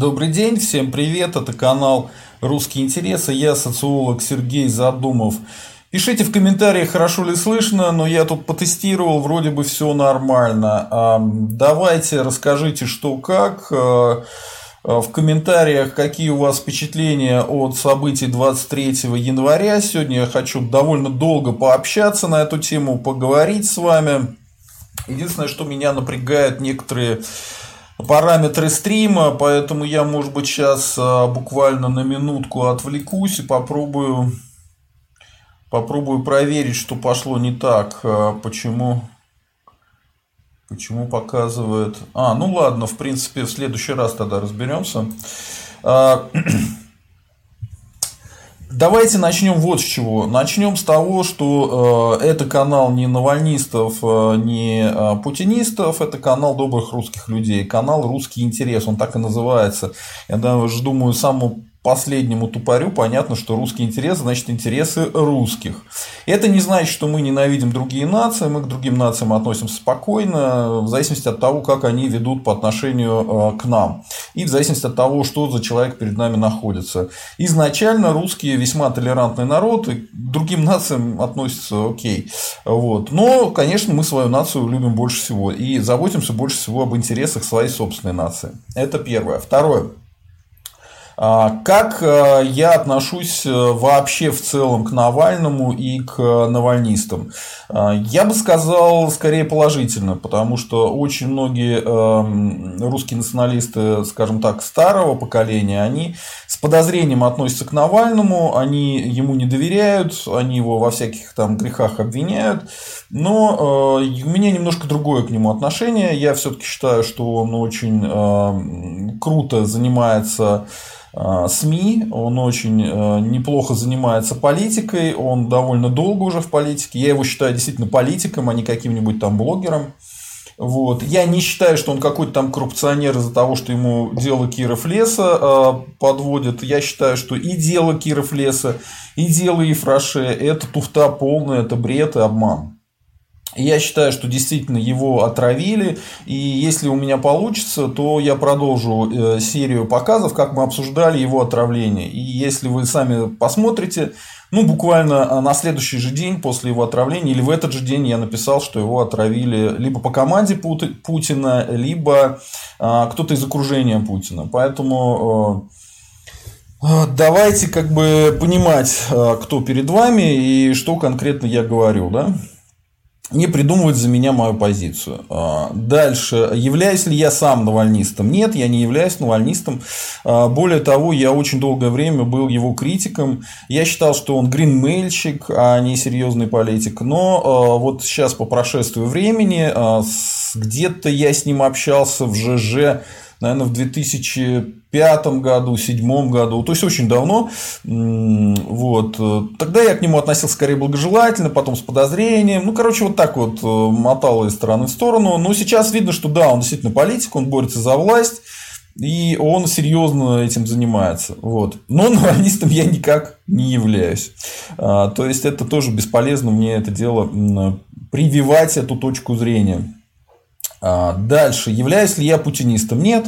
Добрый день, всем привет, это канал «Русские интересы», я социолог Сергей Задумов. Пишите в комментариях, хорошо ли слышно, но я тут потестировал, вроде бы все нормально. Давайте расскажите, что как. А, а, в комментариях, какие у вас впечатления от событий 23 января. Сегодня я хочу довольно долго пообщаться на эту тему, поговорить с вами. Единственное, что меня напрягает некоторые параметры стрима, поэтому я, может быть, сейчас а, буквально на минутку отвлекусь и попробую, попробую проверить, что пошло не так, а, почему, почему показывает... А, ну ладно, в принципе, в следующий раз тогда разберемся. Давайте начнем вот с чего. Начнем с того, что э, это канал не навальнистов, э, не э, путинистов, это канал добрых русских людей, канал «Русский интерес», он так и называется. Я даже думаю, самому последнему тупорю понятно, что русский интерес значит интересы русских. Это не значит, что мы ненавидим другие нации, мы к другим нациям относимся спокойно, в зависимости от того, как они ведут по отношению э, к нам, и в зависимости от того, что за человек перед нами находится. Изначально русские весьма толерантный народ, и к другим нациям относятся окей. Вот. Но, конечно, мы свою нацию любим больше всего и заботимся больше всего об интересах своей собственной нации. Это первое. Второе. А, как э, я отношусь э, вообще в целом к Навальному и к навальнистам? А, я бы сказал скорее положительно, потому что очень многие эм, русские националисты, скажем так, старого поколения, они с подозрением относятся к Навальному, они ему не доверяют, они его во всяких там грехах обвиняют, но э, у меня немножко другое к нему отношение. Я все-таки считаю, что он очень круто занимается Э, СМИ, он очень э, неплохо занимается политикой, он довольно долго уже в политике, я его считаю действительно политиком, а не каким-нибудь там блогером. Вот. Я не считаю, что он какой-то там коррупционер из-за того, что ему дело Киров леса э, подводят. Я считаю, что и дело Киров леса, и дело Ефраше – это туфта полная, это бред и обман. Я считаю, что действительно его отравили, и если у меня получится, то я продолжу э, серию показов, как мы обсуждали его отравление. И если вы сами посмотрите, ну, буквально э, на следующий же день после его отравления, или в этот же день я написал, что его отравили либо по команде Путина, либо э, кто-то из окружения Путина. Поэтому давайте как бы понимать, кто перед вами и что конкретно я говорю, да не придумывать за меня мою позицию. А, дальше. Являюсь ли я сам навальнистом? Нет, я не являюсь навальнистом. А, более того, я очень долгое время был его критиком. Я считал, что он гринмейльщик, а не серьезный политик. Но а, вот сейчас по прошествию времени где-то я с ним общался в ЖЖ наверное, в 2005 году, 2007 году, то есть очень давно. Вот. Тогда я к нему относился скорее благожелательно, потом с подозрением. Ну, короче, вот так вот э, мотал из стороны в сторону. Но сейчас видно, что да, он действительно политик, он борется за власть. И он серьезно этим занимается. Вот. Но навальнистом я никак не являюсь. А, то есть это тоже бесполезно мне это дело прививать эту точку зрения. А, дальше. Являюсь ли я путинистом? Нет.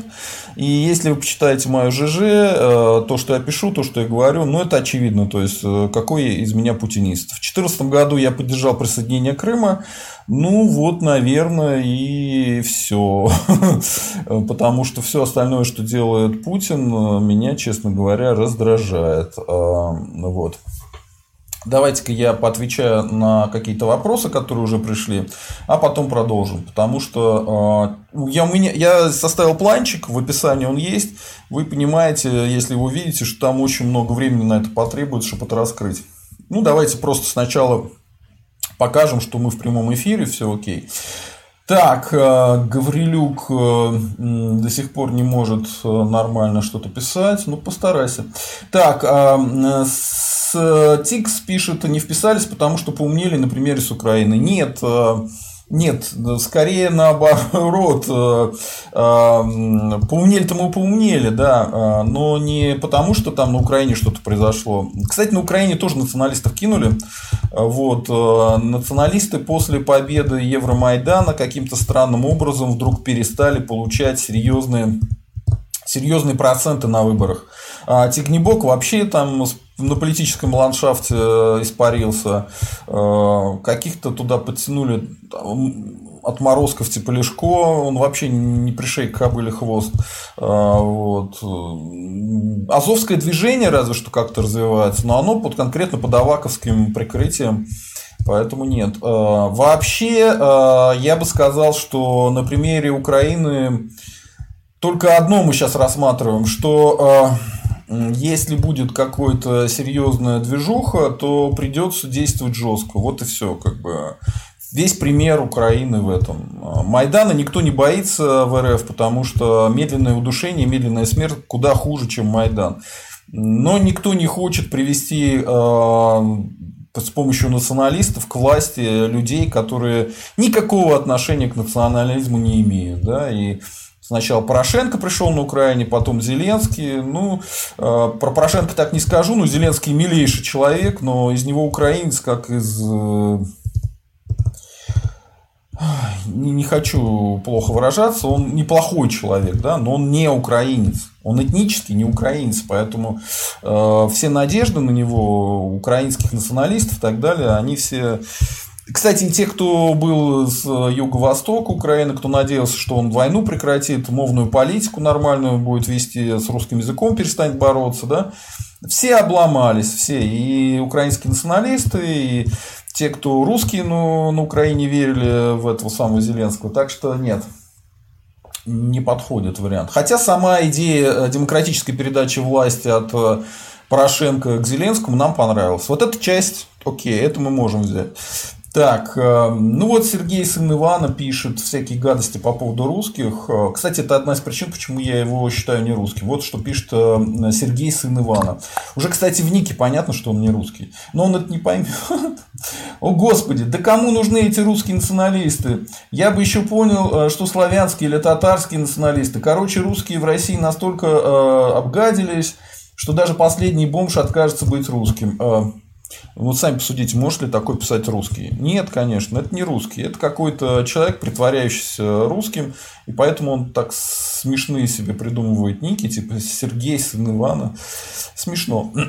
И если вы почитаете мою ЖЖ, э, то, что я пишу, то, что я говорю, ну, это очевидно. То есть, э, какой из меня путинист. В 2014 году я поддержал присоединение Крыма. Ну, вот, наверное, и все. Потому что все остальное, что делает Путин, меня, честно говоря, раздражает. А, вот. Давайте-ка я поотвечаю на какие-то вопросы, которые уже пришли, а потом продолжим. Потому что э, я, у меня, я составил планчик, в описании он есть. Вы понимаете, если вы видите, что там очень много времени на это потребуется, чтобы это раскрыть. Ну, давайте просто сначала покажем, что мы в прямом эфире, все окей. Так, э, Гаврилюк э, до сих пор не может э, нормально что-то писать. Ну, постарайся. Так, Тикс пишет, не вписались, потому что поумнели на примере с Украины. Нет, нет, скорее наоборот. Э, э, поумнели-то мы поумнели, да, э, но не потому, что там на Украине что-то произошло. Кстати, на Украине тоже националистов кинули. Вот. Националисты после победы Евромайдана каким-то странным образом вдруг перестали получать серьезные серьезные проценты на выборах. А Тигнебок вообще там на политическом ландшафте э, испарился. Э, каких-то туда подтянули отморозков типа Лешко, он вообще не пришей к кобыле хвост. А, вот. Азовское движение разве что как-то развивается, но оно под, конкретно под аваковским прикрытием. Поэтому нет. Вообще, я бы сказал, что на примере Украины только одно мы сейчас рассматриваем, что если будет какой-то серьезная движуха, то придется действовать жестко. Вот и все, как бы. Весь пример Украины в этом. Майдана никто не боится в РФ, потому что медленное удушение, медленная смерть куда хуже, чем Майдан. Но никто не хочет привести э, с помощью националистов к власти людей, которые никакого отношения к национализму не имеют. Да? И Сначала Порошенко пришел на Украине, потом Зеленский. Ну, э, про Порошенко так не скажу, но Зеленский милейший человек, но из него украинец, как из э, не, не хочу плохо выражаться, он неплохой человек, да, но он не украинец. Он этнически не украинец, поэтому э, все надежды на него, украинских националистов и так далее, они все кстати, те, кто был с юго-востока Украины, кто надеялся, что он войну прекратит, мовную политику нормальную будет вести, с русским языком перестанет бороться, да, все обломались, все, и украинские националисты, и те, кто русские ну, на Украине верили в этого самого Зеленского. Так что нет, не подходит вариант. Хотя сама идея э, демократической передачи власти от э, Порошенко к Зеленскому нам понравилась. Вот эта часть, окей, это мы можем взять. Так, э, ну вот Сергей сын Ивана пишет всякие гадости по поводу русских. Э, кстати, это одна из причин, почему я его считаю не русским. Вот что пишет э, Сергей сын Ивана. Уже, кстати, в нике понятно, что он не русский. Но он это не поймет. О, Господи, да кому нужны эти русские националисты? Я бы еще понял, что славянские или татарские националисты. Короче, русские в России настолько обгадились, что даже последний бомж откажется быть русским. Вот сами посудите, может ли такой писать русский? Нет, конечно, это не русский. Это какой-то человек, притворяющийся русским, и поэтому он так смешные себе придумывает ники, типа Сергей, сын Ивана. Смешно.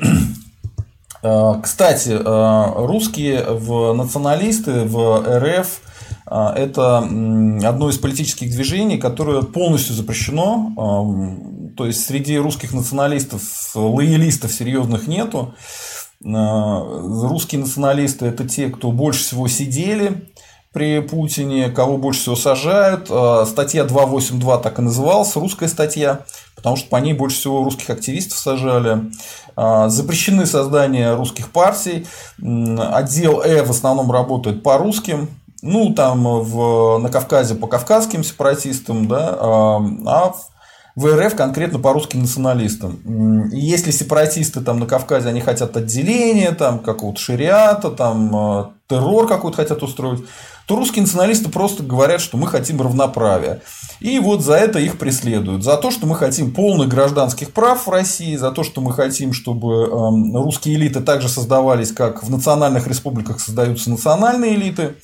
А, кстати, а, русские в националисты в РФ а, это одно из политических движений, которое полностью запрещено. То есть среди русских националистов лоялистов серьезных нету. Э, русские националисты – это те, кто больше всего сидели при Путине, кого больше всего сажают. Э, статья 282 так и называлась, русская статья, потому что по ней больше всего русских активистов сажали. Э, запрещены создание русских партий. Отдел Э в основном работает по русским, ну, там в, на Кавказе по кавказским сепаратистам, да, а в РФ конкретно по русским националистам. Если сепаратисты там на Кавказе, они хотят отделения, там какого-то шариата, там э, террор какой-то хотят устроить, то русские националисты просто говорят, что мы хотим равноправия. И вот за это их преследуют. За то, что мы хотим полных гражданских прав в России, за то, что мы хотим, чтобы эм, русские элиты также создавались, как в национальных республиках создаются национальные элиты.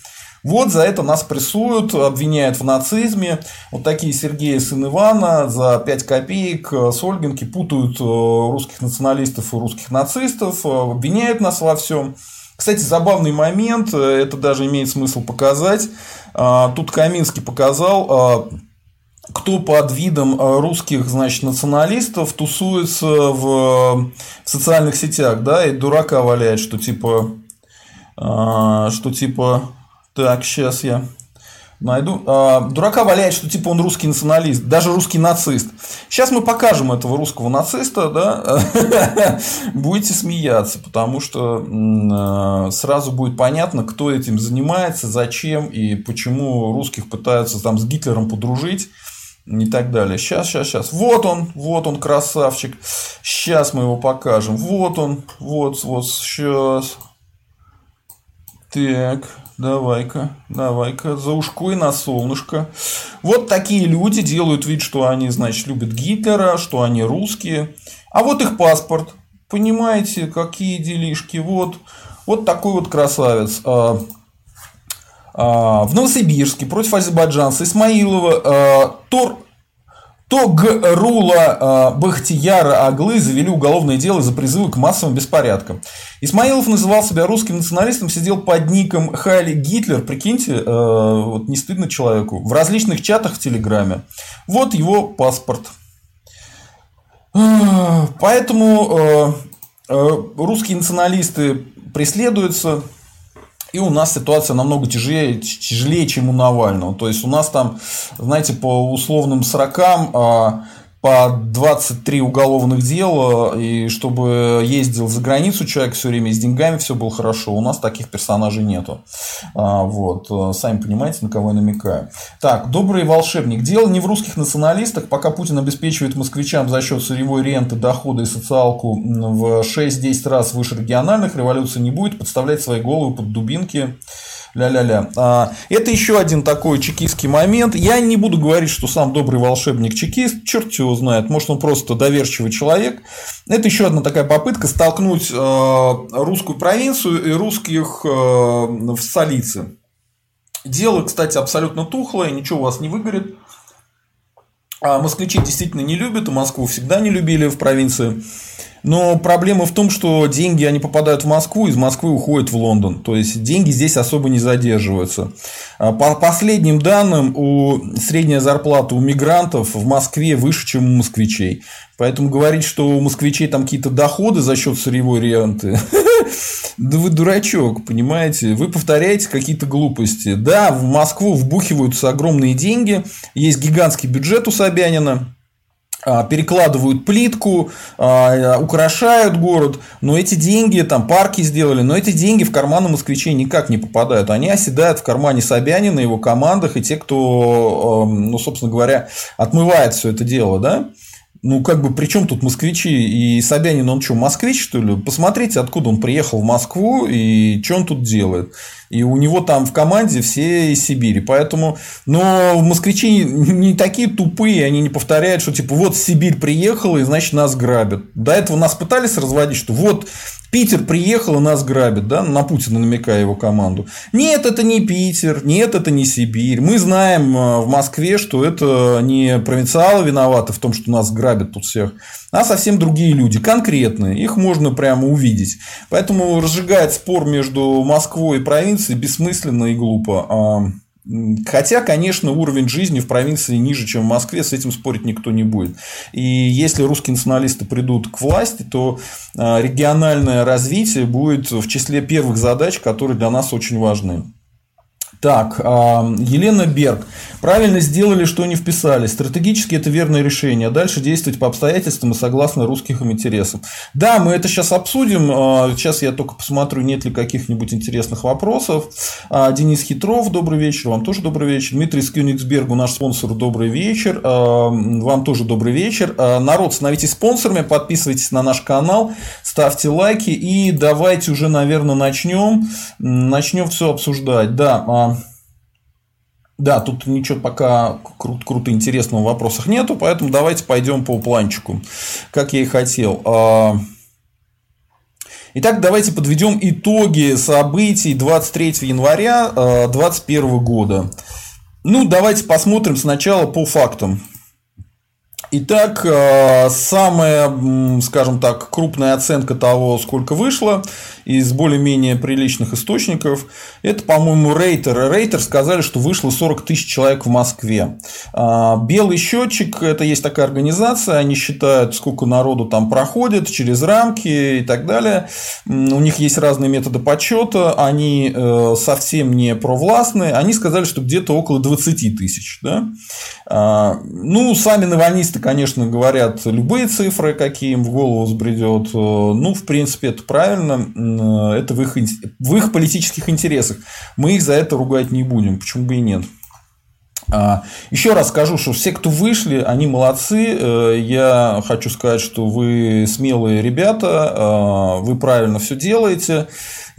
Вот за это нас прессуют, обвиняют в нацизме. Вот такие Сергеи сын Ивана за 5 копеек э, с Ольгинки путают э, русских националистов и русских нацистов, э, обвиняют нас во всем. Кстати, забавный момент, это даже имеет смысл показать. Тут Каминский показал, кто под видом русских значит, националистов тусуется в, социальных сетях, да, и дурака валяет, что типа, что типа так, сейчас я найду. А, дурака валяет, что типа он русский националист, даже русский нацист. Сейчас мы покажем этого русского нациста, да, будете смеяться, потому что а, сразу будет понятно, кто этим занимается, зачем и почему русских пытаются там с Гитлером подружить и так далее. Сейчас, сейчас, сейчас. Вот он, вот он, красавчик. Сейчас мы его покажем. Вот он, вот, вот, сейчас. Так, Давай-ка, давай-ка, за ушко и на солнышко. Вот такие люди делают вид, что они, значит, любят Гитлера, что они русские. А вот их паспорт. Понимаете, какие делишки. Вот, вот такой вот красавец. А, а, в Новосибирске против азербайджанца Исмаилова а, Тор Тогрула Бахтияра Аглы завели уголовное дело за призывы к массовым беспорядкам. Исмаилов называл себя русским националистом, сидел под ником Хайли Гитлер, прикиньте, вот не стыдно человеку, в различных чатах в Телеграме. Вот его паспорт. Поэтому русские националисты преследуются, и у нас ситуация намного тяжелее, тяжелее, чем у Навального. То есть у нас там, знаете, по условным срокам а, по 23 уголовных дела, и чтобы ездил за границу человек все время с деньгами, все было хорошо. У нас таких персонажей нету. А, вот. Сами понимаете, на кого я намекаю. Так, добрый волшебник. Дело не в русских националистах. Пока Путин обеспечивает москвичам за счет сырьевой ренты, дохода и социалку в 6-10 раз выше региональных, революции не будет. Подставлять свои головы под дубинки ля-ля-ля. А, это еще один такой чекистский момент. Я не буду говорить, что сам добрый волшебник чекист, черт его знает, может он просто доверчивый человек. Это еще одна такая попытка столкнуть э, русскую провинцию и русских э, в столице. Дело, кстати, абсолютно тухлое, ничего у вас не выгорит. А москвичи действительно не любят, и Москву всегда не любили в провинции. Но проблема в том, что деньги, они попадают в Москву, из Москвы уходят в Лондон. То есть, деньги здесь особо не задерживаются. А по последним данным, у средняя зарплата у мигрантов в Москве выше, чем у москвичей. Поэтому говорить, что у москвичей там какие-то доходы за счет сырьевой ренты, да вы дурачок, понимаете? Вы повторяете какие-то глупости. Да, в Москву вбухиваются огромные деньги, есть гигантский бюджет у Собянина, перекладывают плитку, а, украшают город, но эти деньги, там парки сделали, но эти деньги в карманы москвичей никак не попадают. Они оседают в кармане Собянина, его командах и те, кто, ну, собственно говоря, отмывает все это дело, да? Ну, как бы, при чем тут москвичи и Собянин, он что, москвич, что ли? Посмотрите, откуда он приехал в Москву и что он тут делает. И у него там в команде все из Сибири. Поэтому, но москвичи не такие тупые, они не повторяют, что типа вот Сибирь приехала и значит нас грабят. До этого нас пытались разводить, что вот Питер приехал и нас грабит, да, на Путина намекая его команду. Нет, это не Питер, нет, это не Сибирь. Мы знаем э, в Москве, что это не провинциалы виноваты в том, что нас грабят тут всех, а совсем другие люди, конкретные. Их можно прямо увидеть. Поэтому разжигать спор между Москвой и провинцией бессмысленно и глупо. Хотя, конечно, уровень жизни в провинции ниже, чем в Москве, с этим спорить никто не будет. И если русские националисты придут к власти, то а, региональное развитие будет в числе первых задач, которые для нас очень важны. Так, а, Елена Берг. Правильно сделали, что не вписались. Стратегически это верное решение. Дальше действовать по обстоятельствам и согласно русских интересам. Да, мы это сейчас обсудим. А, сейчас я только посмотрю, нет ли каких-нибудь интересных вопросов. А, Денис Хитров, добрый вечер. Вам тоже добрый вечер. Дмитрий Скюниксбергу, наш спонсор, добрый вечер. Вам тоже добрый вечер. Народ, становитесь спонсорами, подписывайтесь на наш канал, ставьте лайки и давайте уже, наверное, начнем. Начнем все обсуждать. Да, да, тут ничего пока кру- круто интересного в вопросах нету, поэтому давайте пойдем по планчику, как я и хотел. А, итак, давайте подведем итоги событий 23 января 2021 а, года. Ну, давайте посмотрим сначала по фактам. Итак, а, самая, скажем так, крупная оценка того, сколько вышло, из более-менее приличных источников. Это, по-моему, Рейтер. Рейтер сказали, что вышло 40 тысяч человек в Москве. А, Белый счетчик, это есть такая организация, они считают, сколько народу там проходит через рамки и так далее. У них есть разные методы подсчета, они э, совсем не провластные. Они сказали, что где-то около 20 тысяч. Да? А, ну, сами навальнисты, конечно, говорят любые цифры, какие им в голову взбредет. Э, ну, в принципе, это правильно Э, это в их, в их политических интересах. Мы их за это ругать не будем, почему бы и нет. А, Еще раз скажу, что все, кто вышли, они молодцы. Э, я хочу сказать, что вы смелые ребята, вы правильно все делаете.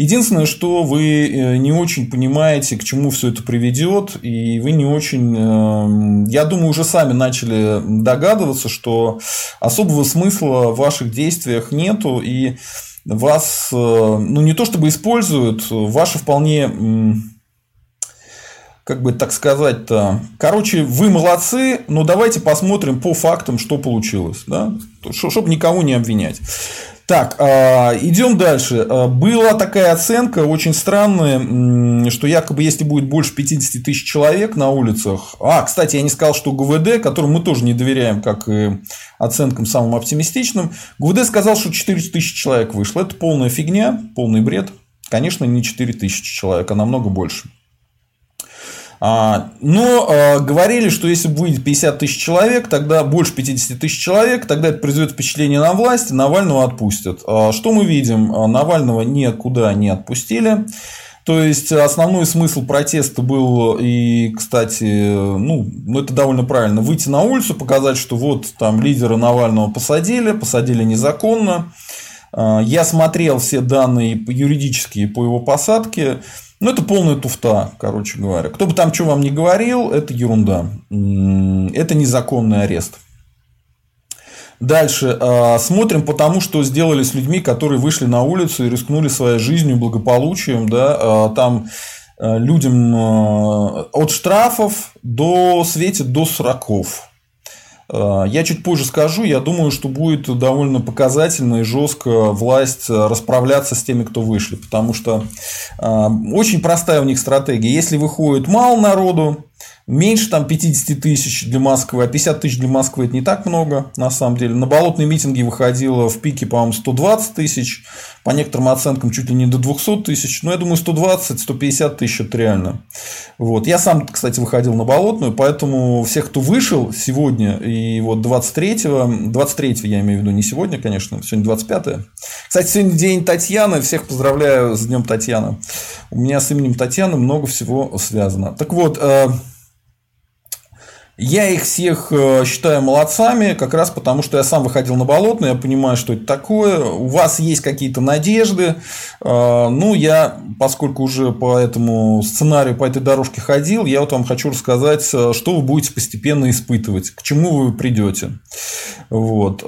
Единственное, что вы не очень понимаете, к чему все это приведет, и вы не очень, я думаю, уже сами начали догадываться, что особого смысла в ваших действиях нету, и вас, э, ну не то чтобы используют, ваши вполне как бы так сказать-то, короче, вы молодцы, но давайте посмотрим по фактам, что получилось, да, чтобы никого не обвинять. Так, а, идем дальше. А, была такая оценка очень странная, что якобы если будет больше 50 тысяч человек на улицах. А, кстати, я не сказал, что ГУВД, которому мы тоже не доверяем, как и оценкам самым оптимистичным, ГУВД сказал, что 4 тысячи человек вышло. Это полная фигня, полный бред. Конечно, не 4 тысячи человек, а намного больше. А, но а, говорили, что если будет 50 тысяч человек, тогда больше 50 тысяч человек, тогда это произведет впечатление на власть, Навального отпустят. А, что мы видим? Навального никуда не отпустили. То есть основной смысл протеста был и, кстати, ну, ну это довольно правильно, выйти на улицу, показать, что вот там лидера Навального посадили, посадили незаконно. Я смотрел все данные юридические по его посадке. Ну, это полная туфта, короче говоря. Кто бы там что вам не говорил, это ерунда. Это незаконный арест. Дальше. А, смотрим по тому, что сделали с людьми, которые вышли на улицу и рискнули своей жизнью, благополучием. Да? А, там а, людям от штрафов до светит до сроков. Э, я чуть позже скажу, я думаю, что будет довольно показательно и жестко власть расправляться с теми, кто вышли, потому что э, очень простая у них стратегия. Если выходит мало народу, меньше там 50 тысяч для Москвы, а 50 тысяч для Москвы это не так много, на самом деле. На болотные митинги выходило в пике, по-моему, 120 тысяч, по некоторым оценкам чуть ли не до 200 тысяч, но я думаю, 120-150 тысяч это реально. Вот. Я сам, кстати, выходил на болотную, поэтому всех, кто вышел сегодня, и вот 23-го, 23 я имею в виду, не сегодня, конечно, сегодня 25 -е. Кстати, сегодня день Татьяны, всех поздравляю с Днем Татьяны. У меня с именем Татьяны много всего связано. Так вот, э, я их всех э, считаю молодцами, как раз потому, что я сам выходил на болотно, я понимаю, что это такое. У вас есть какие-то надежды. Э, ну, я, поскольку уже по этому сценарию, по этой дорожке ходил, я вот вам хочу рассказать, э, что вы будете постепенно испытывать, к чему вы придете. Вот.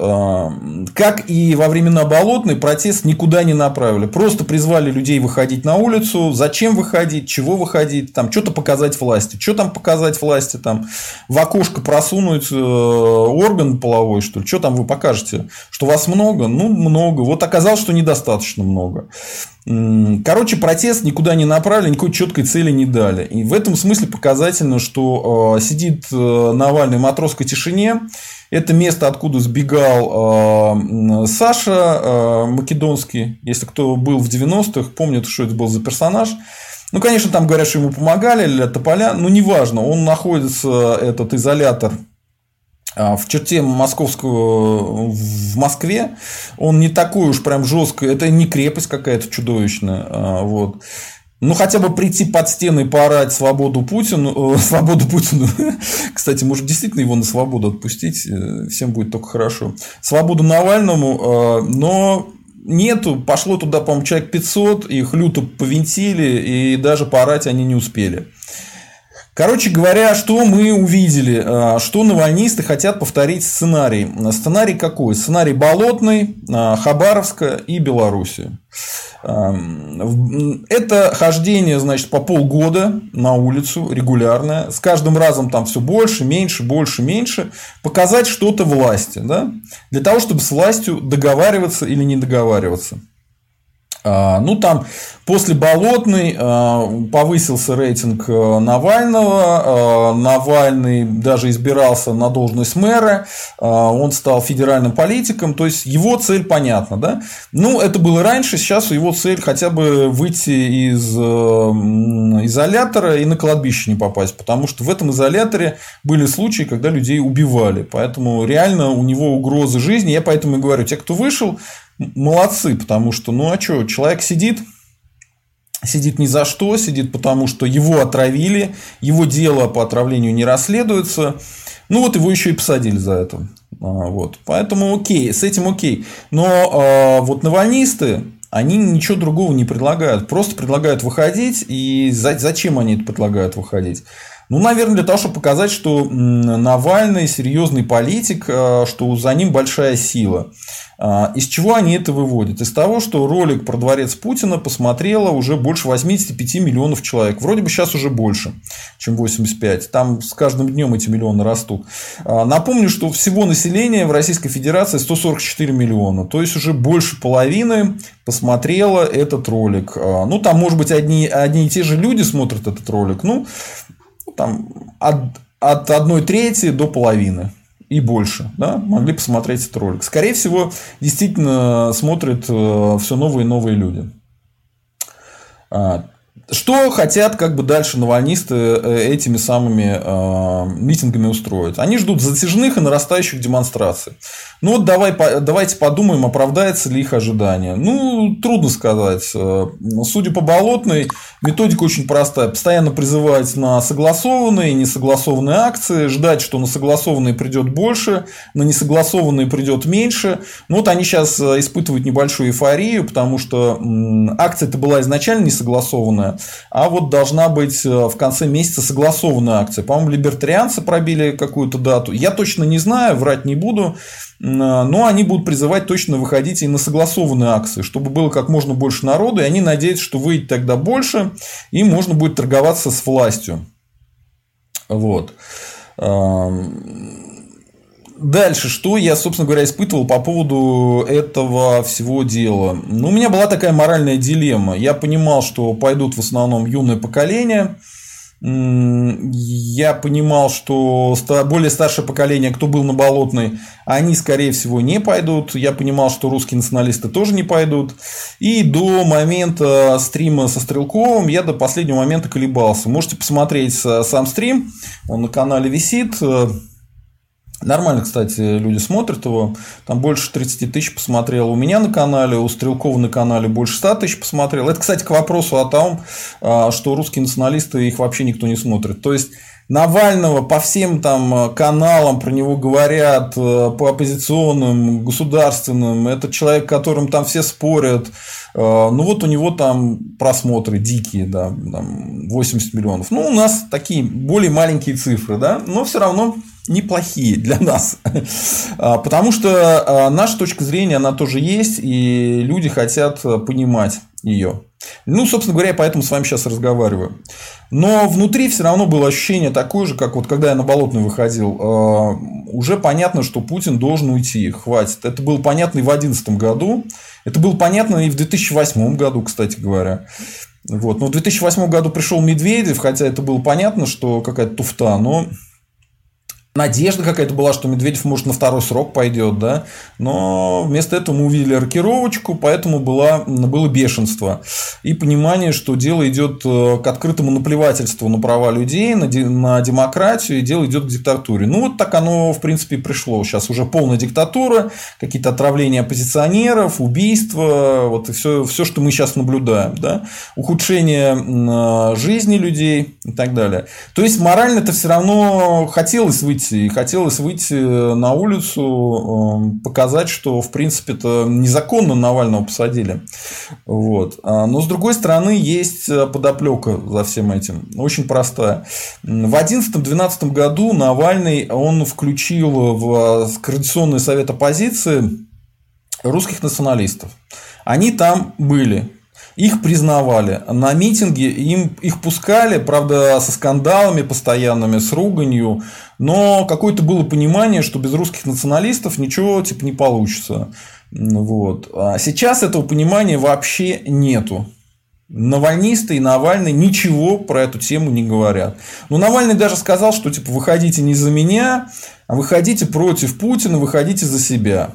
Как и во времена болотной, протест никуда не направили. Просто призвали людей выходить на улицу. Зачем выходить, чего выходить, там что-то показать власти. Что там показать власти, там в окошко просунуть э, орган половой, что ли? Что там вы покажете? Что вас много? Ну, много. Вот оказалось, что недостаточно много. Короче, протест никуда не направили, никакой четкой цели не дали. И в этом смысле показательно, что э, сидит э, Навальный в матросской тишине. Это место, откуда сбегал Саша Македонский. Если кто был в 90-х, помнит, что это был за персонаж. Ну, конечно, там говорят, что ему помогали для тополя, но неважно, он находится, этот изолятор, а, в черте московского в Москве он не такой уж прям жесткий, это не крепость какая-то чудовищная, а, вот. Ну, хотя бы прийти под стены и поорать свободу Путину, э, свободу Путину. Кстати, может, действительно его на свободу отпустить, э, всем будет только хорошо. Свободу Навальному, э, но нету, пошло туда, по-моему, человек 500, их люто повинтили, и даже поорать они не успели. Короче говоря, что мы увидели? А, что навальнисты хотят повторить сценарий. Сценарий какой? Сценарий Болотный, а, Хабаровска и Беларуси. Это хождение, значит, по полгода на улицу регулярное. С каждым разом там все больше, меньше, больше, меньше. Показать что-то власти. Да? Для того, чтобы с властью договариваться или не договариваться. А, ну, там после Болотной а, повысился рейтинг э, Навального. А, Навальный даже избирался на должность мэра. Он стал федеральным политиком. То есть, его цель понятна. Да? Ну, это было раньше. Сейчас его цель хотя бы выйти из э, изолятора и на кладбище не попасть. Потому что в этом изоляторе были случаи, когда людей убивали. Поэтому реально у него угрозы жизни. Я поэтому и говорю, те, кто вышел, молодцы, потому что, ну а что, человек сидит, сидит ни за что, сидит потому, что его отравили, его дело по отравлению не расследуется, ну вот его еще и посадили за это. А, вот. Поэтому окей, с этим окей. Но э, вот навальнисты, они ничего другого не предлагают. Просто предлагают выходить. И зачем они это предлагают выходить? Ну, наверное, для того, чтобы показать, что Навальный серьезный политик, э, что за ним большая сила. А, из чего они это выводят? Из того, что ролик про дворец Путина посмотрело уже больше 85 миллионов человек. Вроде бы сейчас уже больше, чем 85. Там с каждым днем эти миллионы растут. А, напомню, что всего населения в Российской Федерации 144 миллиона. То есть уже больше половины посмотрело этот ролик. А, ну, там, может быть, одни, одни и те же люди смотрят этот ролик. Ну, там от, от одной трети до половины и больше, да, могли посмотреть этот ролик. Скорее всего, действительно смотрят э, все новые и новые люди. Что хотят как бы дальше навальнисты э, этими самыми э, митингами устроить? Они ждут затяжных и нарастающих демонстраций. Ну вот давай, давайте подумаем, оправдается ли их ожидания. Ну, трудно сказать. Э, судя по болотной, методика очень простая. Постоянно призывать на согласованные и несогласованные акции, ждать, что на согласованные придет больше, на несогласованные придет меньше. Ну вот они сейчас э, испытывают небольшую эйфорию, потому что акция-то была изначально несогласованная, а вот должна быть э, в конце месяца согласованная акция. По-моему, либертарианцы пробили какую-то дату. Я точно не знаю, врать не буду. Но они будут призывать точно выходить и на согласованные акции, чтобы было как можно больше народу, и они надеются, что выйдет тогда больше, и можно будет торговаться с властью. Вот. Дальше, что я, собственно говоря, испытывал по поводу этого всего дела? Ну, у меня была такая моральная дилемма. Я понимал, что пойдут в основном юное поколение, я понимал, что более старшее поколение, кто был на Болотной, они, скорее всего, не пойдут. Я понимал, что русские националисты тоже не пойдут. И до момента стрима со Стрелковым я до последнего момента колебался. Можете посмотреть сам стрим, он на канале висит. Нормально, кстати, люди смотрят его. Там больше 30 тысяч посмотрел у меня на канале, у Стрелкова на канале больше 100 тысяч посмотрел. Это, кстати, к вопросу о том, а, что русские националисты, их вообще никто не смотрит. То есть, Навального по всем там каналам про него говорят, э, по оппозиционным, государственным. Это человек, которым там все спорят. Ну вот у него там просмотры дикие, да, там 80 миллионов. Ну, у нас такие более маленькие цифры, да, но все равно неплохие для нас. А, потому что а, наша точка зрения, она тоже есть, и люди хотят понимать ее. Ну, собственно говоря, я поэтому с вами сейчас разговариваю. Но внутри все равно было ощущение такое же, как вот когда я на Болотную выходил. А, уже понятно, что Путин должен уйти. Хватит. Это было понятно и в 2011 году. Это было понятно и в 2008 году, кстати говоря. Вот. Но в 2008 году пришел Медведев, хотя это было понятно, что какая-то туфта, но Надежда какая-то была, что Медведев, может, на второй срок пойдет, да, но вместо этого мы увидели рокировочку, поэтому было, было бешенство и понимание, что дело идет э, к открытому наплевательству на права людей, на, на демократию, и дело идет к диктатуре. Ну, вот так оно, в принципе, пришло. Сейчас уже полная диктатура, какие-то отравления оппозиционеров, убийства, вот и все, все, что мы сейчас наблюдаем, да, ухудшение э, жизни людей и так далее. То есть, морально это все равно хотелось выйти выйти. И хотелось выйти на улицу, эм, показать, что, в принципе, это незаконно Навального посадили. Вот. А, но, с другой стороны, есть подоплека за всем этим. Очень простая. В 2011-2012 году Навальный он включил в Координационный совет оппозиции русских националистов. Они там были их признавали. На митинге им, их пускали, правда, со скандалами постоянными, с руганью, но какое-то было понимание, что без русских националистов ничего типа не получится. Вот. А сейчас этого понимания вообще нету. Навальнисты и Навальный ничего про эту тему не говорят. Но Навальный даже сказал, что типа выходите не за меня, а выходите против Путина, выходите за себя.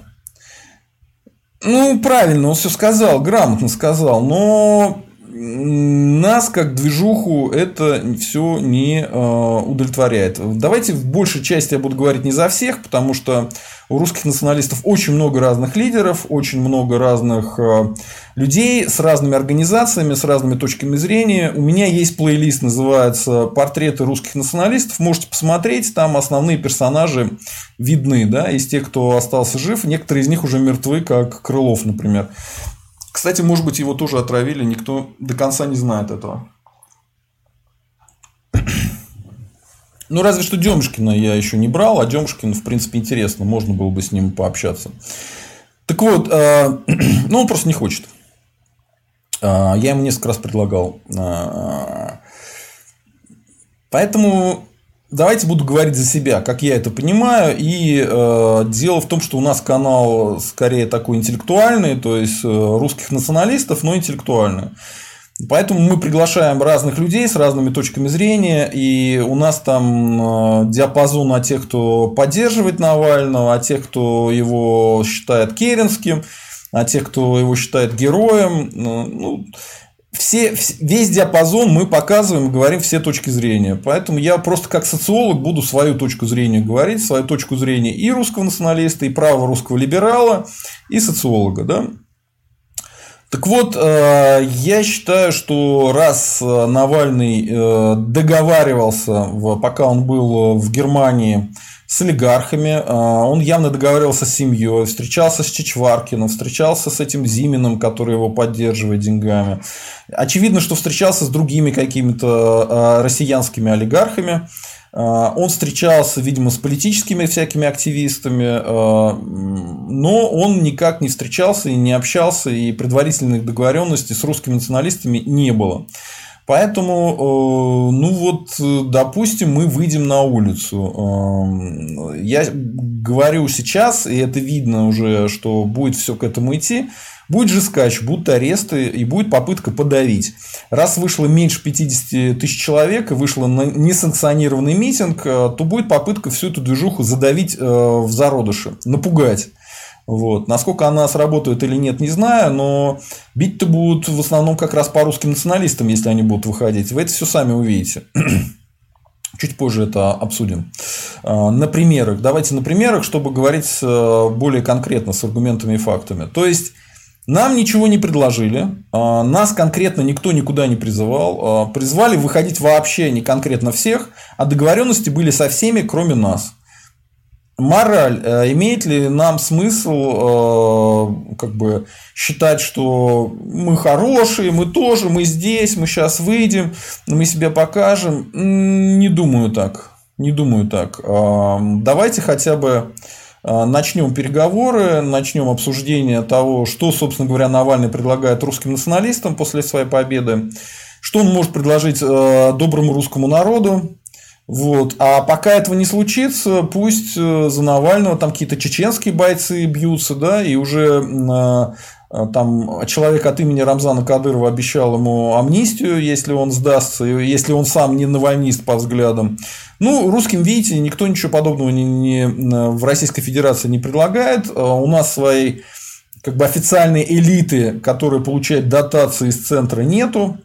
Ну, правильно, он все сказал, грамотно сказал, но нас как движуху это все не э, удовлетворяет. Давайте в большей части я буду говорить не за всех, потому что у русских националистов очень много разных лидеров, очень много разных э, людей с разными организациями, с разными точками зрения. У меня есть плейлист, называется «Портреты русских националистов». Можете посмотреть, там основные персонажи видны, да, из тех, кто остался жив. Некоторые из них уже мертвы, как Крылов, например. Кстати, может быть, его тоже отравили, никто до конца не знает этого. Ну, разве что Демушкина я еще не брал, а Демушкин, в принципе, интересно, можно было бы с ним пообщаться. Так вот, э, ну, он просто не хочет. Э, я ему несколько раз предлагал. Э, поэтому давайте буду говорить за себя, как я это понимаю. И дело в том, что у нас канал скорее такой интеллектуальный, то есть русских националистов, но интеллектуальный. Поэтому мы приглашаем разных людей с разными точками зрения, и у нас там э, диапазон от тех, кто поддерживает Навального, от тех, кто его считает керенским, от тех, кто его считает героем. Ну, ну все, весь диапазон мы показываем и говорим все точки зрения. Поэтому я просто как социолог буду свою точку зрения говорить, свою точку зрения и русского националиста, и правого русского либерала, и социолога. Да? Так вот, э, я считаю, что раз э, Навальный э, договаривался, пока он был в Германии, с олигархами, он явно договаривался с семьей, встречался с Чичваркиным, встречался с этим Зиминым, который его поддерживает деньгами. Очевидно, что встречался с другими какими-то россиянскими олигархами. А, он встречался, видимо, с политическими всякими активистами, а, но он никак не встречался и не общался, и предварительных договоренностей с русскими националистами не было. Поэтому, э, ну вот, допустим, мы выйдем на улицу. Я говорю сейчас, и это видно уже, что будет все к этому идти. Будет жескач, будут аресты и будет попытка подавить. Раз вышло меньше 50 тысяч человек и вышло на несанкционированный митинг, э, то будет попытка всю эту движуху задавить э, в зародыше, напугать. Вот. Насколько она сработает или нет, не знаю, но бить-то будут в основном как раз по русским националистам, если они будут выходить. Вы это все сами увидите. Чуть позже это обсудим. Э, на примерах. Давайте на примерах, чтобы говорить более конкретно с аргументами и фактами. То есть, нам ничего не предложили, а, нас конкретно никто никуда не призывал, а, призвали выходить вообще не конкретно всех, а договоренности были со всеми, кроме нас. Мораль. Э, имеет ли нам смысл э, как бы считать, что мы хорошие, мы тоже, мы здесь, мы сейчас выйдем, мы себя покажем? Не думаю так. Не думаю так. Давайте хотя бы Э, начнем переговоры, начнем обсуждение того, что, собственно говоря, Навальный предлагает русским националистам после своей победы, что он может предложить э, доброму русскому народу. Вот. А пока этого не случится, пусть э, за Навального там какие-то чеченские бойцы бьются, да, и уже там человек от имени Рамзана Кадырова обещал ему амнистию, если он сдастся, если он сам не навальнист по взглядам. Ну, русским, видите, никто ничего подобного не, не, в Российской Федерации не предлагает. А у нас своей как бы официальной элиты, которая получает дотации из центра, нету.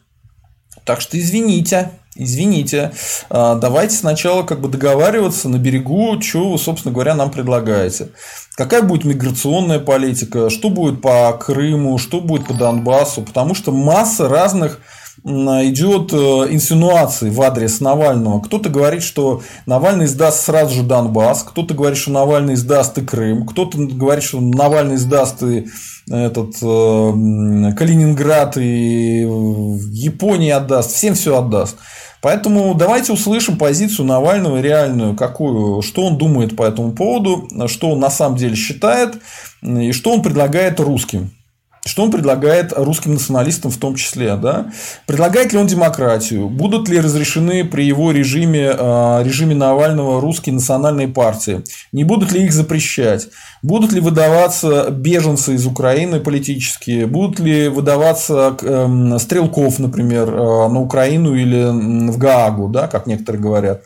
Так что извините, извините, а, давайте сначала как бы договариваться на берегу, что вы, собственно говоря, нам предлагаете. Какая будет миграционная политика, что будет по Крыму, что будет по Донбассу, потому что масса разных идет э, инсинуации в адрес Навального. Кто-то говорит, что Навальный сдаст сразу же Донбасс, кто-то говорит, что Навальный сдаст и Крым, кто-то говорит, что Навальный сдаст и этот э, Калининград и Япония отдаст, всем все отдаст. Поэтому давайте услышим позицию Навального реальную, какую, что он думает по этому поводу, что он на самом деле считает и что он предлагает русским. Что он предлагает русским националистам в том числе? Да? Предлагает ли он демократию? Будут ли разрешены при его режиме, а, режиме Навального русские национальные партии? Не будут ли их запрещать? Будут ли выдаваться беженцы из Украины политические? Будут ли выдаваться эм, стрелков, например, а, на Украину или в Гаагу, да, как некоторые говорят?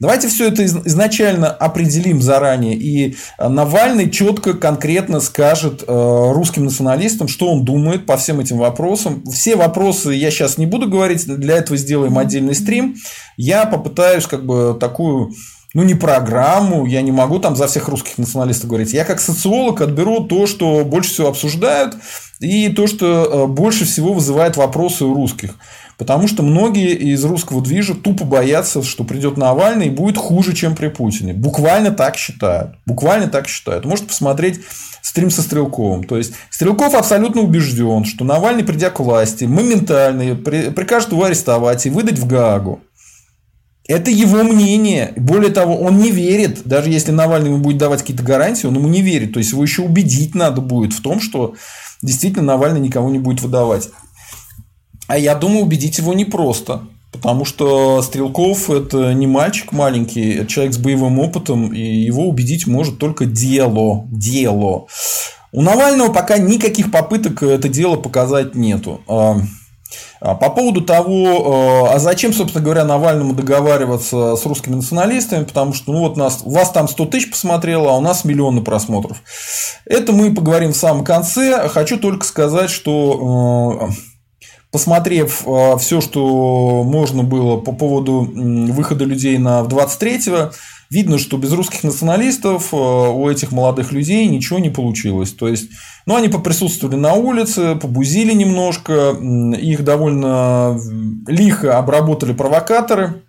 Давайте все это изначально определим заранее. И э, Навальный четко, конкретно скажет э, русским националистам, что он думает по всем этим вопросам. Все вопросы я сейчас не буду говорить, для этого сделаем отдельный стрим. Я попытаюсь как бы такую ну, не программу, я не могу там за всех русских националистов говорить. Я как социолог отберу то, что больше всего обсуждают, и то, что э, больше всего вызывает вопросы у русских. Потому что многие из русского движа тупо боятся, что придет Навальный и будет хуже, чем при Путине. Буквально так считают. Буквально так считают. Можете посмотреть стрим со Стрелковым. То есть, Стрелков абсолютно убежден, что Навальный, придя к власти, моментально прикажет его арестовать и выдать в Гаагу. Это его мнение. Более того, он не верит, даже если Навальный ему будет давать какие-то гарантии, он ему не верит. То есть его еще убедить надо будет в том, что действительно Навальный никого не будет выдавать. А я думаю, убедить его непросто. Потому что Стрелков – это не мальчик маленький, это человек с боевым опытом, и его убедить может только дело. Дело. У Навального пока никаких попыток это дело показать нету. А, а по поводу того, а зачем, собственно говоря, Навальному договариваться с русскими националистами, потому что ну вот нас, вас там 100 тысяч посмотрело, а у нас миллионы просмотров. Это мы поговорим в самом конце. Хочу только сказать, что посмотрев э, все, что можно было по поводу выхода людей на 23-го, видно, что без русских националистов э, у этих молодых людей ничего не получилось. То есть, ну, они поприсутствовали на улице, побузили немножко, их довольно лихо обработали провокаторы.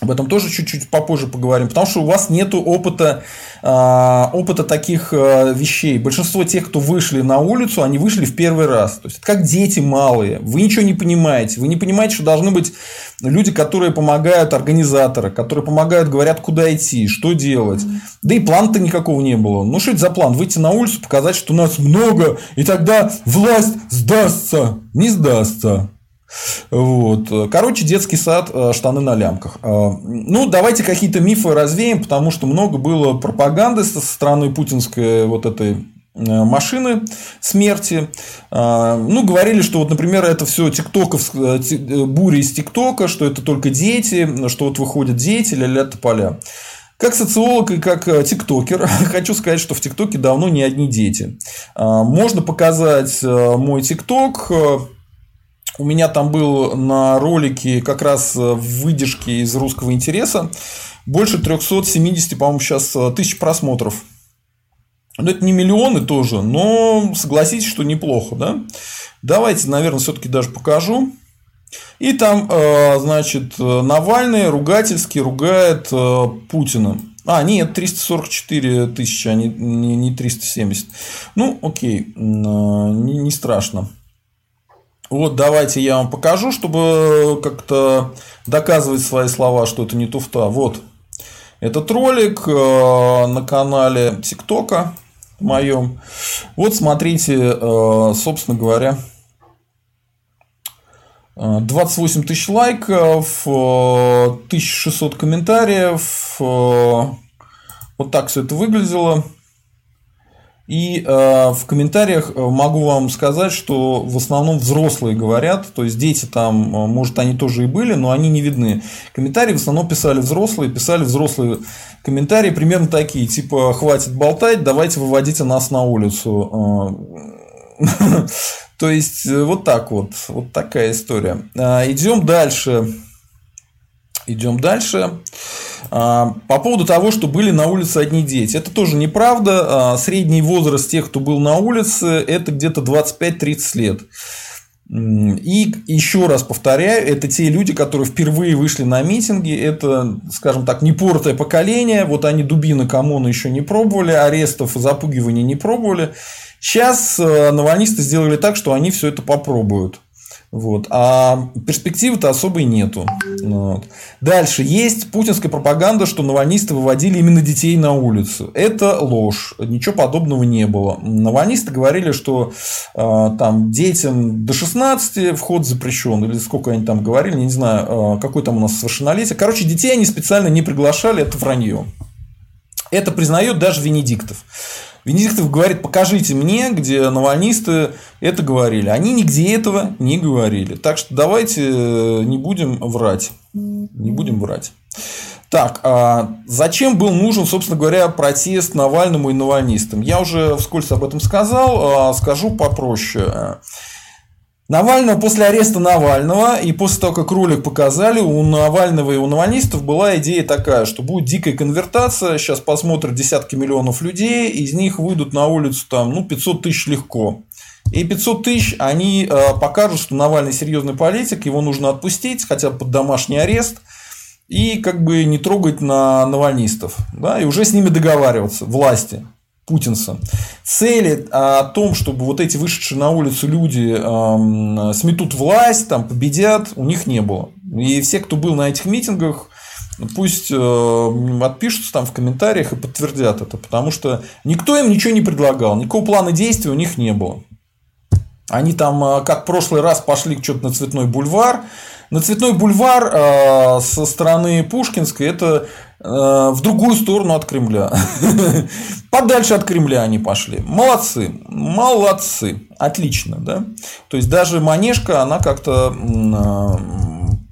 Об этом тоже чуть-чуть попозже поговорим, потому что у вас нет опыта, а, опыта таких а, вещей. Большинство тех, кто вышли на улицу, они вышли в первый раз. То есть, это как дети малые. Вы ничего не понимаете. Вы не понимаете, что должны быть люди, которые помогают организаторы, которые помогают, говорят, куда идти, что делать. Да и плана-то никакого не было. Ну, что это за план? Выйти на улицу, показать, что нас много, и тогда власть сдастся. Не сдастся. Вот. Короче, детский сад, э, штаны на лямках. Э, ну, давайте какие-то мифы развеем, потому что много было пропаганды со стороны путинской вот этой э, машины смерти. Ну, говорили, что вот, например, это все тиктоков, буря из тиктока, что это только дети, что вот выходят дети, ля-ля тополя. Как социолог и как тиктокер хочу сказать, что в тиктоке давно не одни дети. Можно показать мой тикток, у меня там был на ролике как раз э, выдержки из русского интереса. Больше 370, по-моему, сейчас э, тысяч просмотров. Ну, это не миллионы тоже, но согласитесь, что неплохо, да? Давайте, наверное, все-таки даже покажу. И там, э, значит, Навальный ругательски ругает Путина. А, нет, 344 тысячи, а не 370. Ну, окей, не, не страшно. Вот давайте я вам покажу, чтобы как-то доказывать свои слова, что это не туфта. Вот этот ролик э, на канале ТикТока моем. Вот смотрите, э, собственно говоря, 28 тысяч лайков, 1600 э, комментариев. Вот так все это выглядело. И э, в комментариях э, могу вам сказать, что в основном взрослые говорят, то есть дети там, э, может, они тоже и были, но они не видны. Комментарии в основном писали взрослые, писали взрослые комментарии примерно такие, типа, хватит болтать, давайте выводите нас на улицу. Э, то есть, вот так вот, вот такая история. Идем дальше. Идем дальше. А, по поводу того, что были на улице одни дети. Это тоже неправда. А, средний возраст тех, кто был на улице, это где-то 25-30 лет. И еще раз повторяю, это те люди, которые впервые вышли на митинги, это, скажем так, непортое поколение, вот они дубины коммуны еще не пробовали, арестов и запугивания не пробовали. Сейчас э, навальнисты сделали так, что они все это попробуют. Вот. А перспективы-то особой нету. Вот. Дальше. Есть путинская пропаганда, что навальнисты выводили именно детей на улицу. Это ложь. Ничего подобного не было. Навальнисты говорили, что э, там детям до 16 вход запрещен. Или сколько они там говорили, не знаю, э, какой там у нас совершеннолетие. Короче, детей они специально не приглашали, это вранье. Это признает даже Венедиктов. Венедиктов говорит, покажите мне, где навальнисты это говорили. Они нигде этого не говорили. Так что давайте э, не будем врать. Не будем врать. Так, а зачем был нужен, собственно говоря, протест Навальному и навальнистам? Я уже вскользь об этом сказал, а скажу попроще. Навального после ареста Навального и после того, как ролик показали, у Навального и у навальнистов была идея такая, что будет дикая конвертация, сейчас посмотрят десятки миллионов людей, из них выйдут на улицу там, ну, 500 тысяч легко. И 500 тысяч, они э, покажут, что Навальный серьезный политик, его нужно отпустить, хотя под домашний арест, и как бы не трогать на навальнистов, да, и уже с ними договариваться, власти путинца. Цели о том, чтобы вот эти вышедшие на улицу люди э, сметут власть, там, победят, у них не было. И все, кто был на этих митингах, пусть э, отпишутся там в комментариях и подтвердят это, потому что никто им ничего не предлагал, никакого плана действий у них не было. Они там, э, как в прошлый раз, пошли что-то на Цветной бульвар. На Цветной бульвар э, со стороны Пушкинской это в другую сторону от Кремля. Подальше от Кремля они пошли. Молодцы. Молодцы. Отлично. Да? То есть даже Манежка, она как-то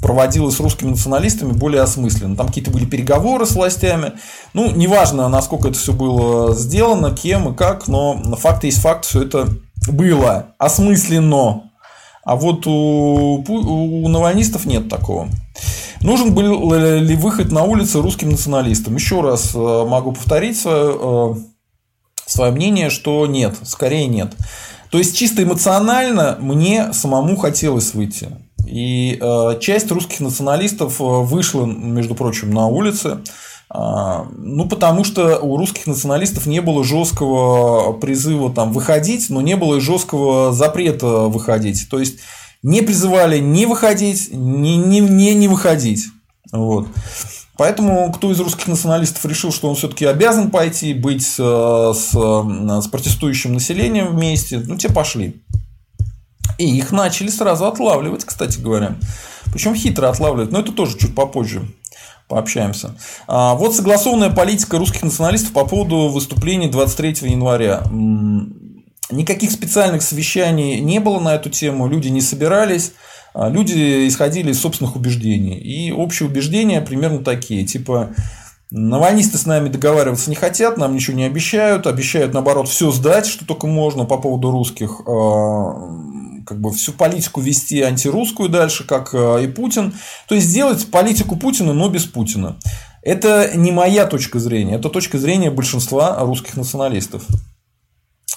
проводилась с русскими националистами более осмысленно. Там какие-то были переговоры с властями. Ну, неважно, насколько это все было сделано, кем и как, но факт есть факт, все это было осмысленно. А вот у, у навальнистов нет такого. Нужен был ли выход на улицы русским националистам? Еще раз э, могу повторить свое, э, свое мнение, что нет, скорее нет. То есть чисто эмоционально мне самому хотелось выйти. И э, часть русских националистов вышла, между прочим, на улицы. А, ну, потому что у русских националистов не было жесткого призыва там выходить, но не было и жесткого запрета выходить. То есть не призывали не выходить, не, не, не, не выходить. Вот. Поэтому кто из русских националистов решил, что он все-таки обязан пойти, быть э, с, с протестующим населением вместе, ну, те пошли. И их начали сразу отлавливать, кстати говоря. Причем хитро отлавливать, но это тоже чуть попозже пообщаемся. А, вот согласованная политика русских националистов по поводу выступлений 23 января. Никаких специальных совещаний не было на эту тему, люди не собирались, а, люди исходили из собственных убеждений. И общие убеждения примерно такие, типа Навальнисты с нами договариваться не хотят, нам ничего не обещают, обещают наоборот все сдать, что только можно по поводу русских а, как бы всю политику вести антирусскую дальше, как э, и Путин. То есть сделать политику Путина, но без Путина. Это не моя точка зрения, это точка зрения большинства русских националистов.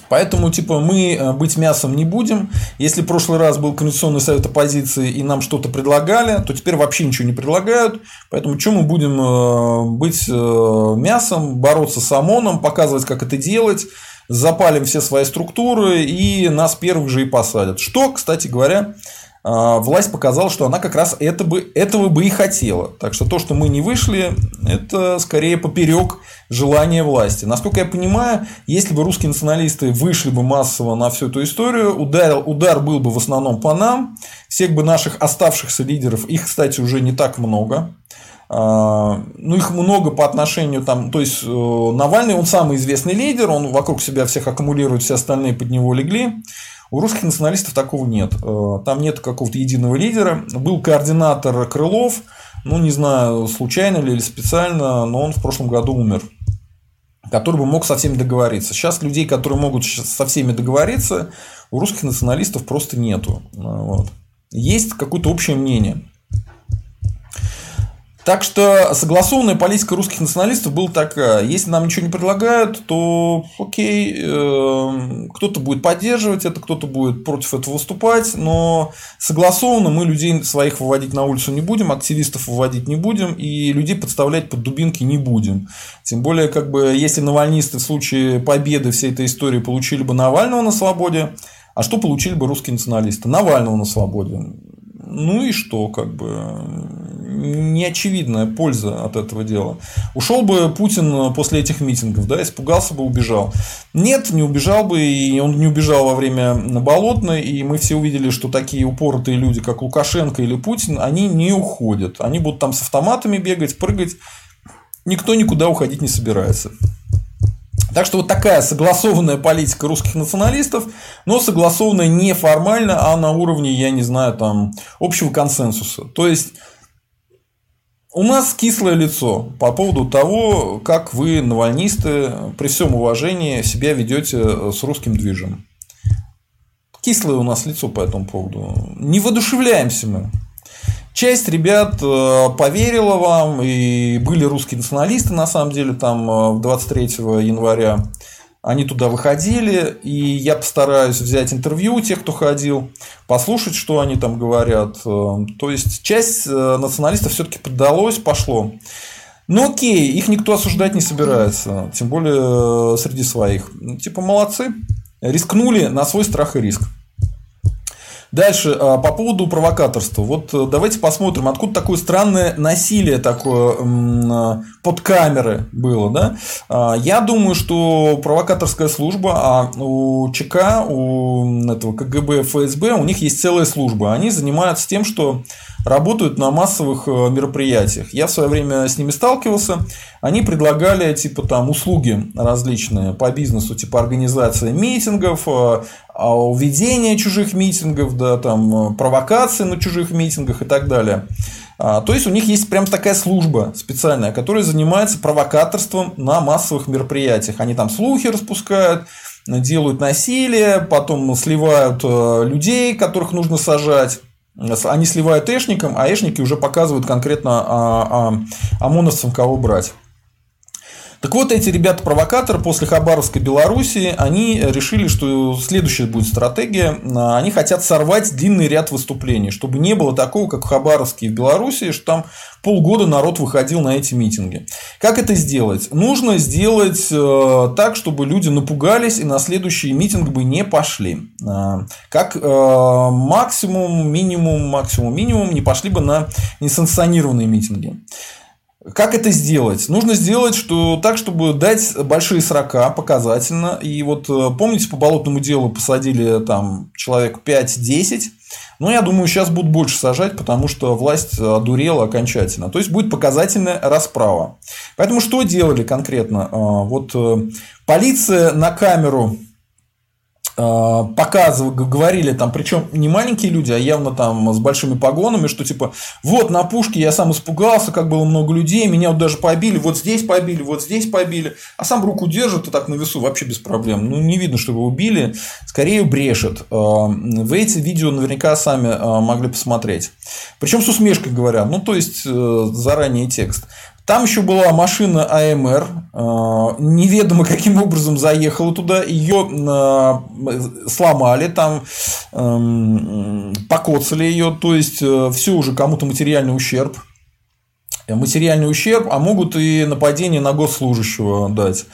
Поэтому, типа, мы э, быть мясом не будем. Если в прошлый раз был Конституционный совет оппозиции и нам что-то предлагали, то теперь вообще ничего не предлагают. Поэтому, что мы будем э, быть мясом, бороться с ОМОНом, показывать, как это делать, запалим все свои структуры и нас первых же и посадят. Что, кстати говоря, а, власть показала, что она как раз это бы, этого бы и хотела. Так что то, что мы не вышли, это скорее поперек желания власти. Насколько я понимаю, если бы русские националисты вышли бы массово на всю эту историю, удар, удар был бы в основном по нам, всех бы наших оставшихся лидеров, их, кстати, уже не так много, ну, их много по отношению там, то есть э, Навальный, он самый известный лидер, он вокруг себя всех аккумулирует, все остальные под него легли. У русских националистов такого нет. Э, там нет какого-то единого лидера. Был координатор Крылов, ну, не знаю, случайно ли или специально, но он в прошлом году умер который бы мог со всеми договориться. Сейчас людей, которые могут со всеми договориться, у русских националистов просто нету. Вот. Есть какое-то общее мнение. Так что согласованная политика русских националистов была такая. Если нам ничего не предлагают, то окей, э, кто-то будет поддерживать это, кто-то будет против этого выступать, но согласованно мы людей своих выводить на улицу не будем, активистов выводить не будем и людей подставлять под дубинки не будем. Тем более, как бы, если навальнисты в случае победы всей этой истории получили бы Навального на свободе, а что получили бы русские националисты? Навального на свободе. Ну и что, как бы неочевидная польза от этого дела. Ушел бы Путин после этих митингов, да, испугался бы, убежал. Нет, не убежал бы, и он не убежал во время Болотной, и мы все увидели, что такие упоротые люди, как Лукашенко или Путин, они не уходят. Они будут там с автоматами бегать, прыгать. Никто никуда уходить не собирается. Так что вот такая согласованная политика русских националистов, но согласованная не формально, а на уровне, я не знаю, там, общего консенсуса. То есть у нас кислое лицо по поводу того, как вы, навальнисты, при всем уважении себя ведете с русским движем. Кислое у нас лицо по этому поводу. Не воодушевляемся мы. Часть ребят э, поверила вам, и были русские националисты, на самом деле, там 23 э, января. Они туда выходили, и я постараюсь взять интервью у тех, кто ходил, послушать, что они там говорят. Э, то есть часть националистов все-таки поддалось, пошло. Ну окей, их никто осуждать не собирается, тем более среди своих. Ну, типа молодцы, рискнули на свой страх и риск. Дальше, а, по поводу провокаторства. Вот э, давайте посмотрим, откуда такое странное насилие такое а, под камеры было. Да? А, я думаю, что провокаторская служба, а у ЧК, у этого КГБ, ФСБ, у них есть целая служба. Они занимаются тем, что работают на массовых э, мероприятиях. Я в свое время с ними сталкивался. Они предлагали типа там услуги различные по бизнесу, типа организация митингов, э, а чужих митингов, да, там, э, провокации на чужих митингах и так далее. А, то есть у них есть прям такая служба специальная, которая занимается провокаторством на массовых мероприятиях. Они там слухи распускают, делают насилие, потом сливают людей, которых нужно сажать. Они сливают эшникам, а эшники уже показывают конкретно а, а, ОМОНовцам, кого брать. Так вот, эти ребята-провокаторы после Хабаровской Белоруссии, они решили, что следующая будет стратегия. Они хотят сорвать длинный ряд выступлений, чтобы не было такого, как в Хабаровске и в Белоруссии, что там полгода народ выходил на эти митинги. Как это сделать? Нужно сделать э, так, чтобы люди напугались и на следующий митинг бы не пошли. Э, как э, максимум, минимум, максимум, минимум не пошли бы на несанкционированные митинги. Как это сделать? Нужно сделать что, так, чтобы дать большие срока показательно. И вот э, помните, по болотному делу посадили там человек 5-10. Но я думаю, сейчас будут больше сажать, потому что власть одурела окончательно. То есть будет показательная расправа. Поэтому что делали конкретно? Э, вот э, полиция на камеру показывали, говорили там, причем не маленькие люди, а явно там с большими погонами, что типа, вот на пушке я сам испугался, как было много людей, меня вот даже побили, вот здесь побили, вот здесь побили, а сам руку держит и так на весу вообще без проблем. Ну, не видно, что его убили, скорее брешет. Э, вы эти видео наверняка сами э, могли посмотреть. Причем с усмешкой говоря, ну, то есть, заранее текст. Там еще была машина АМР, э, неведомо каким образом заехала туда, ее э, сломали, там эм, покоцали ее, то есть э, все уже кому-то материальный ущерб материальный ущерб, а могут и нападение на госслужащего дать.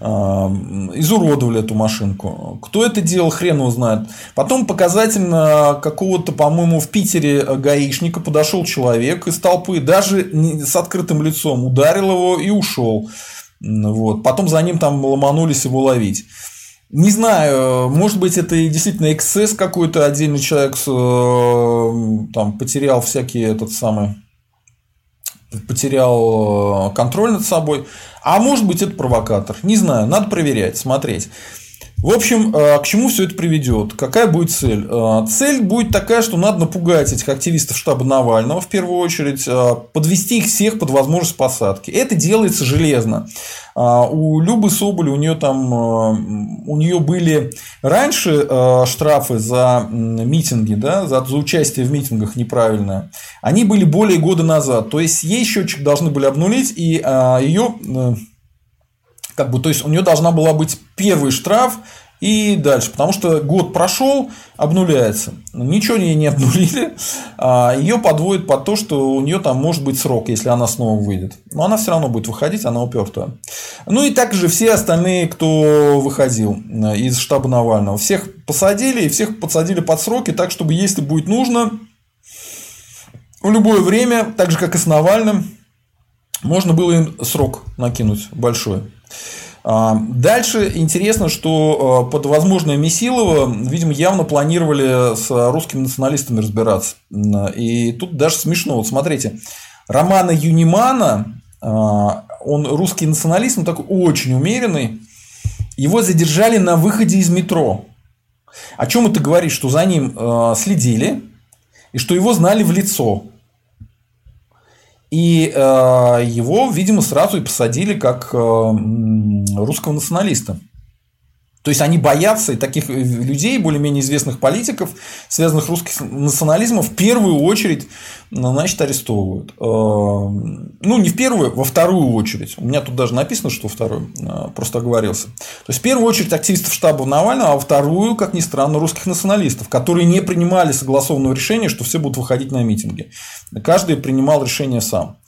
Изуродовали эту машинку. Кто это делал, хрен его знает. Потом показательно какого-то, по-моему, в Питере гаишника подошел человек из толпы, даже с открытым лицом, ударил его и ушел. Вот. Потом за ним там ломанулись его ловить. Не знаю, может быть, это действительно эксцесс какой-то, отдельный человек э, там потерял всякие этот самый потерял э, контроль над собой. А может быть, это провокатор. Не знаю, надо проверять, смотреть. В общем, э, к чему все это приведет? Какая будет цель? Э, цель будет такая, что надо напугать этих активистов штаба Навального в первую очередь, э, подвести их всех под возможность посадки. Это делается железно. У Любы Соболи, у нее там у нее были раньше штрафы за митинги, да, за, за участие в митингах неправильное. Они были более года назад. То есть ей счетчик должны были обнулить, и ее как бы, то есть у нее должна была быть первый штраф и дальше, потому что год прошел, обнуляется. Ничего ей не обнулили, а ее подводят под то, что у нее там может быть срок, если она снова выйдет. Но она все равно будет выходить, она упертая. Ну и также все остальные, кто выходил э, из штаба Навального, всех посадили и всех подсадили под сроки, так чтобы если будет нужно, в любое время, так же как и с Навальным, можно было им срок накинуть большой. А, дальше интересно, что а, под возможное Месилово, видимо, явно планировали с русскими националистами разбираться. И тут даже смешно. Вот смотрите, Романа Юнимана, а, он русский националист, он такой очень умеренный, его задержали на выходе из метро. О чем это говорит? Что за ним следили и что его знали в лицо. И э, его, видимо, сразу и посадили как э, русского националиста. То есть они боятся таких людей, более-менее известных политиков, связанных с русским национализмом, в первую очередь значит, арестовывают. Э, ну, не в первую, во вторую очередь. У меня тут даже написано, что вторую, э, просто оговорился. То есть, в первую очередь активистов штаба Навального, а во вторую, как ни странно, русских националистов, которые не принимали согласованного решения, что все будут выходить на митинги. Каждый принимал решение сам.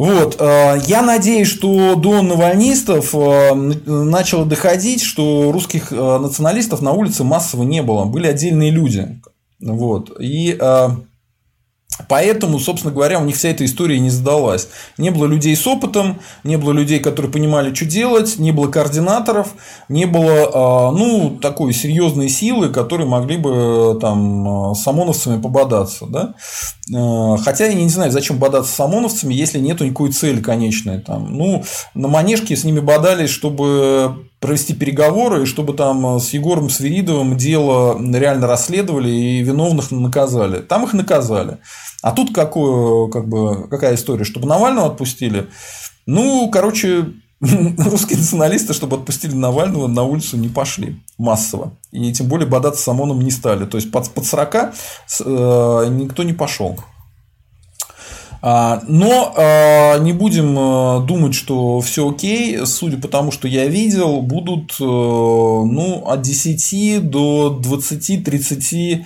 Вот. Э, я надеюсь, что до навальнистов начало доходить, что русских националистов на улице массово не было. Были отдельные люди, Вот. И Поэтому, собственно говоря, у них вся эта история не задалась. Не было людей с опытом, не было людей, которые понимали, что делать, не было координаторов, не было а, ну, такой серьезной силы, которые могли бы там, с ОМОНовцами пободаться. Да? А, хотя я не знаю, зачем бодаться с ОМОНовцами, если нет никакой цели конечной. Там. Ну, на манежке с ними бодались, чтобы провести переговоры, и чтобы там с Егором Свиридовым дело реально расследовали и виновных наказали. Там их наказали. А тут какую, как бы, какая история? Чтобы Навального отпустили? Ну, короче, русские националисты, чтобы отпустили Навального, на улицу не пошли массово. И тем более бодаться с ОМОНом не стали. То есть, под, под 40 э, никто не пошел. А, но а, не будем э, думать, что все окей. Судя по тому, что я видел, будут э, ну, от 10 до 20-30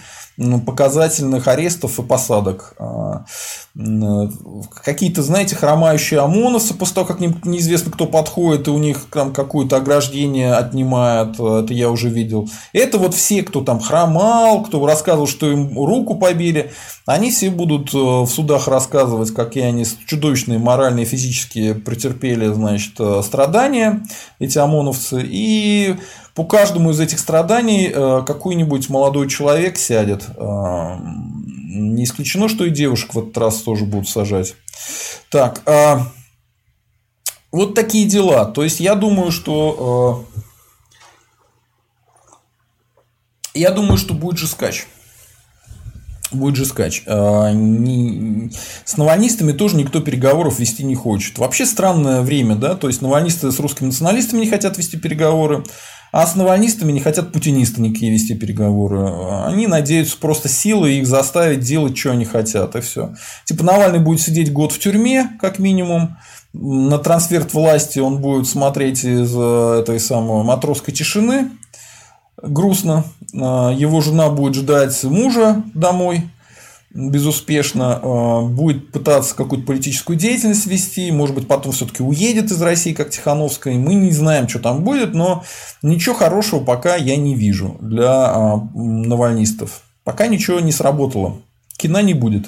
показательных арестов и посадок. А, какие-то, знаете, хромающие ОМОНовцы, после того, как неизвестно кто подходит, и у них там какое-то ограждение отнимает, это я уже видел. Это вот все, кто там хромал, кто рассказывал, что им руку побили, они все будут э, в судах рассказывать, какие они чудовищные моральные и физические претерпели, значит, э, страдания, эти ОМОНовцы, и по каждому из этих страданий э, какой-нибудь молодой человек сядет. Э, не исключено, что и девушек в этот раз тоже будут сажать. Так, э, вот такие дела. То есть я думаю, что я думаю, что будет жескач. Будет жескач. С навальнистами тоже никто переговоров вести не хочет. Вообще странное время, да, то есть навальнисты с русскими националистами не хотят вести переговоры, а с навальнистами не хотят путинисты никакие вести переговоры. Они надеются просто силой их заставить делать, что они хотят, и все. Типа Навальный будет сидеть год в тюрьме, как минимум. На трансфер власти он будет смотреть из э, этой самой матросской тишины. Грустно. Э, его жена будет ждать мужа домой безуспешно, э, будет пытаться какую-то политическую деятельность вести, может быть, потом все-таки уедет из России, как Тихановская. Мы не знаем, что там будет, но ничего хорошего пока я не вижу для э, навальнистов. Пока ничего не сработало. Кино не будет.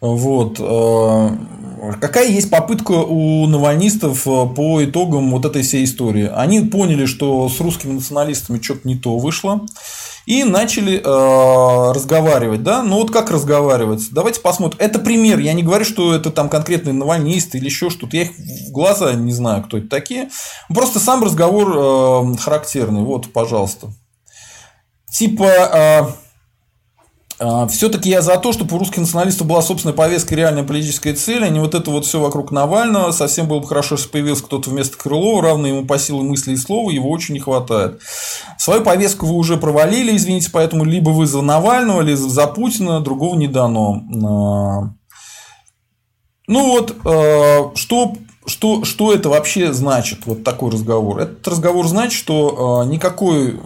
Вот. Э, какая есть попытка у навальнистов по итогам вот этой всей истории? Они поняли, что с русскими националистами что-то не то вышло и начали э, разговаривать, да, ну вот как разговаривать, давайте посмотрим, это пример, я не говорю, что это там конкретные навальнисты или еще что-то, я их в глаза не знаю, кто это такие, просто сам разговор э, характерный, вот, пожалуйста, типа, э, Все-таки я за то, чтобы у русских националистов была собственная повестка и реальная политическая цель, а не вот это вот все вокруг Навального. Совсем было бы хорошо, если появился кто-то вместо Крылова, равный ему по силе мысли и слова, его очень не хватает. Свою повестку вы уже провалили, извините, поэтому либо вы за Навального, либо за Путина, другого не дано. А, ну вот, а, что что, что это вообще значит, вот такой разговор? Этот разговор значит, что никакой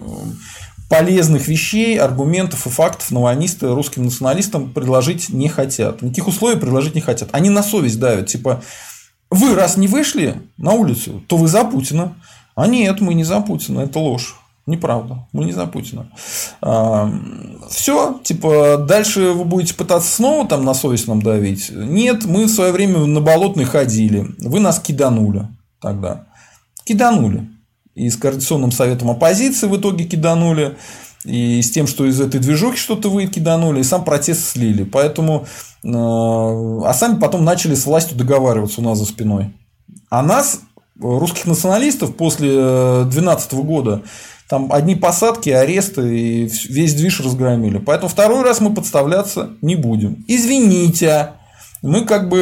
полезных вещей, аргументов и фактов навальнисты русским националистам предложить не хотят. Никаких условий предложить не хотят. Они на совесть давят. Типа, вы раз не вышли на улицу, то вы за Путина. А нет, мы не за Путина, это ложь. Неправда, мы не за Путина. Все, типа, дальше вы будете пытаться снова там на совесть нам давить. Нет, мы в свое время на болотный ходили. Вы нас киданули тогда. Киданули и с Координационным советом оппозиции в итоге киданули, и с тем, что из этой движухи что-то вы киданули, и сам протест слили. Поэтому, э, а сами потом начали с властью договариваться у нас за спиной. А нас, русских националистов, после 2012 года, там одни посадки, аресты и весь движ разгромили. Поэтому второй раз мы подставляться не будем. Извините, мы как бы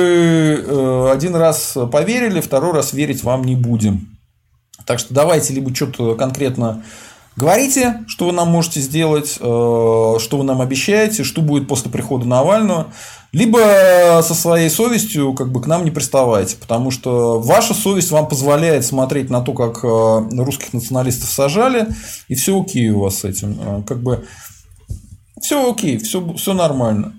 э, один раз поверили, второй раз верить вам не будем. Так что давайте либо что-то конкретно говорите, что вы нам можете сделать, э, что вы нам обещаете, что будет после прихода Навального, либо со своей совестью как бы к нам не приставайте, потому что ваша совесть вам позволяет смотреть на то, как э, русских националистов сажали, и все окей у вас с этим. Э, как бы все окей, все, все нормально.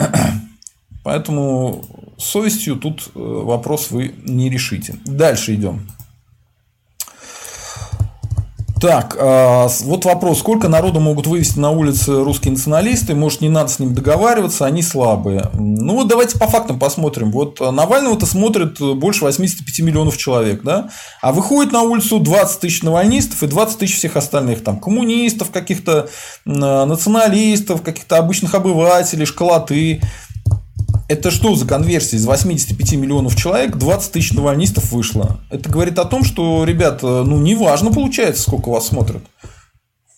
Поэтому совестью тут вопрос вы не решите. Дальше идем. Так, а, вот вопрос. Сколько народу могут вывести на улицы русские националисты? Может, не надо с ним договариваться, они слабые. Ну, вот давайте по фактам посмотрим. Вот Навального-то смотрит больше 85 миллионов человек, да? А выходит на улицу 20 тысяч навальнистов и 20 тысяч всех остальных, там, коммунистов, каких-то националистов, каких-то обычных обывателей, школоты. Это что за конверсия? Из 85 миллионов человек 20 тысяч навальнистов вышло. Это говорит о том, что, ребята, ну, не важно получается, сколько вас смотрят.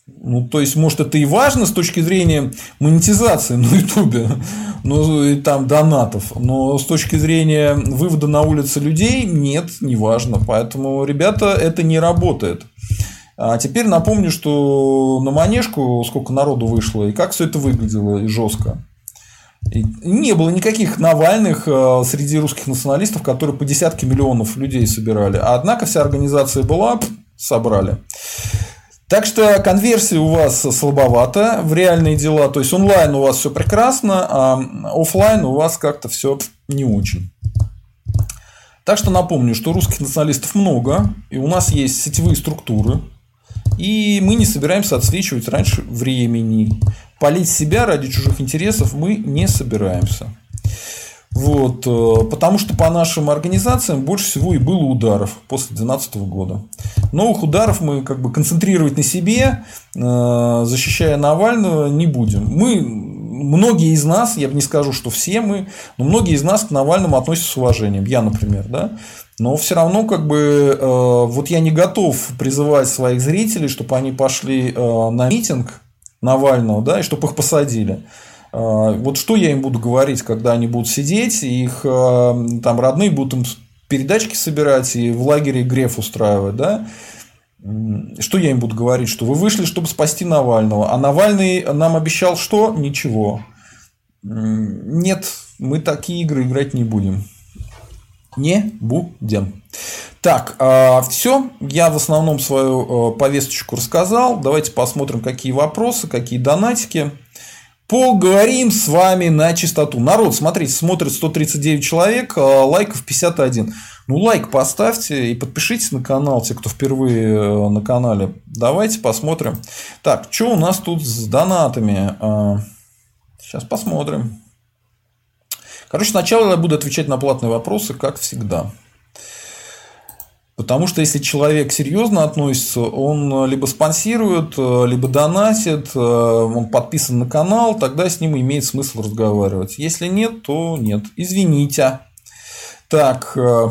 Ну, то есть, может, это и важно с точки зрения монетизации на Ютубе, ну, и там донатов, но с точки зрения вывода на улицы людей нет, не важно. Поэтому, ребята, это не работает. А теперь напомню, что на манежку сколько народу вышло и как все это выглядело и жестко. Не было никаких Навальных э, среди русских националистов, которые по десятки миллионов людей собирали. Однако вся организация была, собрали. Так что конверсия у вас слабовата в реальные дела. То есть онлайн у вас все прекрасно, а офлайн у вас как-то все не очень. Так что напомню, что русских националистов много, и у нас есть сетевые структуры, и мы не собираемся отсвечивать раньше времени. Полить себя ради чужих интересов мы не собираемся. Вот, э, потому что по нашим организациям больше всего и было ударов после 2012 года. Новых ударов мы как бы концентрировать на себе, э, защищая Навального, не будем. Мы, многие из нас, я бы не скажу, что все мы, но многие из нас к Навальному относятся с уважением. Я, например, да. Но все равно, как бы, э, вот я не готов призывать своих зрителей, чтобы они пошли на митинг Навального, да, и чтобы их посадили. А, вот что я им буду говорить, когда они будут сидеть, и их а, там родные будут им передачки собирать и в лагере греф устраивать, да? Что я им буду говорить? Что вы вышли, чтобы спасти Навального. А Навальный нам обещал что? Ничего. Нет, мы такие игры играть не будем. Не будем. Так, а, все. Я в основном свою повесточку рассказал. Давайте посмотрим, какие вопросы, какие донатики. Поговорим с вами на чистоту. Народ, смотрите, смотрит 139 человек, а лайков 51. Ну, лайк поставьте и подпишитесь на канал, те, кто впервые э, на канале. Давайте посмотрим. Так, что у нас тут с донатами? Сейчас а, посмотрим. Короче, сначала я буду отвечать на платные вопросы, как всегда. Потому что если человек серьезно относится, он либо спонсирует, либо донатит, он подписан на канал, тогда с ним имеет смысл разговаривать. Если нет, то нет. Извините. Так. Э,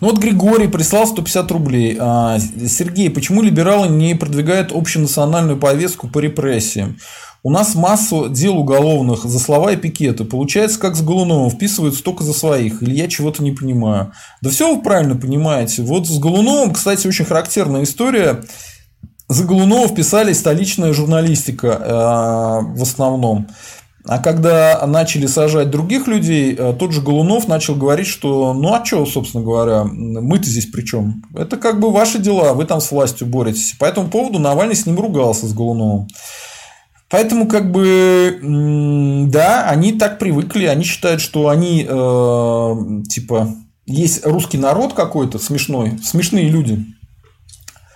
ну вот Григорий прислал 150 рублей. А, Сергей, почему либералы не продвигают общенациональную повестку по репрессиям? У нас массу дел уголовных за слова и пикеты. Получается, как с Голуновым, вписываются только за своих. Или я чего-то не понимаю. Да все вы правильно понимаете. Вот с Голуновым, кстати, очень характерная история. За Голунова вписали столичная журналистика э, в основном. А когда начали сажать других людей, э, тот же Голунов начал говорить, что ну а что, собственно говоря, мы-то здесь при чем? Это как бы ваши дела, вы там с властью боретесь. По этому поводу Навальный с ним ругался, с Голуновым. Поэтому, как бы, да, они так привыкли, они считают, что они, э, типа, есть русский народ какой-то смешной, смешные люди,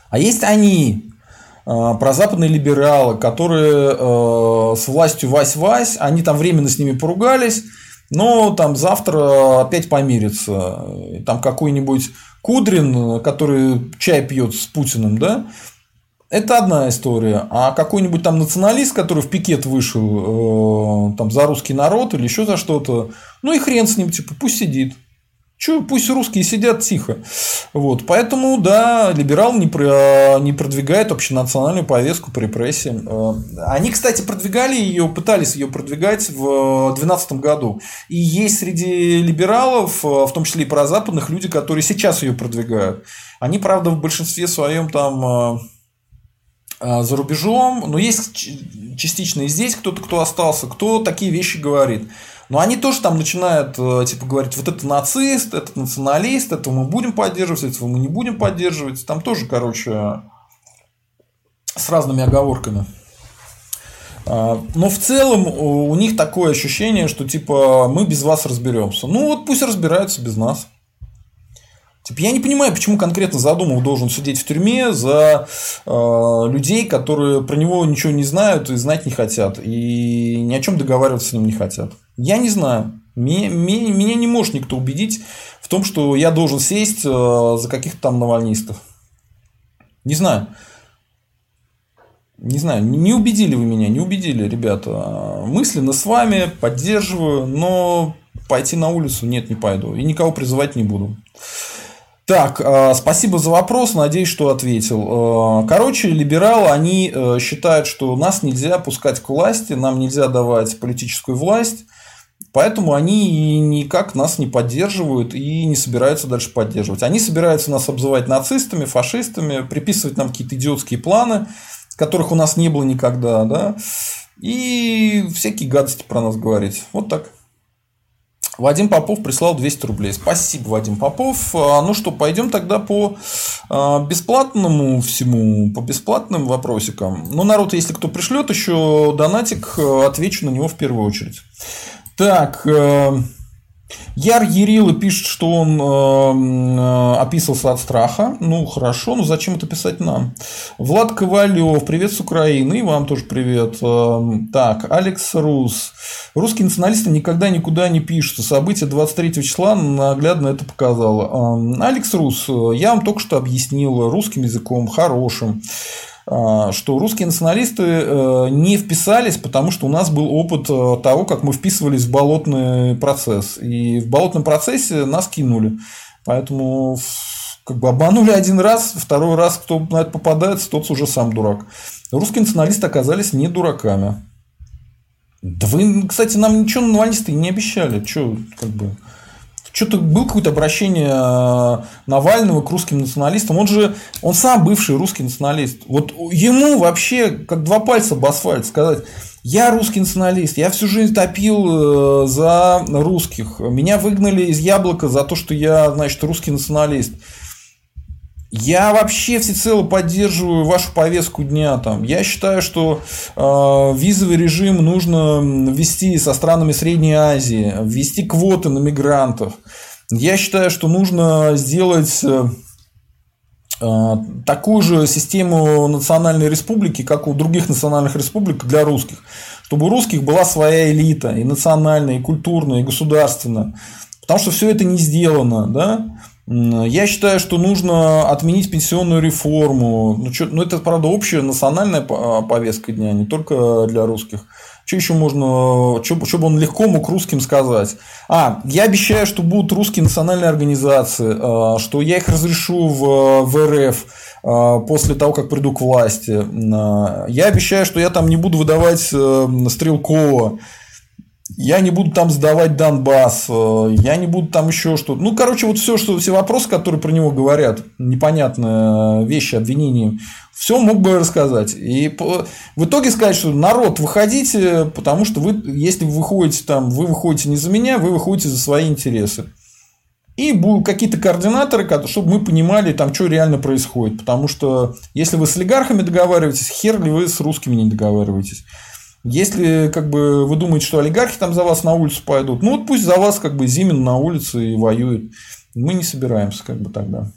а есть они, э, прозападные либералы, которые э, с властью Вась-Вась, они там временно с ними поругались, но там завтра опять помирятся. Там какой-нибудь Кудрин, который чай пьет с Путиным, да, это одна история. А какой-нибудь там националист, который в пикет вышел э, там, за русский народ или еще за что-то, ну и хрен с ним, типа, пусть сидит. Че, пусть русские сидят тихо. Вот. Поэтому, да, либерал не, про, не продвигает общенациональную повестку по репрессиям. Э, они, кстати, продвигали ее, пытались ее продвигать в 2012 году. И есть среди либералов, э, в том числе и прозападных, люди, которые сейчас ее продвигают. Они, правда, в большинстве своем там за рубежом, но есть частично и здесь кто-то, кто остался, кто такие вещи говорит. Но они тоже там начинают э, типа говорить, вот это нацист, это националист, этого мы будем поддерживать, этого мы не будем поддерживать. Там тоже, короче, с разными оговорками. А, но в целом у них такое ощущение, что типа мы без вас разберемся. Ну вот пусть разбираются без нас. Типа, я не понимаю, почему конкретно Задумов должен сидеть в тюрьме за э, людей, которые про него ничего не знают и знать не хотят, и ни о чем договариваться с ним не хотят. Я не знаю. Меня, меня, не может никто убедить в том, что я должен сесть э, за каких-то там навальнистов. Не знаю. Не знаю, не убедили вы меня, не убедили, ребята. Мысленно с вами, поддерживаю, но пойти на улицу нет, не пойду. И никого призывать не буду. Так, э, спасибо за вопрос, надеюсь, что ответил. Э, короче, либералы, они э, считают, что нас нельзя пускать к власти, нам нельзя давать политическую власть, поэтому они никак нас не поддерживают и не собираются дальше поддерживать. Они собираются нас обзывать нацистами, фашистами, приписывать нам какие-то идиотские планы, которых у нас не было никогда, да, и всякие гадости про нас говорить. Вот так. Вадим Попов прислал 200 рублей. Спасибо, Вадим Попов. А, ну что, пойдем тогда по а, бесплатному всему, по бесплатным вопросикам. Ну, народ, если кто пришлет еще донатик, отвечу на него в первую очередь. Так, э, Яр Ерила пишет, что он э, э, от страха. Ну, хорошо, но зачем это писать нам? Влад Ковалев, привет с Украины, и вам тоже привет. Э, так, Алекс Рус. Русские националисты никогда никуда не пишут. Событие 23 числа наглядно это показало. Э, Алекс Рус, я вам только что объяснил русским языком, хорошим. А, что русские националисты э, не вписались, потому что у нас был опыт э, того, как мы вписывались в болотный процесс. И в болотном процессе нас кинули. Поэтому как бы обманули один раз, второй раз, кто на это попадается, тот уже сам дурак. Русские националисты оказались не дураками. Да вы, кстати, нам ничего навальнисты не обещали. Че, как бы что-то было какое-то обращение э, Навального к русским националистам. Он же, он сам бывший русский националист. Вот ему вообще как два пальца об асфальт сказать, я русский националист, я всю жизнь топил э, за русских. Меня выгнали из яблока за то, что я, значит, русский националист. Я вообще всецело поддерживаю вашу повестку дня. Там. Я считаю, что э, визовый режим нужно ввести со странами Средней Азии, ввести квоты на мигрантов. Я считаю, что нужно сделать э, э, такую же систему национальной республики, как у других национальных республик для русских. Чтобы у русских была своя элита, и национальная, и культурная, и государственная. Потому что все это не сделано. Да? Я считаю, что нужно отменить пенсионную реформу. Ну, что, ну это, правда, общая национальная а, повестка дня, не только для русских. Что еще можно, что, чтобы он легко мог русским сказать? А, я обещаю, что будут русские национальные организации, а, что я их разрешу в, в РФ а, после того, как приду к власти. Я обещаю, что я там не буду выдавать э, Стрелкова я не буду там сдавать Донбасс, э, я не буду там еще что-то. Ну, короче, вот все, что все вопросы, которые про него говорят, непонятные вещи, обвинения, все мог бы рассказать. И в итоге сказать, что народ, выходите, потому что вы, если вы выходите там, вы выходите не за меня, вы выходите за свои интересы. И будут какие-то координаторы, чтобы мы понимали, там, что реально происходит. Потому что если вы с олигархами договариваетесь, хер ли вы с русскими не договариваетесь. Если как бы вы думаете, что олигархи там за вас на улицу пойдут, ну вот пусть за вас как бы Зимин на улице и воюет. Мы не собираемся как бы тогда.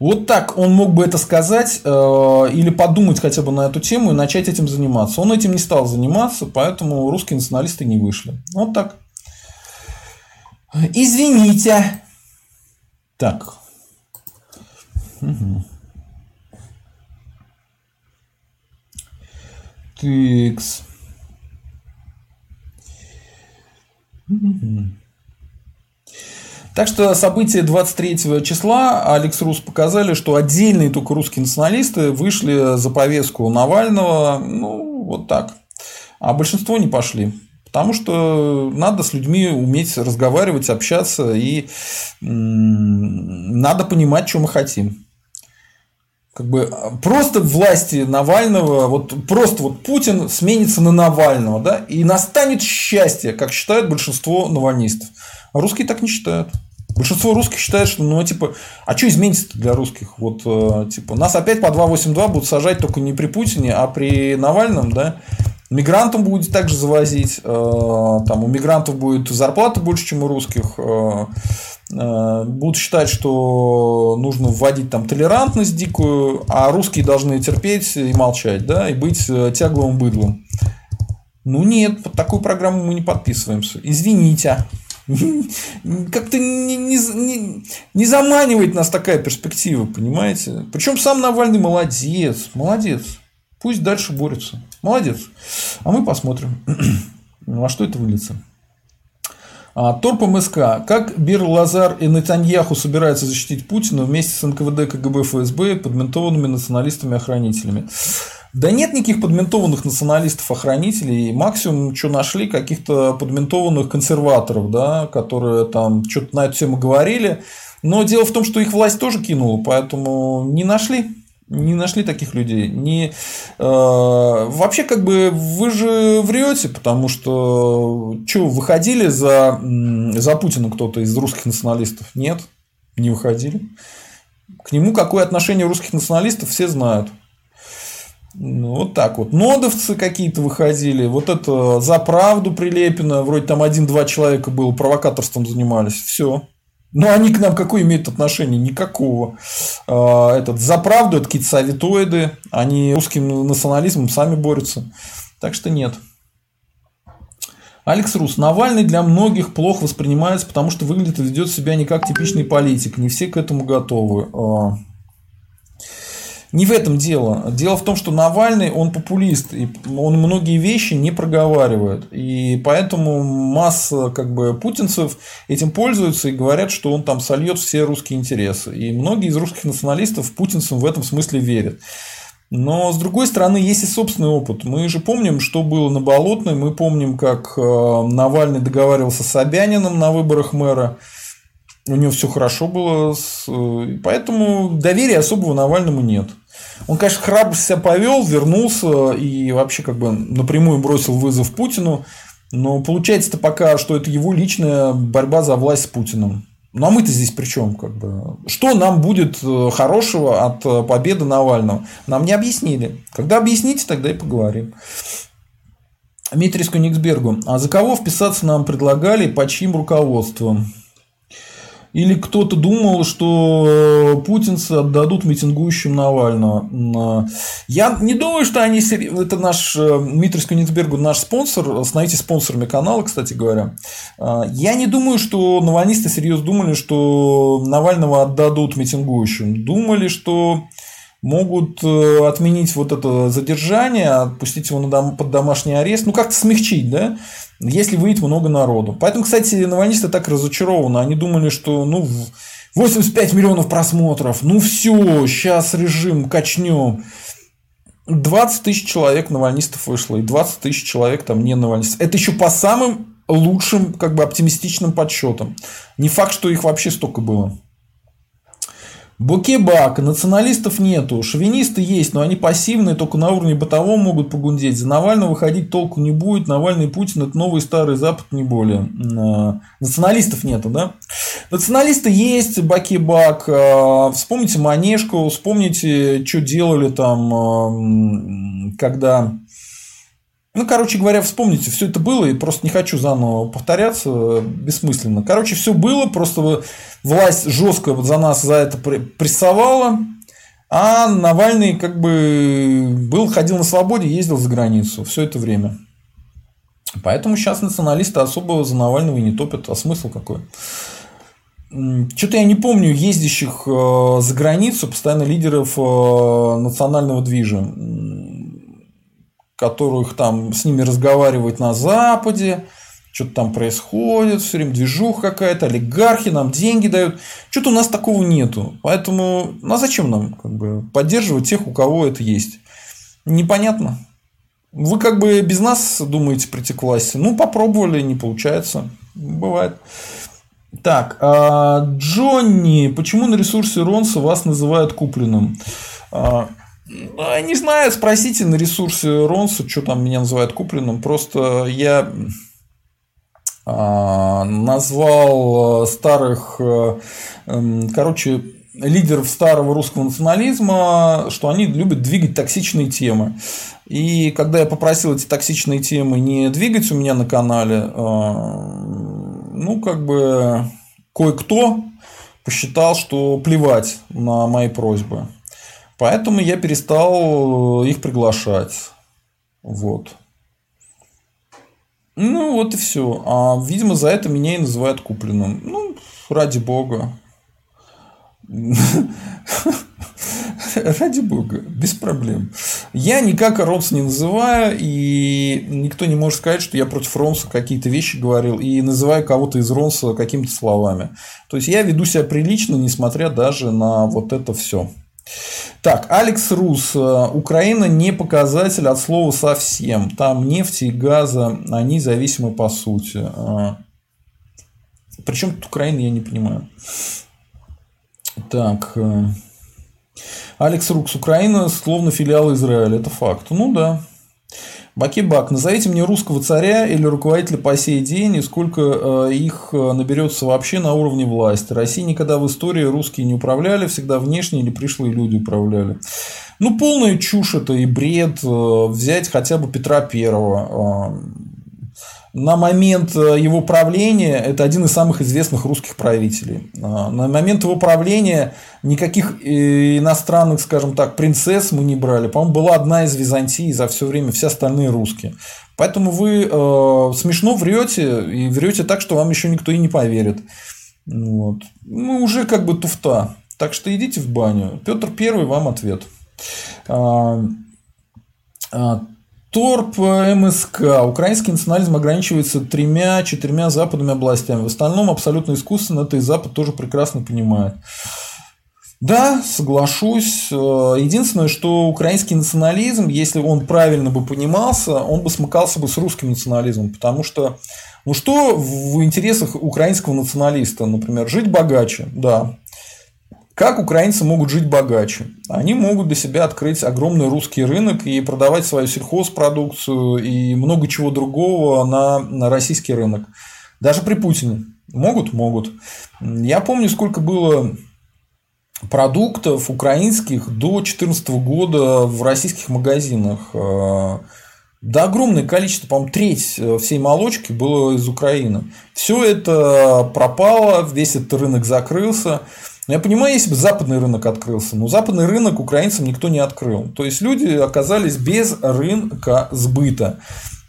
Вот так он мог бы это сказать э, или подумать хотя бы на эту тему и начать этим заниматься. Он этим не стал заниматься, поэтому русские националисты не вышли. Вот так. Извините. Так. Угу. Тыкс. Так что события 23 числа Алекс Рус показали, что отдельные только русские националисты вышли за повестку Навального, ну, вот так. А большинство не пошли. Потому что надо с людьми уметь разговаривать, общаться, и надо понимать, что мы хотим как бы просто власти Навального, вот просто вот Путин сменится на Навального, да, и настанет счастье, как считают большинство навальнистов. А русские так не считают. Большинство русских считает, что, ну, типа, а что изменится для русских? Вот, э, типа, нас опять по 282 будут сажать только не при Путине, а при Навальном, да, Мигрантам будет также завозить, э, там у мигрантов будет зарплата больше, чем у русских, э, Э, будут считать, что нужно вводить там толерантность дикую, а русские должны терпеть и молчать, да, и быть тягловым быдлом. Ну нет, под такую программу мы не подписываемся. Извините. Как-то не, не, не заманивает нас такая перспектива, понимаете? Причем сам Навальный молодец, молодец. Пусть дальше борется. Молодец. А мы посмотрим, во что это выльется. А, Торп МСК. Как Бир Лазар и Нетаньяху собираются защитить Путина вместе с НКВД, КГБ, ФСБ подментованными националистами-охранителями? Да нет никаких подментованных националистов-охранителей. Максимум, что нашли, каких-то подментованных консерваторов, да, которые там что-то на эту тему говорили. Но дело в том, что их власть тоже кинула, поэтому не нашли не нашли таких людей. Не, э, вообще, как бы вы же врете, потому что что, выходили за, за Путина кто-то из русских националистов? Нет, не выходили. К нему какое отношение русских националистов, все знают. Ну, вот так вот. Нодовцы какие-то выходили. Вот это за правду Прилепина. Вроде там один-два человека было, провокаторством занимались. Все. Но они к нам какое имеют отношение? Никакого. А, этот, за правду это какие-то советоиды. Они русским национализмом сами борются. Так что нет. Алекс Рус. Навальный для многих плохо воспринимается, потому что выглядит и ведет себя не как типичный политик. Не все к этому готовы. Не в этом дело. Дело в том, что Навальный, он популист, и он многие вещи не проговаривает. И поэтому масса как бы, путинцев этим пользуются и говорят, что он там сольет все русские интересы. И многие из русских националистов путинцам в этом смысле верят. Но, с другой стороны, есть и собственный опыт. Мы же помним, что было на Болотной, мы помним, как э, Навальный договаривался с Собяниным на выборах мэра у него все хорошо было, э, поэтому доверия особого Навальному нет. Он, конечно, храбро себя повел, вернулся и вообще как бы напрямую бросил вызов Путину, но получается-то пока, что это его личная борьба за власть с Путиным. Ну а мы-то здесь при чем? Как бы? Что нам будет э, хорошего от э, победы Навального? Нам не объяснили. Когда объясните, тогда и поговорим. Дмитрий Никсбергу. А за кого вписаться нам предлагали, по чьим руководством? Или кто-то думал, что э, путинцы отдадут митингующим Навального. Я не думаю, что они... Это наш э, Дмитрий Скунитсбергу, наш спонсор. Становитесь спонсорами канала, кстати говоря. Я не думаю, что навальнисты серьезно думали, что Навального отдадут митингующим. Думали, что могут э, отменить вот это задержание, отпустить его под домашний арест, ну как-то смягчить, да, если выйдет много народу. Поэтому, кстати, навальнисты так разочарованы. Они думали, что ну 85 миллионов просмотров, ну все, сейчас режим качнем. 20 тысяч человек навальнистов вышло, и 20 тысяч человек там не навальнистов. Это еще по самым лучшим, как бы оптимистичным подсчетам. Не факт, что их вообще столько было. Букебак, националистов нету, шовинисты есть, но они пассивные, только на уровне бытовом могут погундеть. За Навального выходить толку не будет, Навальный и Путин это новый старый Запад, не более. А, националистов нету, да? Националисты есть, Бакебак, а, вспомните Манежку, вспомните, что делали там, а, когда ну, короче говоря, вспомните, все это было, и просто не хочу заново повторяться, бессмысленно. Короче, все было, просто власть жестко за нас за это прессовала, а Навальный как бы был, ходил на свободе, ездил за границу все это время. Поэтому сейчас националисты особо за Навального и не топят. А смысл какой? Что-то я не помню ездящих э, за границу постоянно лидеров э, национального движа которых там с ними разговаривать на Западе, что-то там происходит, все время движуха какая-то, олигархи нам деньги дают. Что-то у нас такого нету. Поэтому, ну а зачем нам как бы, поддерживать тех, у кого это есть? Непонятно. Вы как бы без нас думаете прийти к власти. Ну, попробовали, не получается. Бывает. Так, а Джонни, почему на ресурсе Ронса вас называют купленным? А, не знаю, спросите на ресурсе Ронса, что там меня называют купленным. Просто я а, назвал э, старых, эм, короче, лидеров старого русского национализма, что они любят двигать токсичные темы. И когда я попросил эти токсичные темы не двигать у меня на канале, ну, как бы кое-кто посчитал, что плевать на мои просьбы. Поэтому я перестал их приглашать. Вот. Ну, вот и все. А, видимо, за это меня и называют купленным. Ну, ради бога. Ради бога, без проблем. Я никак Ромс не называю, и никто не может сказать, что я против Ромса какие-то вещи говорил и называю кого-то из Ромса какими-то словами. То есть я веду себя прилично, несмотря даже на вот это все. Так, Алекс Рус. Украина не показатель от слова совсем. Там нефти и газа, они зависимы по сути. А, Причем тут Украина, я не понимаю. Так. Э, Алекс Рукс. Украина словно филиал Израиля. Это факт. Ну да. Бакибак, назовите мне русского царя или руководителя по сей день, и сколько э, их э, наберется вообще на уровне власти. России никогда в истории русские не управляли, всегда внешние или пришлые люди управляли. Ну, полная чушь это и бред. Взять хотя бы Петра Первого на момент э, его правления это один из самых известных русских правителей. А, на момент его правления никаких э, иностранных, скажем так, принцесс мы не брали. По-моему, была одна из Византии за все время, все остальные русские. Поэтому вы э, смешно врете и врете так, что вам еще никто и не поверит. Вот. Ну, уже как бы туфта. Так что идите в баню. Петр Первый вам ответ. Торп э, МСК. Украинский национализм ограничивается тремя-четырьмя западными областями. В остальном абсолютно искусственно. Это и Запад тоже прекрасно понимает. Да, соглашусь. Э, единственное, что украинский национализм, если он правильно бы понимался, он бы смыкался бы с русским национализмом. Потому что, ну что в интересах украинского националиста, например, жить богаче, да, как украинцы могут жить богаче? Они могут для себя открыть огромный русский рынок и продавать свою сельхозпродукцию и много чего другого на, на российский рынок. Даже при Путине. Могут? Могут. Я помню, сколько было продуктов украинских до 2014 года в российских магазинах. Э, да, огромное количество, по-моему, треть э, всей молочки было из Украины. Все это пропало, весь этот рынок закрылся. Но я понимаю, если бы западный рынок открылся, но западный рынок украинцам никто не открыл. То есть люди оказались без рынка сбыта.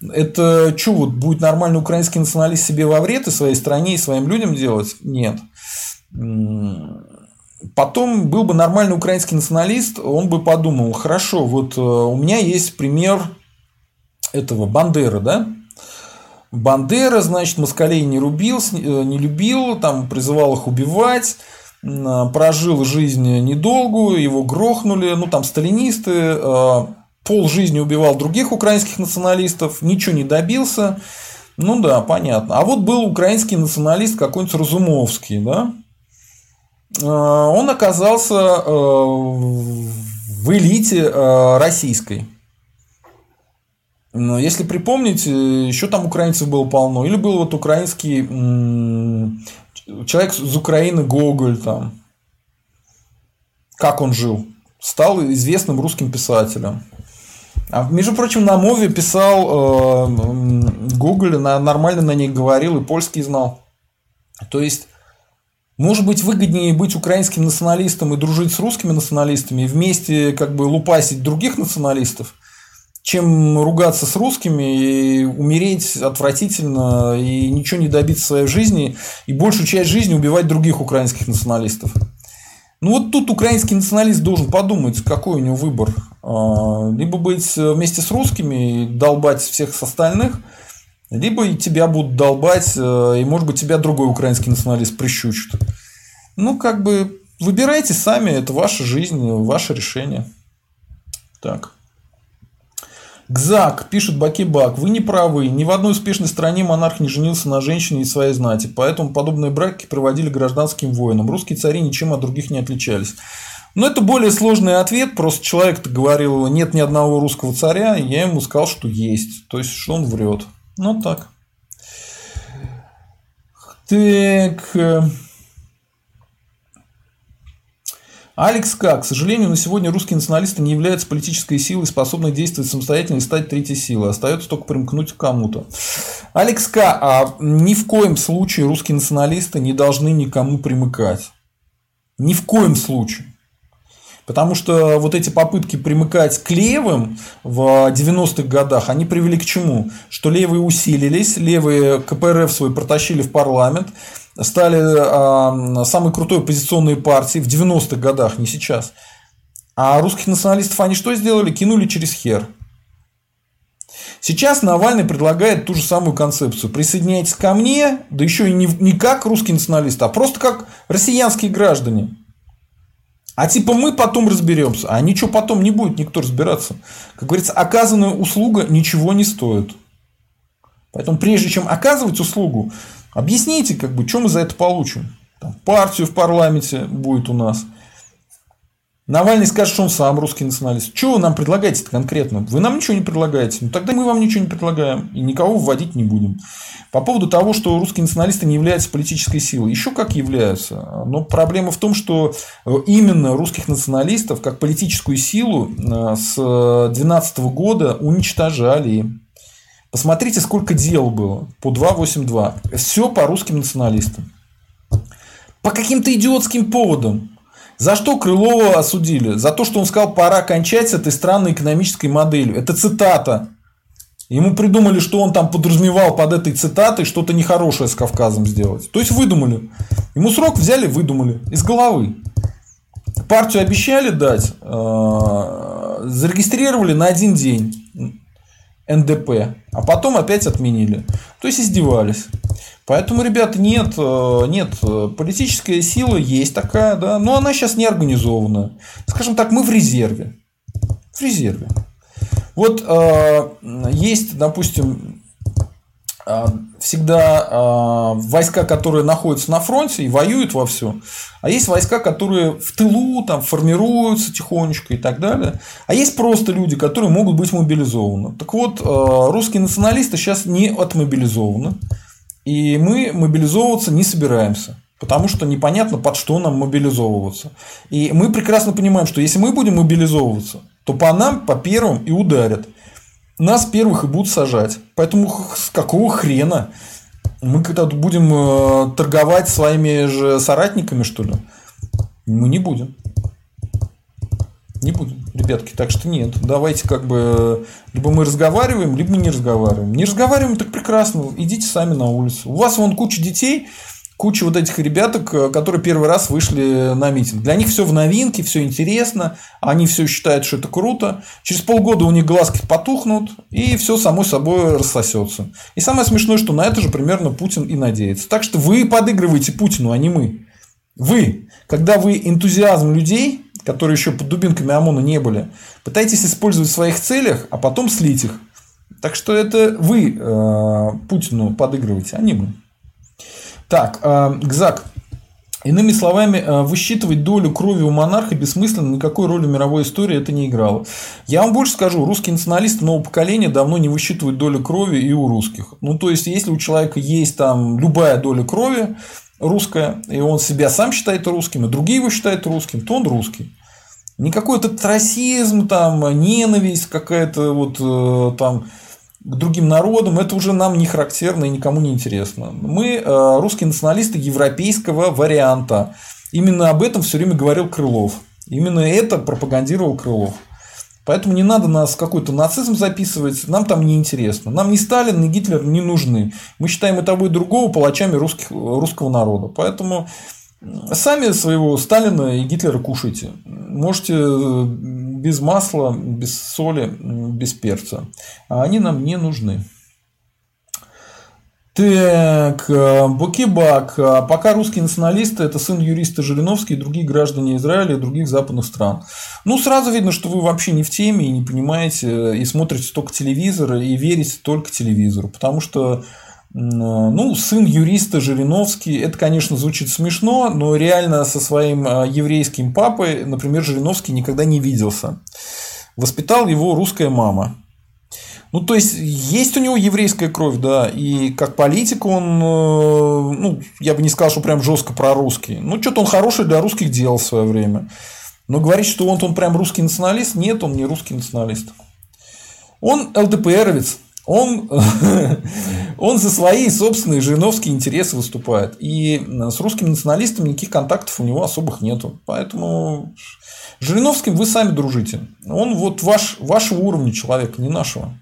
Это что, вот будет нормальный украинский националист себе во вред и своей стране, и своим людям делать? Нет. Потом был бы нормальный украинский националист, он бы подумал, хорошо, вот э, у меня есть пример этого Бандеры, да? Бандера, значит, москалей не рубил, э, не любил, там призывал их убивать, прожил жизнь недолгую, его грохнули, ну там сталинисты, э, пол жизни убивал других украинских националистов, ничего не добился. Ну да, понятно. А вот был украинский националист какой-нибудь Разумовский, да? Э, он оказался э, в элите российской. Но если припомнить, еще там украинцев было полно. Или был вот украинский человек из Украины Гоголь там. Как он жил? Стал известным русским писателем. А, между прочим, на мове писал э, Гоголь, на, нормально на ней говорил и польский знал. То есть, может быть, выгоднее быть украинским националистом и дружить с русскими националистами и вместе как бы лупасить других националистов, чем ругаться с русскими и умереть отвратительно и ничего не добиться в своей жизни и большую часть жизни убивать других украинских националистов. Ну вот тут украинский националист должен подумать, какой у него выбор. А, либо быть вместе с русскими и долбать всех остальных, либо и тебя будут долбать, э, и может быть тебя другой украинский националист прищучит. Ну, как бы выбирайте сами, это ваша жизнь, ваше решение. Так. Гзак, пишет Бакибак, вы не правы. Ни в одной успешной стране монарх не женился на женщине из своей знати, поэтому подобные браки проводили гражданским воинам. Русские цари ничем от других не отличались. Но это более сложный ответ. Просто человек говорил, нет ни одного русского царя, и я ему сказал, что есть. То есть, что он врет. Ну так. Так. Алекс К. К сожалению, на сегодня русские националисты не являются политической силой, способной действовать самостоятельно и стать третьей силой. Остается только примкнуть к кому-то. Алекс К. А ни в коем случае русские националисты не должны никому примыкать. Ни в коем случае. Потому что вот эти попытки примыкать к левым в 90-х годах, они привели к чему? Что левые усилились, левые КПРФ свой протащили в парламент, стали э, самой крутой оппозиционной партией в 90-х годах, не сейчас. А русских националистов они что сделали? Кинули через хер. Сейчас Навальный предлагает ту же самую концепцию. Присоединяйтесь ко мне, да еще и не, не как русские националисты, а просто как россиянские граждане. А типа мы потом разберемся. А ничего потом не будет никто разбираться. Как говорится, оказанная услуга ничего не стоит. Поэтому прежде чем оказывать услугу, объясните, как бы, что мы за это получим. Там, партию в парламенте будет у нас – Навальный скажет, что он сам русский националист. Что вы нам предлагаете конкретно? Вы нам ничего не предлагаете. Ну, тогда мы вам ничего не предлагаем. И никого вводить не будем. По поводу того, что русские националисты не являются политической силой. Еще как являются. Но проблема в том, что э, именно русских националистов как политическую силу э, с 2012 года уничтожали. Посмотрите, сколько дел было по 282. Все по русским националистам. По каким-то идиотским поводам. За что Крылова осудили? За то, что он сказал, пора кончать с этой странной экономической моделью. Это цитата. Ему придумали, что он там подразумевал под этой цитатой что-то нехорошее с Кавказом сделать. То есть выдумали. Ему срок взяли, выдумали. Из головы. Партию обещали дать, э, зарегистрировали на один день НДП, а потом опять отменили. То есть издевались. Поэтому, ребята, нет, э, нет, политическая сила есть такая, да, но она сейчас не организована. Скажем так, мы в резерве. В резерве. Вот э, есть, допустим, э, всегда э, войска, которые находятся на фронте и воюют во все, а есть войска, которые в тылу там формируются тихонечко и так далее, а есть просто люди, которые могут быть мобилизованы. Так вот, э, русские националисты сейчас не отмобилизованы. И мы мобилизовываться не собираемся. Потому что непонятно, под что нам мобилизовываться. И мы прекрасно понимаем, что если мы будем мобилизовываться, то по нам, по первым и ударят. Нас первых и будут сажать. Поэтому с какого хрена мы когда будем э, торговать своими же соратниками, что ли? Мы не будем. Не будем, ребятки. Так что нет. Давайте как бы либо мы разговариваем, либо мы не разговариваем. Не разговариваем, так прекрасно. Идите сами на улицу. У вас вон куча детей, куча вот этих ребяток, которые первый раз вышли на митинг. Для них все в новинке, все интересно, они все считают, что это круто. Через полгода у них глазки потухнут, и все само собой рассосется. И самое смешное, что на это же примерно Путин и надеется. Так что вы подыгрываете Путину, а не мы. Вы, когда вы энтузиазм людей которые еще под дубинками ОМОНа не были, пытаетесь использовать в своих целях, а потом слить их. Так что это вы э, Путину подыгрываете, а не мы. Так, э, Гзак. Иными словами, э, высчитывать долю крови у монарха бессмысленно, никакой роли в мировой истории это не играло. Я вам больше скажу, русские националисты нового поколения давно не высчитывают долю крови и у русских. Ну, то есть, если у человека есть там любая доля крови, русская, и он себя сам считает русским, и другие его считают русским, то он русский. Не какой-то расизм, там, ненависть какая-то вот э, там к другим народам, это уже нам не характерно и никому не интересно. Мы э, русские националисты европейского варианта. Именно об этом все время говорил Крылов. Именно это пропагандировал Крылов. Поэтому не надо нас какой-то нацизм записывать, нам там не интересно. Нам ни Сталин, ни Гитлер не нужны. Мы считаем и того, и другого палачами русских, русского народа. Поэтому сами своего Сталина и Гитлера кушайте. Можете э, без масла, без соли, без перца. А они нам не нужны. Так, э, Букибак. А пока русские националисты – это сын юриста Жириновский и другие граждане Израиля и других западных стран. Ну, сразу видно, что вы вообще не в теме и не понимаете, и смотрите только телевизор, и верите только телевизору. Потому что ну, сын юриста Жириновский, это, конечно, звучит смешно, но реально со своим э, еврейским папой, например, Жириновский никогда не виделся. Воспитал его русская мама. Ну, то есть, есть у него еврейская кровь, да, и как политик он, э, ну, я бы не сказал, что прям жестко прорусский. Ну, что-то он хороший для русских делал в свое время. Но говорить, что он, он прям русский националист, нет, он не русский националист. Он ЛДПРовец, он, он за свои собственные жириновские интересы выступает. И с русскими националистами никаких контактов у него особых нету. Поэтому с Жириновским вы сами дружите. Он вот ваш, вашего уровня человек, не нашего.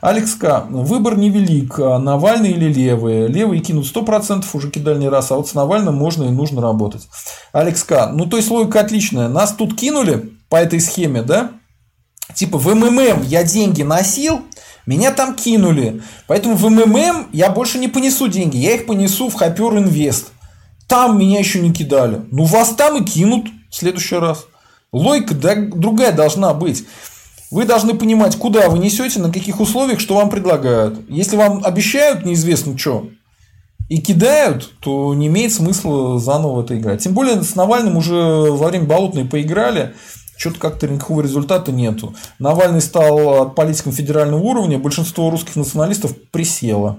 Алекс К. Выбор невелик. Навальный или левые? Левые кинут 100%, уже кидали не раз, а вот с Навальным можно и нужно работать. Алекс К. Ну, то есть логика отличная. Нас тут кинули по этой схеме, да? Типа в МММ я деньги носил, меня там кинули. Поэтому в МММ я больше не понесу деньги. Я их понесу в Хопер Инвест. Там меня еще не кидали. Ну, вас там и кинут в следующий раз. Логика другая должна быть. Вы должны понимать, куда вы несете, на каких условиях, что вам предлагают. Если вам обещают неизвестно что и кидают, то не имеет смысла заново это играть. Тем более с Навальным уже во время болотной поиграли, что-то как-то никакого результата нету. Навальный стал политиком федерального уровня, большинство русских националистов присело.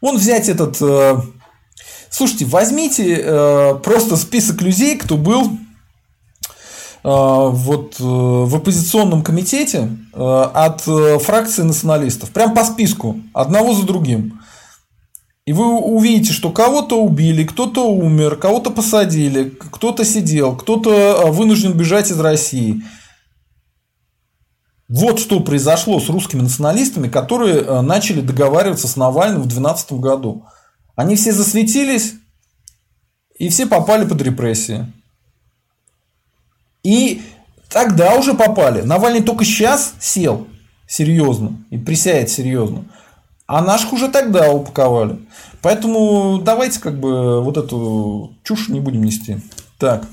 Вон взять этот... Э, слушайте, возьмите э, просто список людей, кто был Э, вот э, в оппозиционном комитете э, от фракции националистов. Прям по списку, одного за другим. И вы увидите, что кого-то убили, кто-то умер, кого-то посадили, кто-то сидел, кто-то вынужден бежать из России. Вот что произошло с русскими националистами, которые начали договариваться с Навальным в 2012 году. Они все засветились, и все попали под репрессии. И тогда уже попали. Навальный только сейчас сел серьезно и присядет серьезно. А наших уже тогда упаковали. Поэтому давайте как бы вот эту чушь не будем нести. Так.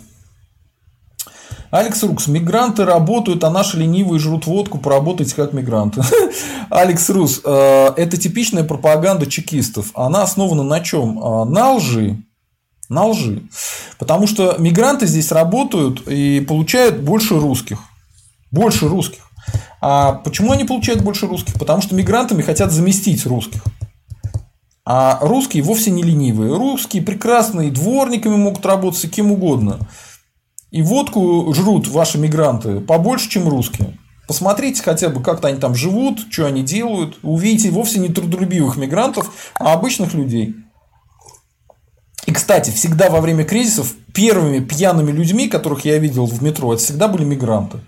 Алекс Рукс. Мигранты работают, а наши ленивые жрут водку. Поработайте как мигранты. Алекс Рус. Э, это типичная пропаганда чекистов. Она основана на чем? Э, на лжи на лжи. Потому что мигранты здесь работают и получают больше русских. Больше русских. А почему они получают больше русских? Потому что мигрантами хотят заместить русских. А русские вовсе не ленивые. Русские прекрасные дворниками могут работать, кем угодно. И водку жрут ваши мигранты побольше, чем русские. Посмотрите хотя бы, как-то они там живут, что они делают. Увидите вовсе не трудолюбивых мигрантов, а обычных людей. И, кстати, всегда во время кризисов первыми пьяными людьми, которых я видел в метро, это всегда были мигранты.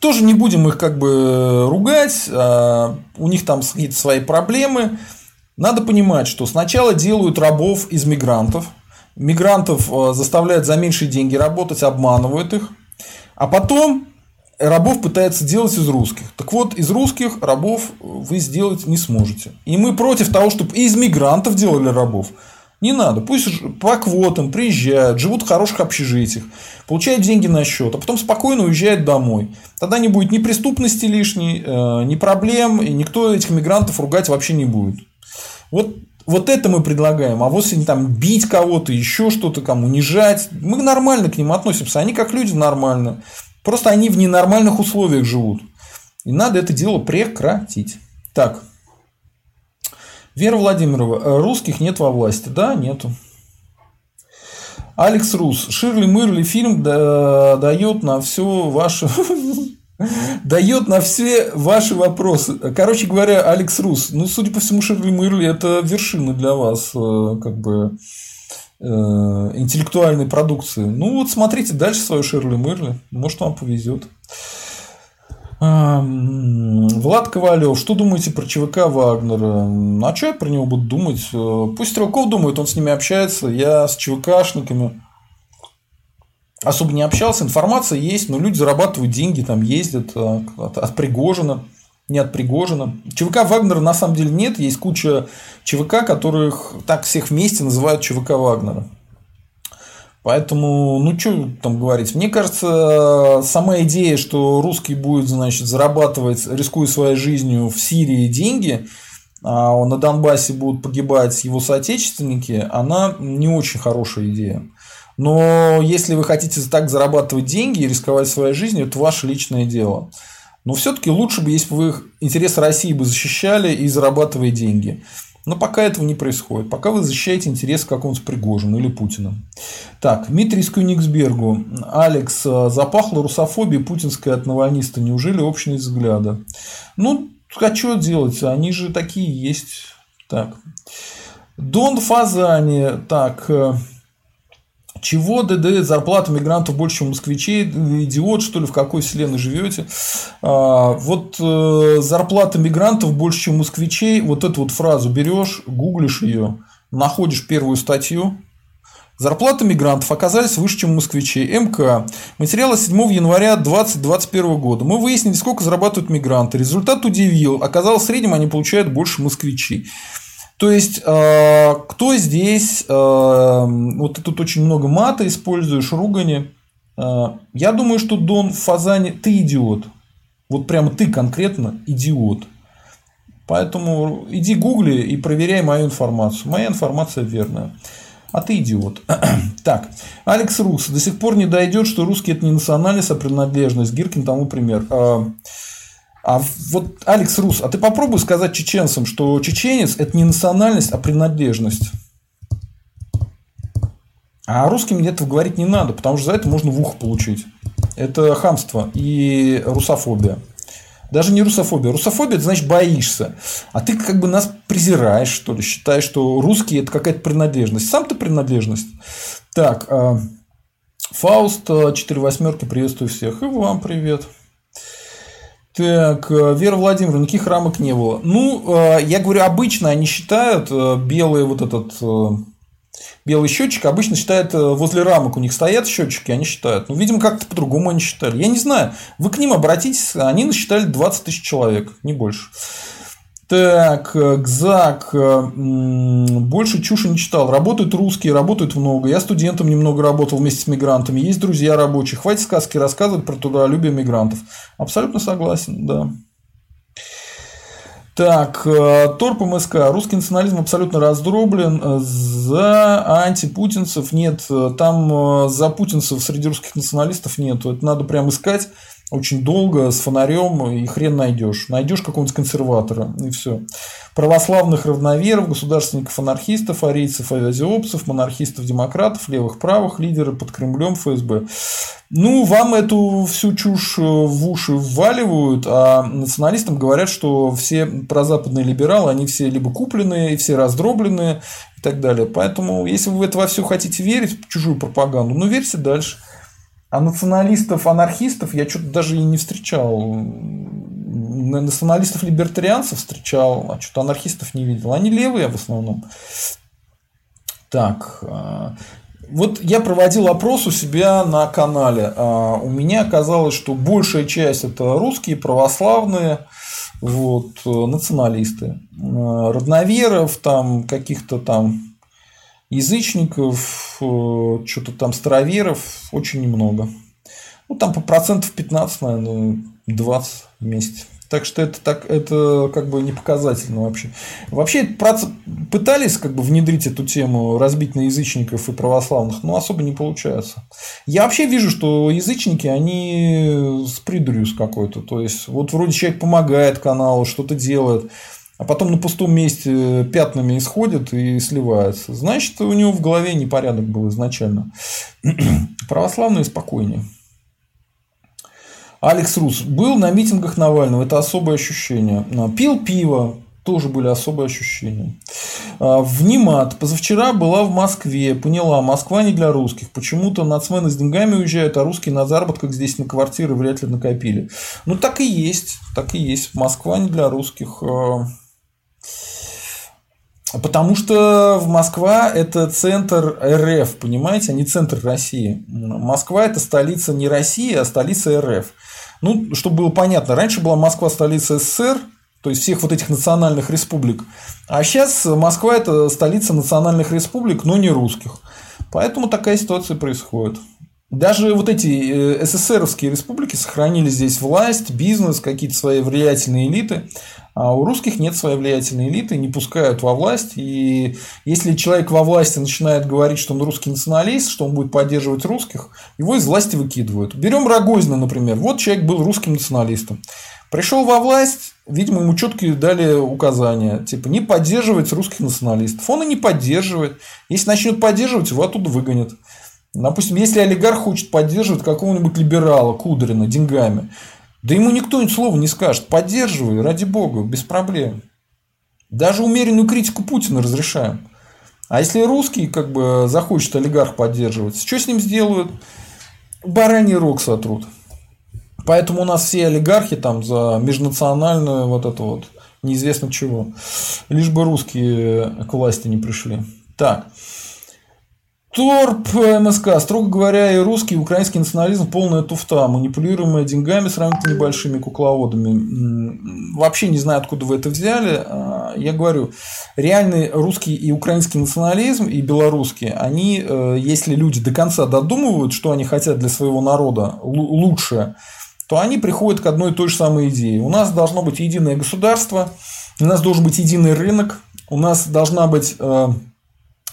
Тоже не будем их как бы ругать, а у них там какие-то свои проблемы. Надо понимать, что сначала делают рабов из мигрантов, мигрантов а, заставляют за меньшие деньги работать, обманывают их, а потом рабов пытаются делать из русских. Так вот, из русских рабов вы сделать не сможете. И мы против того, чтобы из мигрантов делали рабов. Не надо. Пусть по квотам приезжают, живут в хороших общежитиях, получают деньги на счет, а потом спокойно уезжают домой. Тогда не будет ни преступности лишней, э, ни проблем, и никто этих мигрантов ругать вообще не будет. Вот, вот это мы предлагаем. А вот если там бить кого-то, еще что-то, там, унижать, мы нормально к ним относимся. Они как люди нормально. Просто они в ненормальных условиях живут. И надо это дело прекратить. Так. Вера Владимирова, э, русских нет во власти. Да, нету. Алекс Рус. Ширли Мырли фильм дает на все ваши дает на все ваши вопросы. Короче говоря, Алекс Рус, ну, судя по всему, Ширли Мырли – это вершина для вас, э, как бы, э, интеллектуальной продукции. Ну, вот смотрите дальше свою Ширли Мырли, может, вам повезет. Влад Ковалев, что думаете про ЧВК Вагнера? А что я про него буду думать? Э, пусть Стрелков думает, он с ними общается. Я с ЧВКшниками особо не общался. Информация есть, но люди зарабатывают деньги, там ездят э, от, от Пригожина, не от Пригожина. ЧВК Вагнера на самом деле нет. Есть куча ЧВК, которых так всех вместе называют ЧВК Вагнера. Поэтому, ну, что там говорить. Мне кажется, сама идея, что русский будет, значит, зарабатывать, рискуя своей жизнью в Сирии деньги, а на Донбассе будут погибать его соотечественники, она не очень хорошая идея. Но если вы хотите так зарабатывать деньги и рисковать своей жизнью, это ваше личное дело. Но все-таки лучше бы, если бы вы интересы России бы защищали и зарабатывая деньги. Но пока этого не происходит. Пока вы защищаете интересы какого-нибудь Пригожина или Путина. Так, Дмитрий из Кёнигсбергу. Алекс, э, запахло русофобией путинская от навальниста. Неужели общность взгляда? Ну, а что делать? Они же такие есть. Так. Дон Фазани. Так. Чего ДД зарплата мигрантов больше, чем москвичей? Идиот, что ли, в какой вселенной живете? А, вот э, зарплата мигрантов больше, чем москвичей. Вот эту вот фразу берешь, гуглишь ее, находишь первую статью. Зарплаты мигрантов оказались выше, чем москвичей. МК. Материалы 7 января 2021 года. Мы выяснили, сколько зарабатывают мигранты. Результат удивил. Оказалось, в среднем они получают больше москвичей. То есть, э, кто здесь, э, вот ты тут очень много мата используешь, ругани. Э, я думаю, что Дон в Фазане, ты идиот. Вот прямо ты конкретно идиот. Поэтому иди гугли и проверяй мою информацию. Моя информация верная. А ты идиот. так, Алекс Рус. До сих пор не дойдет, что русский это не национальность, а принадлежность. Гиркин тому пример. А вот, Алекс Рус, а ты попробуй сказать чеченцам, что чеченец – это не национальность, а принадлежность. А русским этого говорить не надо, потому что за это можно в ухо получить. Это хамство и русофобия. Даже не русофобия. Русофобия – это значит боишься. А ты как бы нас презираешь, что ли, считаешь, что русские – это какая-то принадлежность. Сам ты принадлежность. Так, а, Фауст, 4 восьмерки, приветствую всех. И вам привет. Так, э, Вера Владимировна, никаких рамок не было. Ну, э, я говорю, обычно они считают э, белый вот этот белый счетчик обычно считают возле рамок у них стоят счетчики, они считают. Ну, видимо, как-то по-другому они считали. Я не знаю. Вы к ним обратитесь, они насчитали 20 тысяч человек, не больше. Так, Гзак. Больше чуши не читал. Работают русские, работают много. Я студентом немного работал вместе с мигрантами. Есть друзья рабочие. Хватит сказки рассказывать про трудолюбие мигрантов. Абсолютно согласен, да. Так, э, Торп МСК. Русский национализм абсолютно раздроблен. За антипутинцев нет. Там э, за путинцев среди русских националистов нет. Это надо прям искать очень долго с фонарем и хрен найдешь. Найдешь какого-нибудь консерватора и все. Православных равноверов, государственников, анархистов, арийцев, авиазиопсов, монархистов, демократов, левых, правых, лидеры под Кремлем, ФСБ. Ну, вам эту всю чушь в уши вваливают, а националистам говорят, что все прозападные либералы, они все либо купленные, все раздробленные и так далее. Поэтому, если вы в это во все хотите верить, в чужую пропаганду, ну, верьте дальше. А националистов, анархистов я что-то даже и не встречал. Националистов-либертарианцев встречал, а что-то анархистов не видел. Они левые в основном. Так, а, вот я проводил опрос у себя на канале. А, у меня оказалось, что большая часть это русские, православные, вот, националисты. А, родноверов, там, каких-то там язычников, э, что-то там староверов очень немного. Ну, там по процентов 15, наверное, 20 вместе. Так что это так это как бы не показательно вообще. Вообще пытались как бы внедрить эту тему, разбить на язычников и православных, но особо не получается. Я вообще вижу, что язычники, они с придурью с какой-то. То есть, вот вроде человек помогает каналу, что-то делает, а потом на пустом месте пятнами исходит и сливается. Значит, у него в голове непорядок был изначально. Православные спокойнее. Алекс Рус. Был на митингах Навального. Это особое ощущение. Пил пиво. Тоже были особые ощущения. А, Внимат. Позавчера была в Москве. Поняла, Москва не для русских. Почему-то нацмены с деньгами уезжают, а русские на заработках здесь на квартиры вряд ли накопили. Ну, так и есть. Так и есть. Москва не для русских. Потому что в Москва это центр РФ, понимаете, а не центр России. Москва это столица не России, а столица РФ. Ну, чтобы было понятно, раньше была Москва столица СССР, то есть всех вот этих национальных республик. А сейчас Москва это столица национальных республик, но не русских. Поэтому такая ситуация происходит. Даже вот эти СССРовские республики сохранили здесь власть, бизнес, какие-то свои влиятельные элиты. А у русских нет своей влиятельной элиты, не пускают во власть. И если человек во власти начинает говорить, что он русский националист, что он будет поддерживать русских, его из власти выкидывают. Берем Рогозина, например. Вот человек был русским националистом. Пришел во власть, видимо, ему четкие дали указания, типа не поддерживать русских националистов. Он и не поддерживает. Если начнет поддерживать, его оттуда выгонят. Допустим, если олигарх хочет поддерживать какого-нибудь либерала, Кудрина, деньгами, да ему никто ни слова не скажет. Поддерживай, ради бога, без проблем. Даже умеренную критику Путина разрешаем. А если русский как бы захочет олигарх поддерживать, что с ним сделают? Бараний рог сотрут. Поэтому у нас все олигархи там за межнациональную вот это вот неизвестно чего. Лишь бы русские к власти не пришли. Так. Торп МСК. Строго говоря, и русский, и украинский национализм полная туфта, манипулируемая деньгами сравнительно небольшими кукловодами. Вообще не знаю, откуда вы это взяли. А, я говорю, реальный русский и украинский национализм, и белорусский, они, э, если люди до конца додумывают, что они хотят для своего народа лучше, то они приходят к одной и той же самой идее. У нас должно быть единое государство, у нас должен быть единый рынок, у нас должна быть э,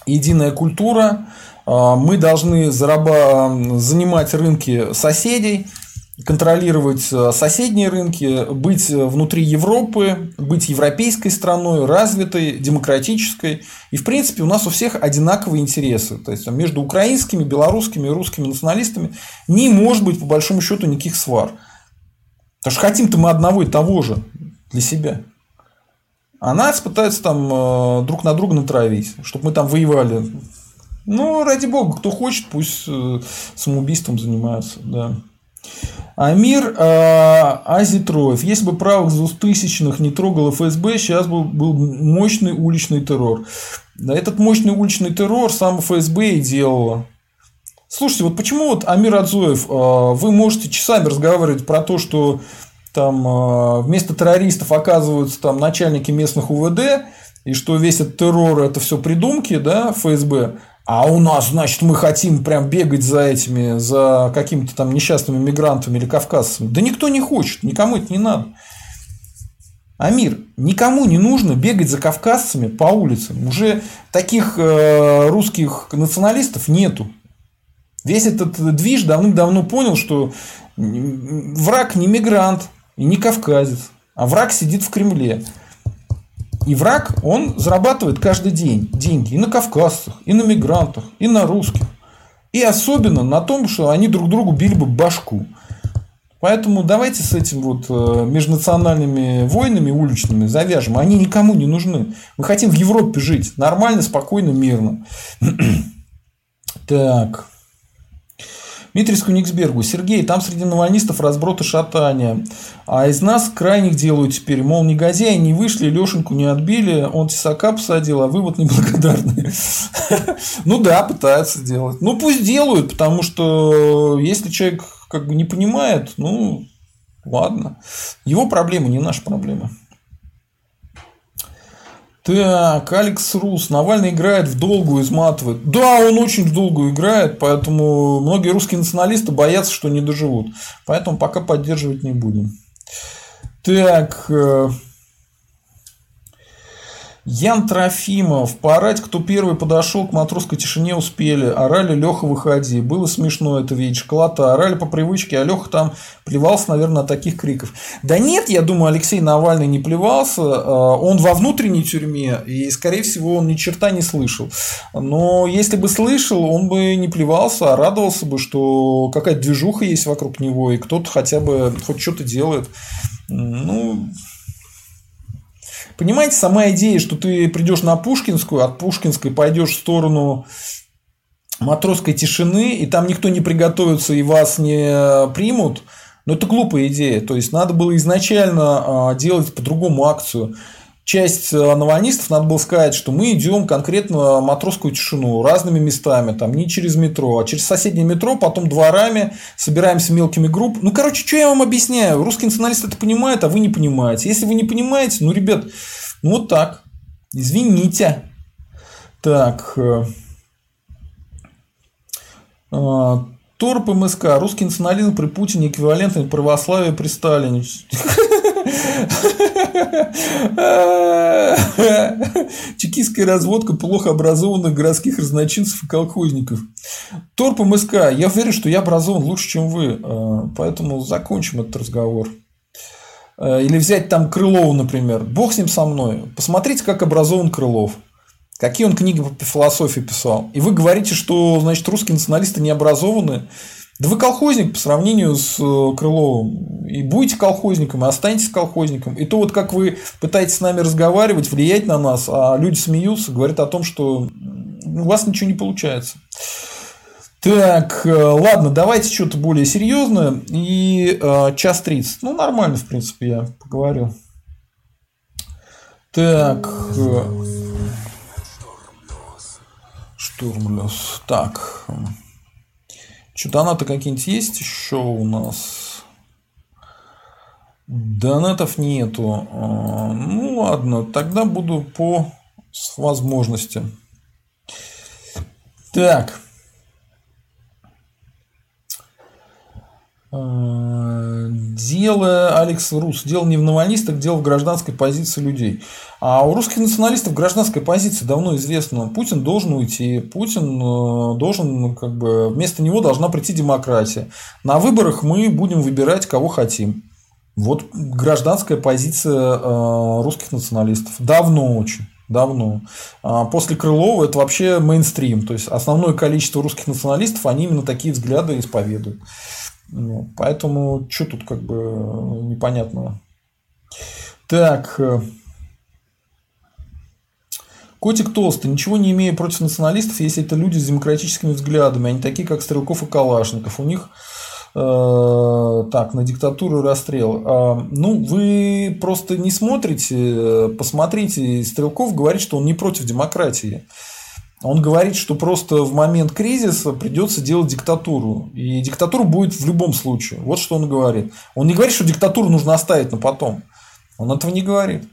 единая культура, а, мы должны занимать рынки соседей, контролировать а, соседние рынки, быть внутри Европы, быть европейской страной, развитой, демократической. И, в принципе, у нас у всех одинаковые интересы. То есть, между украинскими, белорусскими и русскими националистами не может быть, по большому счету, никаких свар. Потому что хотим-то мы одного и того же для себя. А нас пытаются там э, друг на друга натравить, чтобы мы там воевали. Ну, ради бога, кто хочет, пусть э, самоубийством занимаются, да. Амир э, Азитроев. Если бы правых двухтысячных не трогал ФСБ, сейчас был, был мощный уличный террор. Да, этот мощный уличный террор сам ФСБ и делала. Слушайте, вот почему вот Амир Адзоев, вы можете часами разговаривать про то, что там а, вместо террористов оказываются там начальники местных УВД, и что весь этот террор это все придумки, да, ФСБ, а у нас, значит, мы хотим прям бегать за этими, за какими-то там несчастными мигрантами или кавказцами. Да никто не хочет, никому это не надо. Амир, никому не нужно бегать за кавказцами по улицам. Уже таких э, русских националистов нету. Весь этот движ давным-давно понял, что враг не мигрант, и не кавказец, а враг сидит в Кремле. И враг, он зарабатывает каждый день деньги и на кавказцах, и на мигрантах, и на русских. И особенно на том, что они друг другу били бы башку. Поэтому давайте с этим вот э, межнациональными войнами уличными завяжем. Они никому не нужны. Мы хотим в Европе жить нормально, спокойно, мирно. Так. Дмитрий Скуниксбергу. Сергей, там среди навальнистов разброд и шатания. А из нас крайних делают теперь. Мол, негодяи не вышли, Лешеньку не отбили, он тесака посадил, а вы вот неблагодарные. Ну да, пытаются делать. Ну пусть делают, потому что если человек как бы не понимает, ну ладно. Его проблема, не наша проблема. Так, Алекс Рус. Навальный играет в долгую, изматывает. Да, он очень в долгую играет, поэтому многие русские националисты боятся, что не доживут. Поэтому пока поддерживать не будем. Так, э, Ян Трофимов. Поорать, кто первый подошел к матросской тишине, успели. Орали, Леха, выходи. Было смешно это видеть. Шоколада орали по привычке, а Леха там плевался, наверное, от таких криков. Да нет, я думаю, Алексей Навальный не плевался. А, он во внутренней тюрьме, и, скорее всего, он ни черта не слышал. Но если бы слышал, он бы не плевался, а радовался бы, что какая-то движуха есть вокруг него, и кто-то хотя бы хоть что-то делает. Ну, Понимаете, сама идея, что ты придешь на Пушкинскую, от Пушкинской пойдешь в сторону матросской тишины, и там никто не приготовится и вас не примут, но это глупая идея. То есть надо было изначально а, делать по-другому акцию часть э, навальнистов надо было сказать, что мы идем конкретно матросскую тишину разными местами, там не через метро, а через соседнее метро, потом дворами, собираемся мелкими группами. Ну, короче, что я вам объясняю? Русский националист это понимает, а вы не понимаете. Если вы не понимаете, ну, ребят, ну вот так. Извините. Так. Э, а, Торп МСК. Русский национализм при Путине эквивалентный православию при Сталине. Чекистская разводка плохо образованных городских разночинцев и колхозников. Торп МСК. Я уверен, что я образован лучше, чем вы. Э, поэтому закончим этот разговор. Э, или взять там Крылова, например. Бог с ним со мной. Посмотрите, как образован Крылов. Какие он книги по философии писал. И вы говорите, что, значит, русские националисты не образованы. Да вы колхозник по сравнению с э, Крыловым. И будете колхозником, и останетесь колхозником. И то, вот как вы пытаетесь с нами разговаривать, влиять на нас, а люди смеются, говорят о том, что у вас ничего не получается. Так, э, ладно, давайте что-то более серьезное. И э, час 30. Ну, нормально, в принципе, я поговорил. Так. Э, Штурмлес. Так. Что, донаты какие-нибудь есть еще у нас? Донатов нету. А, ну ладно, тогда буду по возможности. Так. Дело, Алекс Рус, дело не в навальнистах, дело в гражданской позиции людей. А у русских националистов гражданская позиция давно известна. Путин должен уйти, Путин э, должен, ну, как бы, вместо него должна прийти демократия. На выборах мы будем выбирать, кого хотим. Вот гражданская позиция э, русских националистов. Давно очень. Давно. А после Крылова это вообще мейнстрим. То есть основное количество русских националистов, они именно такие взгляды исповедуют. Ну, поэтому что тут как бы непонятного. Так. Э, Котик толстый, ничего не имея против националистов, если это люди с демократическими взглядами, они такие, как Стрелков и Калашников. У них э, так, на диктатуру расстрел. Э, ну, вы просто не смотрите, посмотрите, Стрелков говорит, что он не против демократии. Он говорит, что просто в момент кризиса придется делать диктатуру. И диктатура будет в любом случае. Вот что он говорит. Он не говорит, что диктатуру нужно оставить на потом. Он этого не говорит.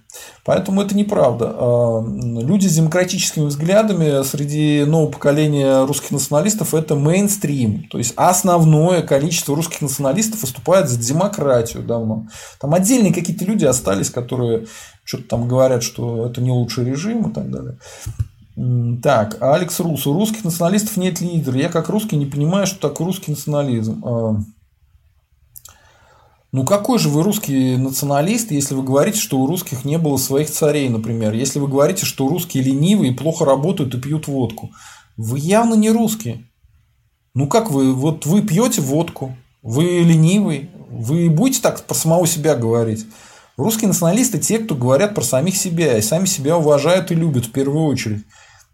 Поэтому это неправда. А, люди с демократическими взглядами среди нового поколения русских националистов – это мейнстрим. То есть, основное количество русских националистов выступает за демократию давно. Там отдельные какие-то люди остались, которые что-то там говорят, что это не лучший режим и так далее. Так, Алекс Рус. У русских националистов нет лидера. Я как русский не понимаю, что такое русский национализм. А, ну какой же вы русский националист, если вы говорите, что у русских не было своих царей, например? Если вы говорите, что русские ленивые плохо работают и пьют водку. Вы явно не русские. Ну как вы, вот вы пьете водку, вы ленивый, вы будете так про самого себя говорить. Русские националисты те, кто говорят про самих себя и сами себя уважают и любят в первую очередь.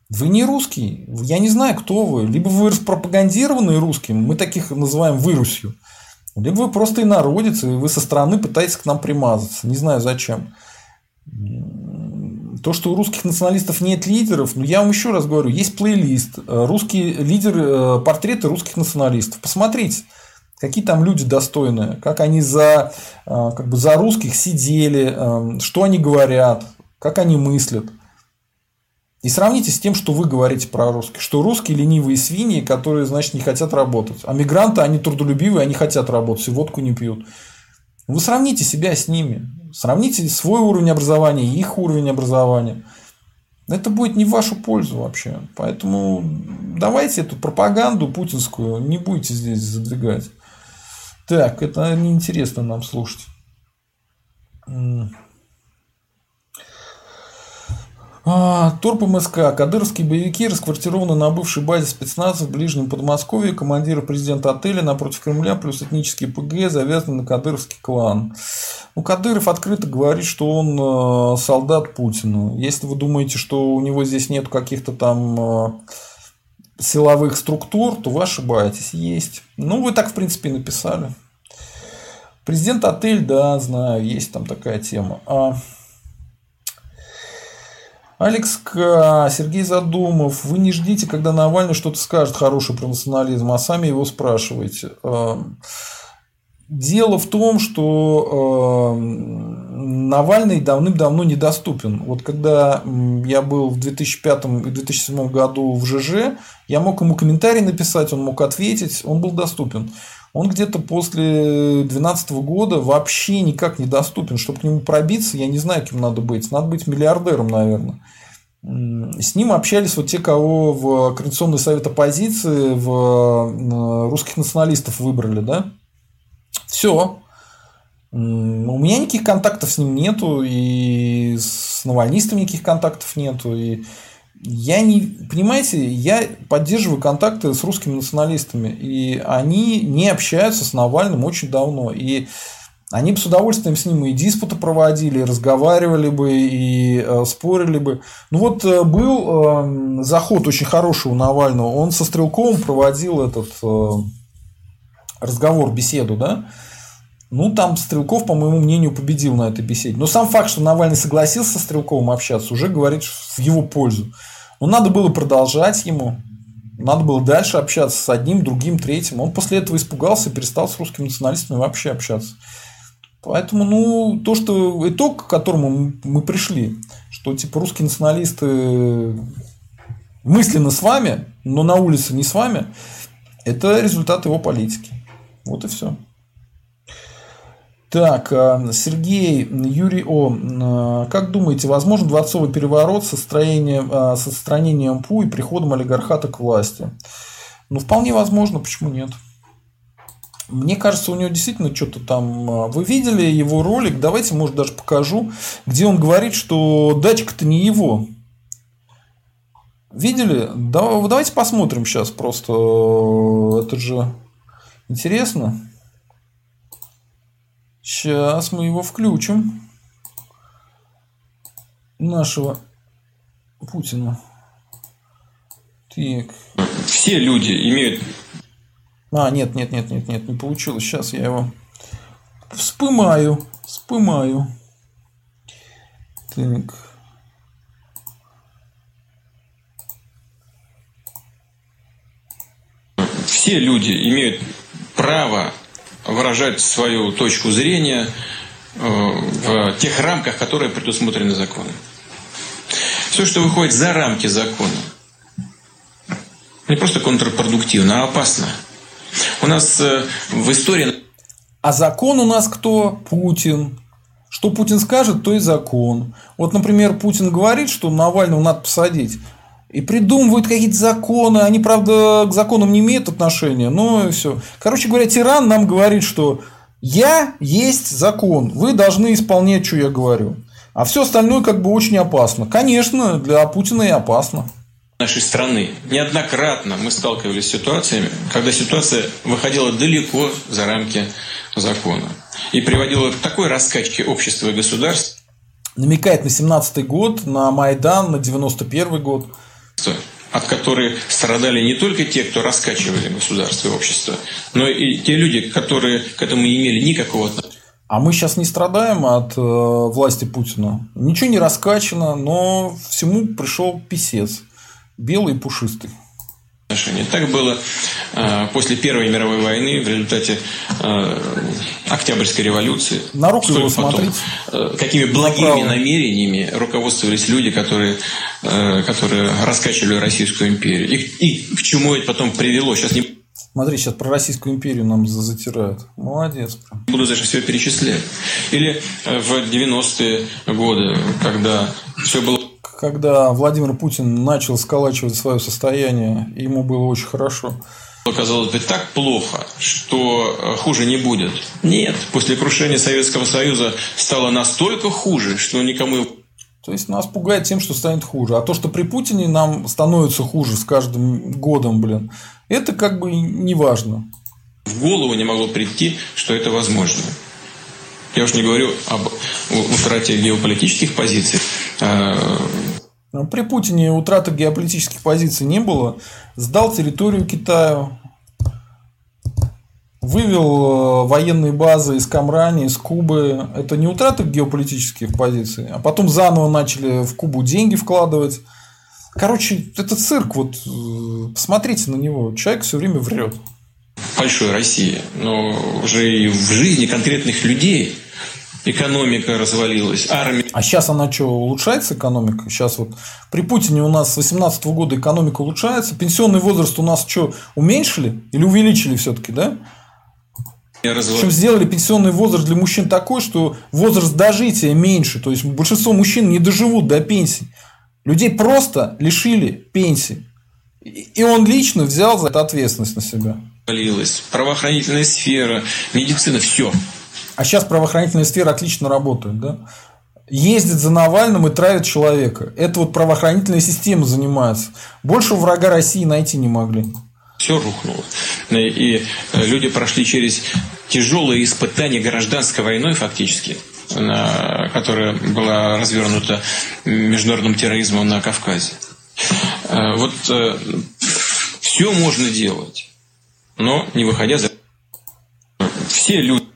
Вы не русский. Я не знаю, кто вы. Либо вы пропагандированные русским, мы таких называем вырусью. Либо вы просто инородец, и вы со стороны пытаетесь к нам примазаться. Не знаю зачем. То, что у русских националистов нет лидеров, ну я вам еще раз говорю, есть плейлист. Русские лидеры, э, портреты русских националистов. Посмотрите, какие там люди достойные, как они за, э, как бы за русских сидели, э, что они говорят, как они мыслят. И сравните с тем, что вы говорите про русских. Что русские ленивые свиньи, которые, значит, не хотят работать. А мигранты, они трудолюбивые, они хотят работать и водку не пьют. Вы сравните себя с ними. Сравните свой уровень образования и их уровень образования. Это будет не в вашу пользу вообще. Поэтому давайте эту пропаганду путинскую не будете здесь задвигать. Так, это неинтересно нам слушать. А, Турп МСК. Кадыровские боевики расквартированы на бывшей базе спецназа в Ближнем Подмосковье. Командира президента отеля напротив Кремля плюс этнические ПГ завязаны на кадыровский клан. Ну, Кадыров открыто говорит, что он э, солдат Путина. Если вы думаете, что у него здесь нет каких-то там э, силовых структур, то вы ошибаетесь. Есть. Ну, вы так, в принципе, и написали. Президент отель, да, знаю, есть там такая тема. А Алекс К. Сергей Задумов. Вы не ждите, когда Навальный что-то скажет хорошее про национализм, а сами его спрашиваете. Эм, дело в том, что эм, Навальный давным-давно недоступен. Вот когда я был в 2005 и 2007 году в ЖЖ, я мог ему комментарий написать, он мог ответить, он был доступен. Он где-то после 2012 года вообще никак не доступен. Чтобы к нему пробиться, я не знаю, кем надо быть. Надо быть миллиардером, наверное. С ним общались вот те, кого в Координационный совет оппозиции, в русских националистов выбрали, да? Все. У меня никаких контактов с ним нету, и с навальнистами никаких контактов нету. И я не, понимаете, я поддерживаю контакты с русскими националистами, и они не общаются с Навальным очень давно. И они бы с удовольствием с ним и диспуты проводили, и разговаривали бы, и э, спорили бы. Ну вот э, был э, заход очень хороший у Навального. Он со Стрелковым проводил этот э, разговор, беседу, да. Ну, там Стрелков, по моему мнению, победил на этой беседе. Но сам факт, что Навальный согласился со Стрелковым общаться, уже говорит в его пользу. Но надо было продолжать ему. Надо было дальше общаться с одним, другим, третьим. Он после этого испугался и перестал с русскими националистами вообще общаться. Поэтому, ну, то, что итог, к которому мы пришли, что типа русские националисты мысленно с вами, но на улице не с вами, это результат его политики. Вот и все. Так, э, Сергей, Юрий О. Э, как думаете, возможен дворцовый переворот со, строением, э, со отстранением ПУ и приходом олигархата к власти? Ну, вполне возможно, почему нет? Мне кажется, у него действительно что-то там... Вы видели его ролик? Давайте, может, даже покажу, где он говорит, что датчик-то не его. Видели? Да, давайте посмотрим сейчас просто. Это же интересно. Сейчас мы его включим. Нашего Путина. Так. Все люди имеют... А, нет, нет, нет, нет, нет, не получилось. Сейчас я его вспымаю. Вспымаю. Так. Все люди имеют право выражать свою точку зрения э, в тех рамках, которые предусмотрены законом. Все, что выходит за рамки закона, не просто контрпродуктивно, а опасно. У нас э, в истории... А закон у нас кто? Путин. Что Путин скажет, то и закон. Вот, например, Путин говорит, что Навального надо посадить. И придумывают какие-то законы. Они, правда, к законам не имеют отношения, но все. Короче говоря, тиран нам говорит, что я есть закон. Вы должны исполнять, что я говорю. А все остальное как бы очень опасно. Конечно, для Путина и опасно. Нашей страны неоднократно мы сталкивались с ситуациями, когда ситуация выходила далеко за рамки закона и приводила к такой раскачке общества и государств. Намекает на 17 год, на Майдан, на 91 год от которой страдали не только те, кто раскачивали государство и общество, но и те люди, которые к этому не имели никакого отношения. А мы сейчас не страдаем от э, власти Путина. Ничего не раскачано, но всему пришел писец. Белый и пушистый отношения. Так было э, после Первой мировой войны в результате э, Октябрьской революции. На руку его потом, э, какими благими Направо. намерениями руководствовались люди, которые, э, которые раскачивали Российскую империю. И, и к чему это потом привело? Сейчас не Смотри, сейчас про Российскую империю нам затирают. Молодец. Буду дальше все перечислять. Или э, в 90-е годы, когда все было когда Владимир Путин начал сколачивать свое состояние, ему было очень хорошо. Казалось бы, так плохо, что э, хуже не будет. Нет, после крушения Советского Союза стало настолько хуже, что никому... То есть нас пугает тем, что станет хуже. А то, что при Путине нам становится хуже с каждым годом, блин, это как бы не важно. В голову не могло прийти, что это возможно. Я уж не говорю об утрате геополитических позиций. Ну, при Путине утраты геополитических позиций не было. Сдал территорию Китаю, вывел э, военные базы из Камрани, из Кубы. Это не утрата геополитических позиций. А потом заново начали в Кубу деньги вкладывать. Короче, это цирк. Вот э, посмотрите на него. Человек все время врет большой России, но уже и в жизни конкретных людей экономика развалилась, армия. А сейчас она что, улучшается экономика? Сейчас вот при Путине у нас с 2018 года экономика улучшается, пенсионный возраст у нас что, уменьшили или увеличили все-таки, да? Причем сделали пенсионный возраст для мужчин такой, что возраст дожития меньше. То есть большинство мужчин не доживут до пенсии. Людей просто лишили пенсии. И он лично взял за это ответственность на себя. Правоохранительная сфера, медицина, все. А сейчас правоохранительная сфера отлично работает, да? Ездит за Навальным и травит человека. Это вот правоохранительная система занимается. Больше врага России найти не могли. Все рухнуло. И э, люди прошли через тяжелые испытания гражданской войной фактически которая была развернута международным терроризмом на Кавказе. Э, вот э, все можно делать, но не выходя за все люди.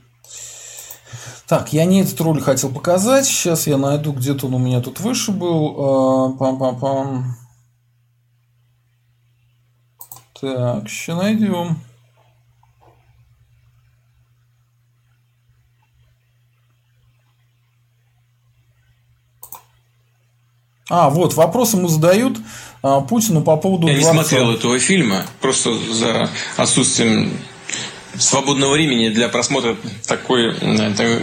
Так, я не этот ролик хотел показать. Сейчас я найду, где-то он у меня тут выше был. Пам-пам-пам. Так, сейчас найдем. А, вот, вопрос ему задают а, Путину по поводу... Я дворца. не смотрел этого фильма, просто за отсутствием свободного времени для просмотра такой,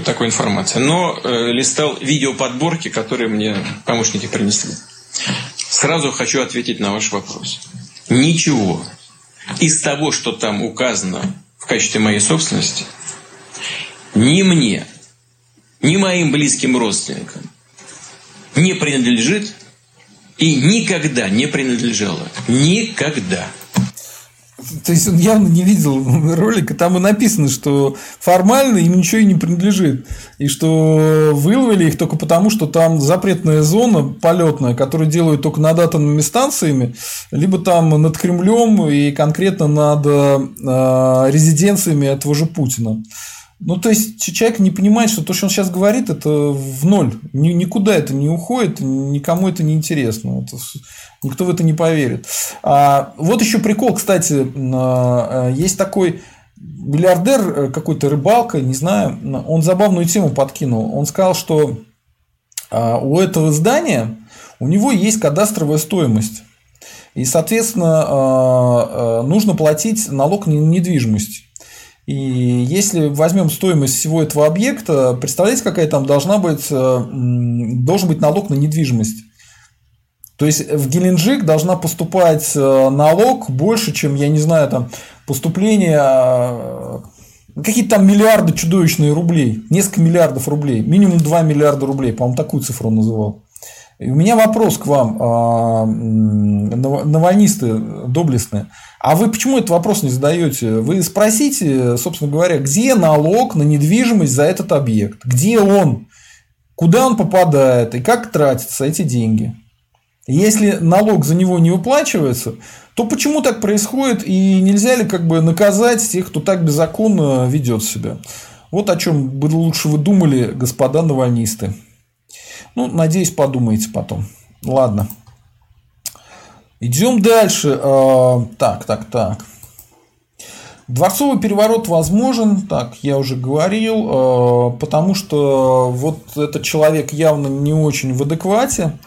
такой информации. Но э, листал видеоподборки, которые мне помощники принесли. Сразу хочу ответить на ваш вопрос. Ничего из того, что там указано в качестве моей собственности, ни мне, ни моим близким родственникам не принадлежит и никогда не принадлежало. Никогда. То есть он явно не видел ролика, там и написано, что формально им ничего и не принадлежит. И что выловили их только потому, что там запретная зона полетная, которую делают только над атомными станциями, либо там над Кремлем и конкретно над э, резиденциями этого же Путина. Ну, то есть, человек не понимает, что то, что он сейчас говорит, это в ноль. Никуда это не уходит, никому это не интересно. Это, никто в это не поверит. А, вот еще прикол, кстати, а, есть такой миллиардер, э, какой-то рыбалка, не знаю, он забавную тему подкинул. Он сказал, что а, у этого здания у него есть кадастровая стоимость. И, соответственно, а, нужно платить налог на недвижимость. И если возьмем стоимость всего этого объекта, представляете, какая там должна быть, э, должен быть налог на недвижимость. То есть в Геленджик должна поступать э, налог больше, чем, я не знаю, там поступление э, какие-то там миллиарды чудовищные рублей, несколько миллиардов рублей, минимум 2 миллиарда рублей, по-моему, такую цифру он называл. У меня вопрос к вам, а, навальнисты доблестные. А вы почему этот вопрос не задаете? Вы спросите, собственно говоря, где налог на недвижимость за этот объект? Где он? Куда он попадает? И как тратятся эти деньги? Если налог за него не выплачивается, то почему так происходит и нельзя ли как бы наказать тех, кто так беззаконно ведет себя? Вот о чем бы лучше вы думали, господа навальнисты. Ну, надеюсь, подумаете потом. Ладно. Идем дальше. А, так, так, так. Дворцовый переворот возможен, так, я уже говорил, а, потому что вот этот человек явно не очень в адеквате.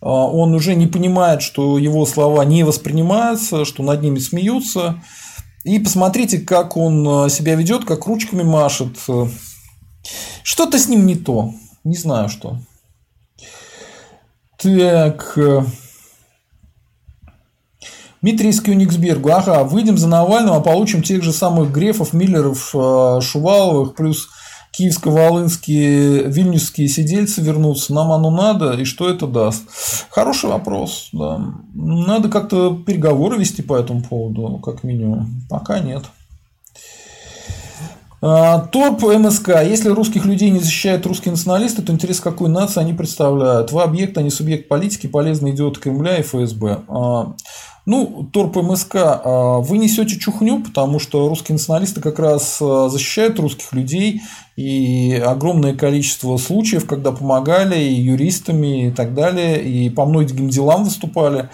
А, он уже не понимает, что его слова не воспринимаются, что над ними смеются. И посмотрите, как он себя ведет, как ручками машет. Что-то с ним не то. Не знаю что. Так. Э, Дмитрий из Кёнигсбергу. Ага, выйдем за Навального, а получим тех же самых Грефов, Миллеров, э, Шуваловых, плюс киевско-волынские, вильнюсские сидельцы вернутся. Нам оно надо, и что это даст? Хороший вопрос, да. Надо как-то переговоры вести по этому поводу, как минимум. Пока нет. А, торп МСК. Если русских людей не защищают русские националисты, то интерес какой нации они представляют? Вы объект, а не субъект политики, полезный идиот Кремля и ФСБ. А, ну, Торп МСК, а, вы несете чухню, потому что русские националисты как раз защищают русских людей и огромное количество случаев, когда помогали и юристами и так далее, и по многим делам выступали.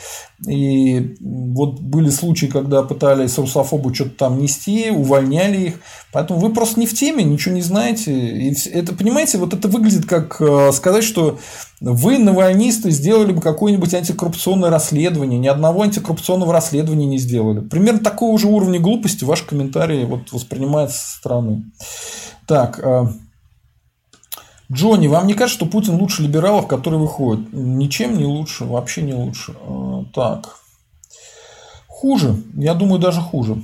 И вот были случаи, когда пытались русофобу что-то там нести, увольняли их. Поэтому вы просто не в теме, ничего не знаете. И это, понимаете, вот это выглядит как э, сказать, что вы, навальнисты, сделали бы какое-нибудь антикоррупционное расследование. Ни одного антикоррупционного расследования не сделали. Примерно такого же уровня глупости ваши комментарии вот воспринимаются со стороны. Так, э, Джонни, вам не кажется, что Путин лучше либералов, которые выходят? Ничем не лучше, вообще не лучше. Э, так. Хуже. Я думаю, даже хуже.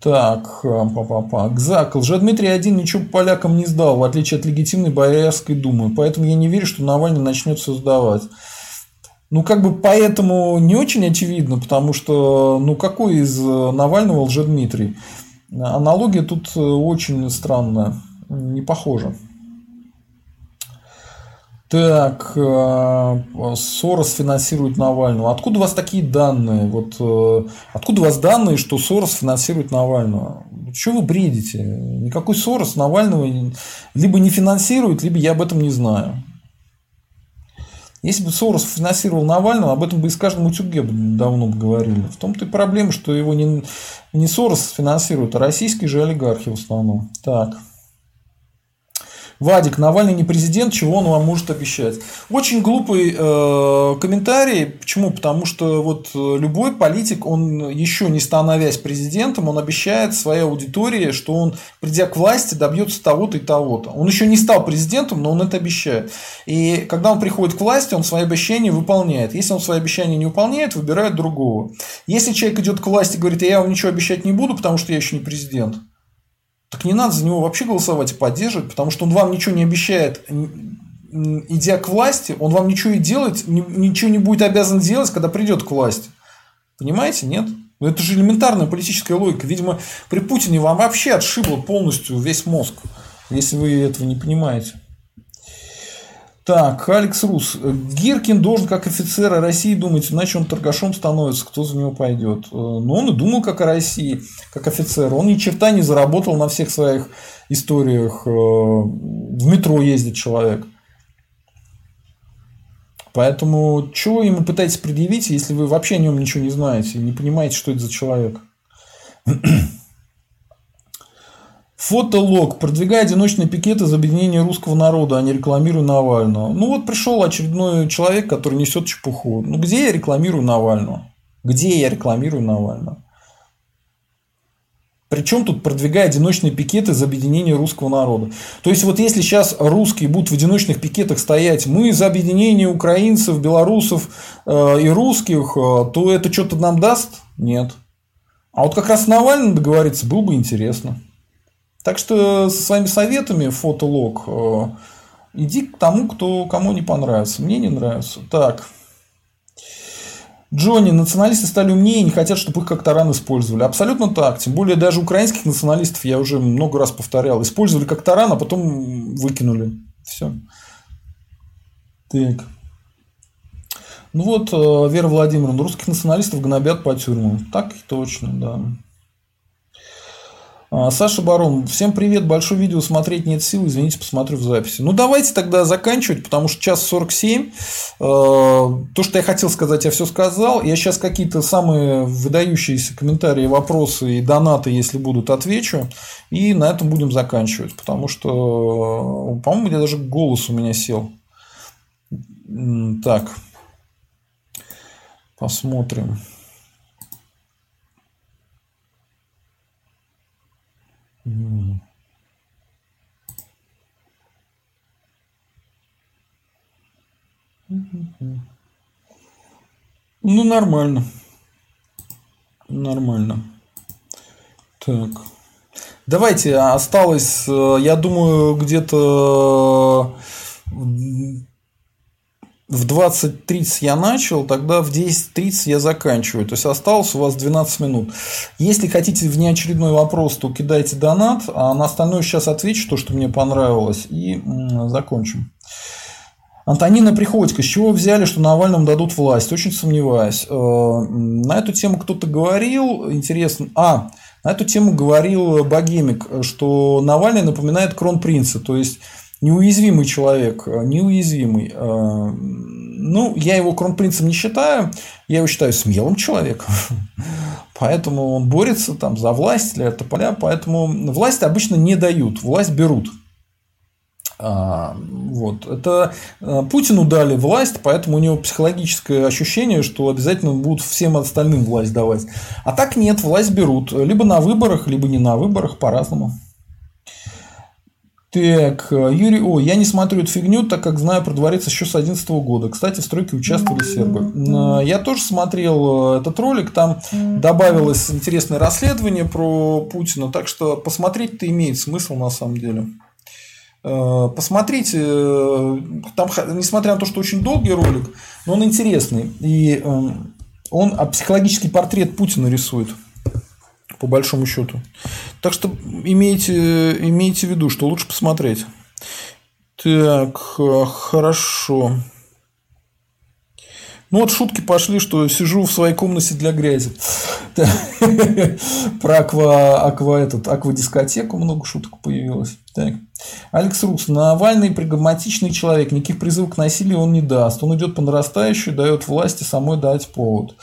Так, папа, Гзак. Лжедмитрий один ничего полякам не сдал, в отличие от легитимной Боярской думы. Поэтому я не верю, что Навальный начнет создавать. Ну, как бы поэтому не очень очевидно, потому что, ну, какой из Навального Лжедмитрий? Аналогия тут очень странная, не похожа. Так, э, Сорос финансирует Навального. Откуда у вас такие данные? Вот, э, откуда у вас данные, что Сорос финансирует Навального? Что вы бредите? Никакой Сорос Навального либо не финансирует, либо я об этом не знаю. Если бы Сорос финансировал Навального, об этом бы и с каждым утюге давно бы говорили. В том-то и проблема, что его не, не Сорос финансирует, а российские же олигархи в основном. Так. Вадик, Навальный не президент, чего он вам может обещать? Очень глупый э, комментарий. Почему? Потому что вот э, любой политик, он еще не становясь президентом, он обещает своей аудитории, что он, придя к власти, добьется того-то и того-то. Он еще не стал президентом, но он это обещает. И когда он приходит к власти, он свои обещания выполняет. Если он свои обещания не выполняет, выбирает другого. Если человек идет к власти и говорит, я вам ничего обещать не буду, потому что я еще не президент, так не надо за него вообще голосовать и поддерживать, потому что он вам ничего не обещает, идя к власти, он вам ничего и делать, ничего не будет обязан делать, когда придет к власти. Понимаете, нет? Ну, это же элементарная политическая логика. Видимо, при Путине вам вообще отшибло полностью весь мозг, если вы этого не понимаете. Так, Алекс Рус. Гиркин должен как офицер о России думать, иначе он торгашом становится, кто за него пойдет. Э, но он и думал как о России, как офицер. Он ни черта не заработал на всех своих историях. Э, в метро ездит человек. Поэтому, чего ему пытаетесь предъявить, если вы вообще о нем ничего не знаете, не понимаете, что это за человек? Фотолог. Продвигая одиночные пикеты за объединение русского народа, а не рекламирую Навального. Ну вот пришел очередной человек, который несет чепуху. Ну где я рекламирую Навального? Где я рекламирую Навального? Причем тут продвигая одиночные пикеты за объединение русского народа. То есть, вот если сейчас русские будут в одиночных пикетах стоять, мы за объединение украинцев, белорусов э, и русских, э, то это что-то нам даст? Нет. А вот как раз Навальный договориться было бы интересно. Так что со своими советами, фотолог, э, иди к тому, кто, кому не понравится. Мне не нравится. Так. Джонни, националисты стали умнее и не хотят, чтобы их как таран использовали. Абсолютно так. Тем более даже украинских националистов, я уже много раз повторял, использовали как таран, а потом выкинули. Все. Так. Ну вот, э, Вера Владимировна, русских националистов гнобят по тюрьмам. Так и точно, да. А, Саша Барон, всем привет, большое видео смотреть нет сил, извините, посмотрю в записи. Ну, давайте тогда заканчивать, потому что час 47. А, то, что я хотел сказать, я все сказал. Я сейчас какие-то самые выдающиеся комментарии, вопросы и донаты, если будут, отвечу. И на этом будем заканчивать, потому что, по-моему, даже голос у меня сел. Так, посмотрим. Ну, нормально. Нормально. Так. Давайте, осталось, э, я думаю, где-то в 20.30 я начал, тогда в 10.30 я заканчиваю. То есть осталось у вас 12 минут. Если хотите внеочередной вопрос, то кидайте донат, а на остальное сейчас отвечу то, что мне понравилось, и закончим. Антонина Приходько, с чего взяли, что Навальному дадут власть? Очень сомневаюсь. Э, на эту тему кто-то говорил, интересно. А, На эту тему говорил Богемик, что Навальный напоминает кронпринца, то есть неуязвимый человек, неуязвимый. Ну, я его кронпринцем не считаю, я его считаю смелым человеком. Поэтому он борется там за власть для тополя. Поэтому власть обычно не дают, власть берут. А, вот. Это а, Путину дали власть, поэтому у него психологическое ощущение, что обязательно будут всем остальным власть давать. А так нет, власть берут. Либо на выборах, либо не на выборах, по-разному. Так, Юрий, о, я не смотрю эту фигню, так как знаю про дворец еще с 2011 года. Кстати, в стройке участвовали сербы. Я тоже смотрел э, этот ролик, там добавилось интересное расследование про Путина, так что посмотреть-то имеет смысл на самом деле. Э, посмотрите, э, там, несмотря на то, что очень долгий ролик, но он интересный. И эм, он а психологический портрет Путина рисует по большому счету. Так что имейте, имейте в виду, что лучше посмотреть. Так, хорошо. Ну вот шутки пошли, что сижу в своей комнате для грязи. Про аква, аква, этот, аквадискотеку много шуток появилось. Так. Алекс Рукс. Навальный прагматичный человек. Никаких призывов к насилию он не даст. Он идет по нарастающей, дает власти самой дать повод.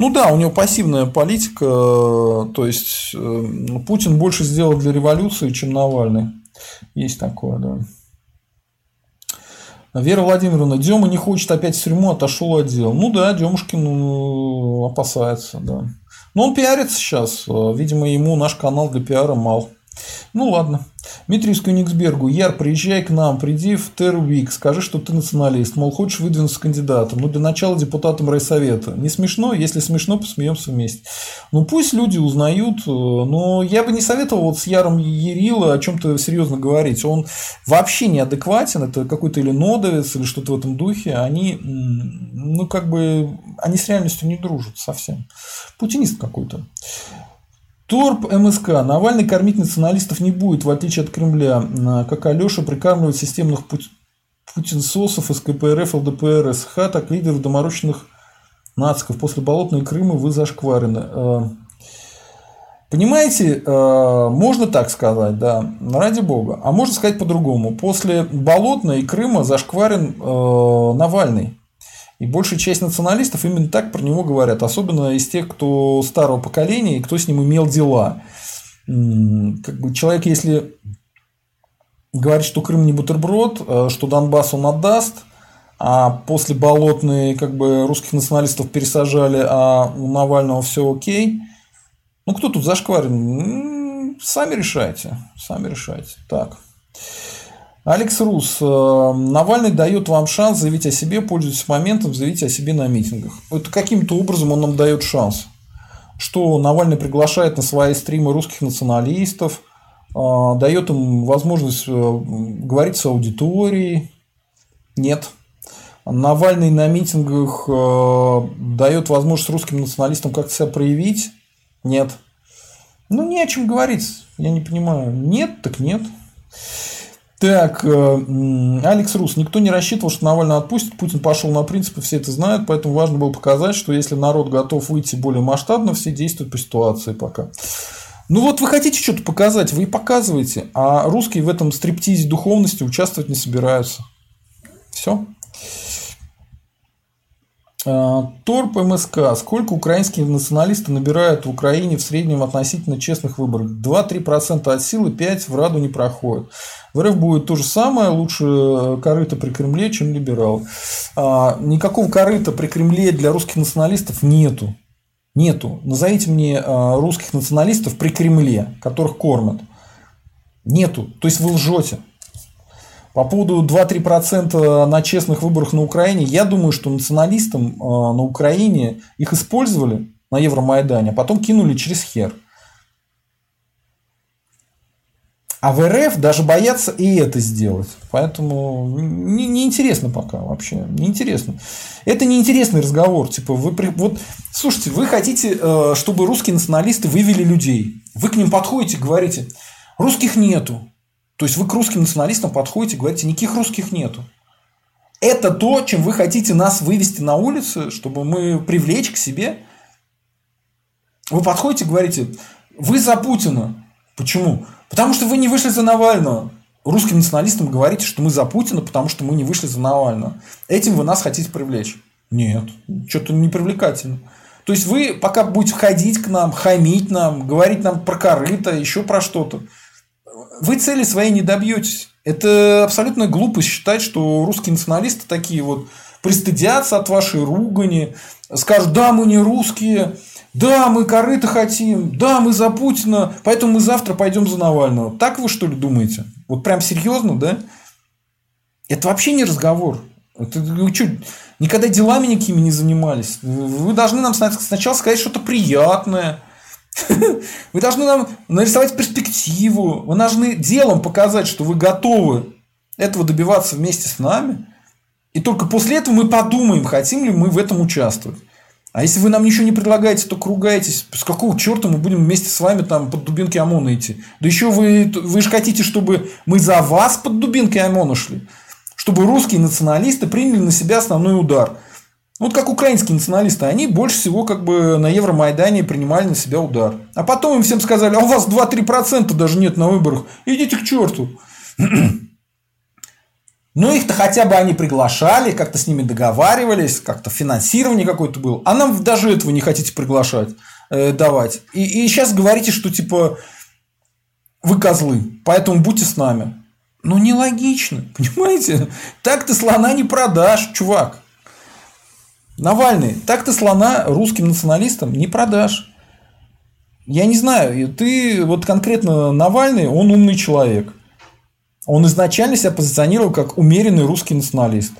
Ну да, у него пассивная политика. То есть э, Путин больше сделал для революции, чем Навальный. Есть такое, да. Вера Владимировна, Дема не хочет опять в тюрьму, отошел отдел. Ну да, Демушкин ну, опасается, да. Но он пиарится сейчас. Видимо, ему наш канал для пиара мал. Ну ладно. Дмитрий из Кёнигсбергу. Яр, приезжай к нам, приди в Тервик, скажи, что ты националист. Мол, хочешь выдвинуться кандидатом. Ну, для начала депутатом райсовета. Не смешно? Если смешно, посмеемся вместе. Ну, пусть люди узнают. Но я бы не советовал вот с Яром Ерила о чем-то серьезно говорить. Он вообще неадекватен. Это какой-то или нодовец, или что-то в этом духе. Они, ну, как бы, они с реальностью не дружат совсем. Путинист какой-то. Торп МСК. Навальный кормить националистов не будет, в отличие от Кремля. Как Алеша прикармливает системных путинсосов из КПРФ, ЛДПР, СХ, так лидеров доморощенных нациков. После Болотной Крыма вы зашкварены. Э, понимаете, э, можно так сказать, да, ради бога. А можно сказать по-другому. После Болотной и Крыма зашкварен э, Навальный. И большая часть националистов именно так про него говорят, особенно из тех, кто старого поколения и кто с ним имел дела. Как бы человек, если говорит, что Крым не бутерброд, э, что Донбасс он отдаст, а после болотной как бы русских националистов пересажали, а у Навального все окей. Ну, кто тут зашкварен? Сами решайте. Сами решайте. Так. Алекс Рус, э, Навальный дает вам шанс заявить о себе, пользуясь моментом, заявить о себе на митингах. Это каким-то образом он нам дает шанс. Что Навальный приглашает на свои стримы русских националистов, э, дает им возможность э, говорить с аудиторией. Нет. Навальный на митингах дает возможность русским националистам как-то себя проявить. Нет. Ну, не о чем говорить. Я не понимаю. Нет, так нет. Так, э, Алекс Рус. Никто не рассчитывал, что Навального отпустит. Путин пошел на принципы, все это знают. Поэтому важно было показать, что если народ готов выйти более масштабно, все действуют по ситуации пока. Ну вот вы хотите что-то показать, вы и показываете. А русские в этом стриптизе духовности участвовать не собираются. Все. А, Торп МСК. Сколько украинские националисты набирают в Украине в среднем относительно честных выборах? 2-3% от силы, 5% в Раду не проходят. В РФ будет то же самое, лучше э, корыто при Кремле, чем либерал. А, никакого корыта при Кремле для русских националистов нету. Нету. Назовите мне а, русских националистов при Кремле, которых кормят. Нету. То есть вы лжете. По поводу 2-3% на честных выборах на Украине, я думаю, что националистам а, на Украине их использовали на Евромайдане, а потом кинули через хер. А в РФ даже боятся и это сделать. Поэтому неинтересно не, не пока вообще. Неинтересно. Это неинтересный разговор. Типа, вы, вот, слушайте, вы хотите, э, чтобы русские националисты вывели людей. Вы к ним подходите говорите, русских нету. То есть вы к русским националистам подходите и говорите, никаких русских нету. Это то, чем вы хотите нас вывести на улицы, чтобы мы привлечь к себе. Вы подходите и говорите, Вы за Путина. Почему? Потому что вы не вышли за Навального. Русским националистам говорите, что мы за Путина, потому что мы не вышли за Навального. Этим вы нас хотите привлечь. Нет, что-то не привлекательно. То есть вы пока будете ходить к нам, хамить нам, говорить нам про корыто, еще про что-то, вы цели своей не добьетесь. Это абсолютно глупо считать, что русские националисты такие вот пристыдятся от вашей ругани, скажут, да, мы не русские, да, мы корыто хотим, да, мы за Путина, поэтому мы завтра пойдем за Навального. Так вы что ли думаете? Вот прям серьезно, да? Это вообще не разговор. Это, вы что, никогда делами никакими не занимались? Вы должны нам сначала сказать что-то приятное. Вы должны нам нарисовать перспективу. Вы должны делом показать, что вы готовы этого добиваться вместе с нами. И только после этого мы подумаем, хотим ли мы в этом участвовать. А если вы нам ничего не предлагаете, то ругаетесь. С какого черта мы будем вместе с вами там под дубинки ОМОНа идти? Да еще вы, вы же хотите, чтобы мы за вас под дубинки ОМОНа шли? Чтобы русские националисты приняли на себя основной удар. Вот как украинские националисты, они больше всего как бы на Евромайдане принимали на себя удар. А потом им всем сказали, а у вас 2-3% даже нет на выборах, идите к черту. Ну, их-то хотя бы они приглашали, как-то с ними договаривались, как-то финансирование какое-то было. А нам даже этого не хотите приглашать, э, давать. И, и сейчас говорите, что типа вы козлы, поэтому будьте с нами. Ну, нелогично, понимаете? Так ты слона не продашь, чувак. Навальный, так ты слона русским националистам не продашь. Я не знаю, ты вот конкретно Навальный, он умный человек. Он изначально себя позиционировал как умеренный русский националист.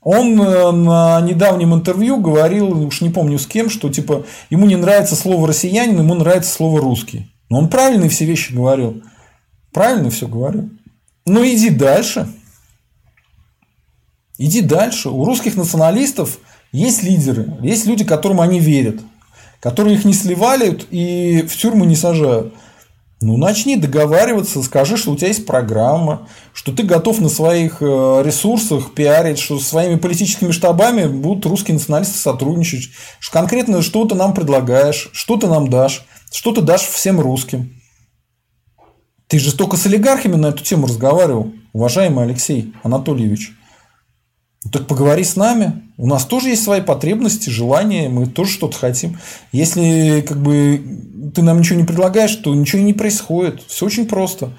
Он э, на недавнем интервью говорил, уж не помню с кем, что типа ему не нравится слово россиянин, ему нравится слово русский. Но он правильные все вещи говорил. Правильно все говорил. Ну иди дальше. Иди дальше. У русских националистов есть лидеры, есть люди, которым они верят, которые их не сливают и в тюрьму не сажают. Ну, начни договариваться, скажи, что у тебя есть программа, что ты готов на своих э, ресурсах пиарить, что с своими политическими штабами будут русские националисты сотрудничать, что конкретно что ты нам предлагаешь, что ты нам дашь, что ты дашь всем русским. Ты же только с олигархами на эту тему разговаривал, уважаемый Алексей Анатольевич. Ну, так поговори с нами. У нас тоже есть свои потребности, желания, мы тоже что-то хотим. Если как бы ты нам ничего не предлагаешь, то ничего и не происходит. Все очень просто.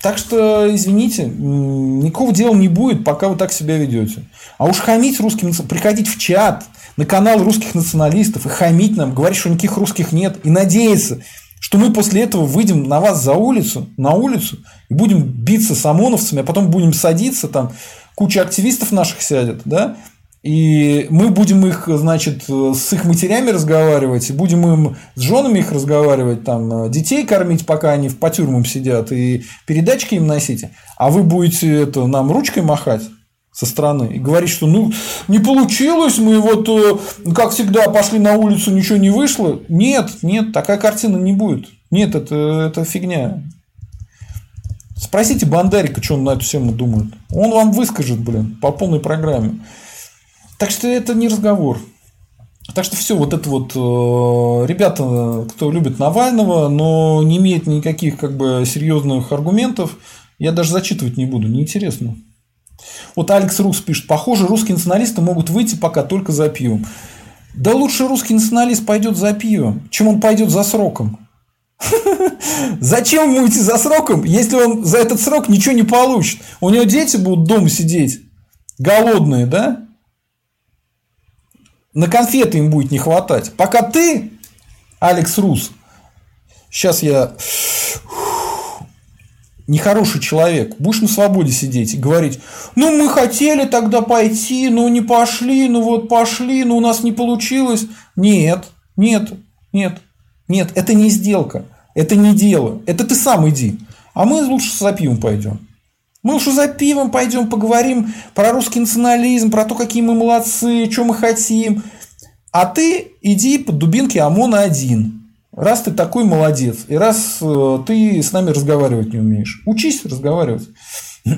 Так что, извините, никакого дела не будет, пока вы так себя ведете. А уж хамить русским, приходить в чат, на канал русских националистов и хамить нам, говорить, что никаких русских нет, и надеяться, что мы после этого выйдем на вас за улицу, на улицу, и будем биться с ОМОНовцами, а потом будем садиться, там куча активистов наших сядет, да, и мы будем их, значит, с их матерями разговаривать, и будем им с женами их разговаривать, там, детей кормить, пока они по тюрьмам сидят, и передачки им носить. А вы будете это, нам ручкой махать со стороны и говорить, что ну не получилось, мы вот э, как всегда пошли на улицу, ничего не вышло. Нет, нет, такая картина не будет. Нет, это, это фигня. Спросите Бандарика, что он на эту тему думает. Он вам выскажет, блин, по полной программе. Так что это не разговор. Так что все, вот это вот э, ребята, кто любит Навального, но не имеет никаких как бы серьезных аргументов, я даже зачитывать не буду, неинтересно. Вот Алекс Рус пишет, похоже, русские националисты могут выйти пока только за пивом. Да лучше русский националист пойдет за пивом, чем он пойдет за сроком. Зачем ему идти за сроком, если он за этот срок ничего не получит? У него дети будут дома сидеть, голодные, да? На конфеты им будет не хватать. Пока ты, Алекс Рус, сейчас я нехороший человек, будешь на свободе сидеть и говорить, ну мы хотели тогда пойти, но не пошли, ну вот пошли, но у нас не получилось. Нет, нет, нет, нет, это не сделка, это не дело, это ты сам иди. А мы лучше за пивом пойдем. Мы лучше за пивом пойдем, поговорим про русский национализм, про то, какие мы молодцы, что мы хотим. А ты иди под дубинки ОМОНа один. Раз ты такой молодец, и раз э, ты с нами разговаривать не умеешь, учись разговаривать.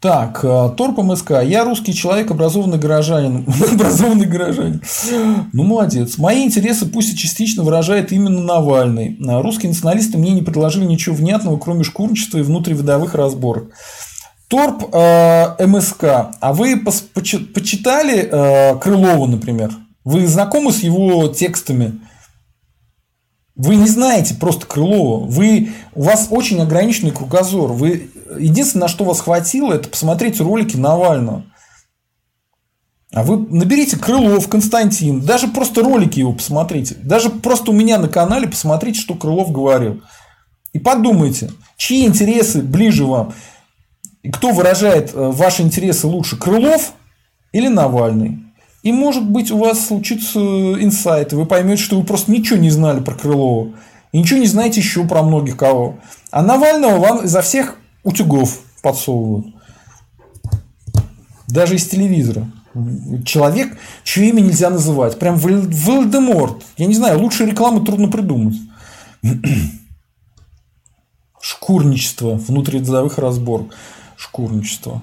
Так, э, Торп МСК. Я русский человек, образованный горожанин. образованный горожанин. Ну, молодец. Мои интересы пусть и частично выражает именно Навальный. А русские националисты мне не предложили ничего внятного, кроме шкурничества и внутривидовых разборок. Торп э, МСК. А вы почитали э, Крылова, например? Вы знакомы с его текстами? Вы не знаете просто Крылова. Вы, у вас очень ограниченный кругозор. Вы, единственное, на что вас хватило, это посмотреть ролики Навального. А вы наберите Крылов, Константин, даже просто ролики его посмотрите. Даже просто у меня на канале посмотрите, что Крылов говорил. И подумайте, чьи интересы ближе вам. И кто выражает э, ваши интересы лучше, Крылов или Навальный? И может быть у вас случится инсайт, и вы поймете, что вы просто ничего не знали про Крылова. И ничего не знаете еще про многих кого. А Навального вам изо всех утюгов подсовывают. Даже из телевизора. Человек, чье имя нельзя называть. Прям Волдеморт. Я не знаю, лучше рекламы трудно придумать. Шкурничество, внутриделовых разборок. Шкурничество.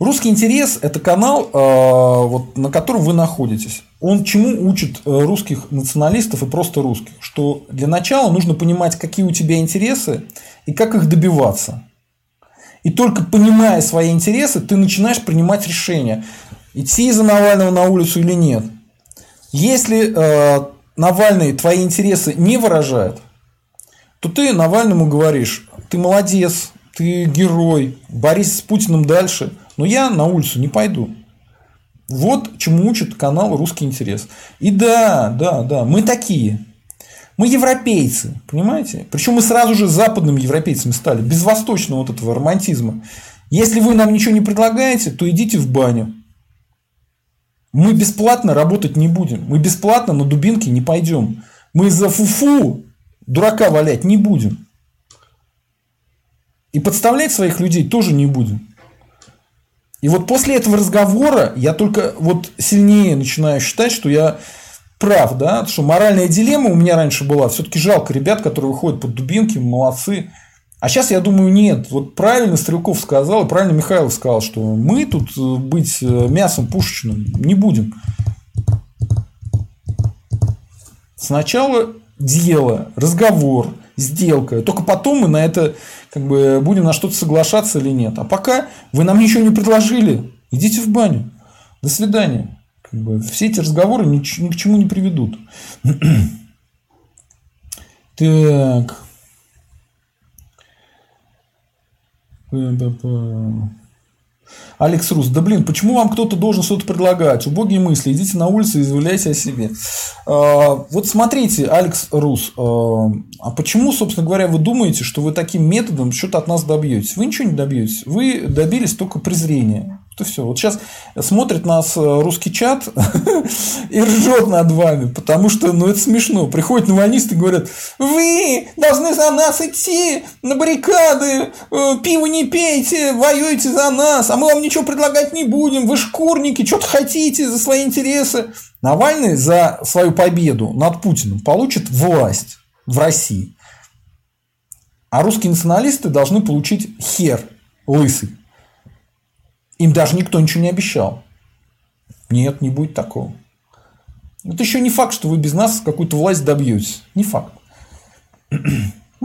Русский интерес – это канал, э, вот, на котором вы находитесь. Он чему учит э, русских националистов и просто русских? Что для начала нужно понимать, какие у тебя интересы и как их добиваться. И только понимая свои интересы, ты начинаешь принимать решение, идти за Навального на улицу или нет. Если э, Навальный твои интересы не выражает, то ты Навальному говоришь, ты молодец, ты герой, борись с Путиным дальше – но я на улицу не пойду. Вот чему учит канал «Русский интерес». И да, да, да, мы такие. Мы европейцы, понимаете? Причем мы сразу же западными европейцами стали, без восточного вот этого романтизма. Если вы нам ничего не предлагаете, то идите в баню. Мы бесплатно работать не будем. Мы бесплатно на дубинки не пойдем. Мы за фуфу дурака валять не будем. И подставлять своих людей тоже не будем. И вот после этого разговора я только вот сильнее начинаю считать, что я прав, да, что моральная дилемма у меня раньше была, все-таки жалко ребят, которые выходят под дубинки, молодцы. А сейчас я думаю, нет, вот правильно Стрелков сказал, и правильно Михайлов сказал, что мы тут э, быть э, мясом пушечным не будем. Сначала дело, разговор, сделка. Только потом мы на это как бы будем на что-то соглашаться или нет. А пока вы нам ничего не предложили, идите в баню. До свидания. Как бы все эти разговоры ни, ни к чему не приведут. так. Алекс Рус, да блин, почему вам кто-то должен что-то предлагать? Убогие мысли, идите на улицу и заявляйте о себе. А, вот смотрите, Алекс Рус, а, а почему, собственно говоря, вы думаете, что вы таким методом что-то от нас добьетесь? Вы ничего не добьетесь. Вы добились только презрения. Это все. Вот сейчас смотрит нас э, русский чат и ржет над вами, потому что, ну, это смешно. Приходят навальнисты и говорят, вы должны за нас идти на баррикады, э, пиво не пейте, воюйте за нас, а мы вам ничего предлагать не будем, вы шкурники, что-то хотите за свои интересы. Навальный за свою победу над Путиным получит власть в России. А русские националисты должны получить хер лысый. Им даже никто ничего не обещал. Нет, не будет такого. Это еще не факт, что вы без нас какую-то власть добьетесь. Не факт.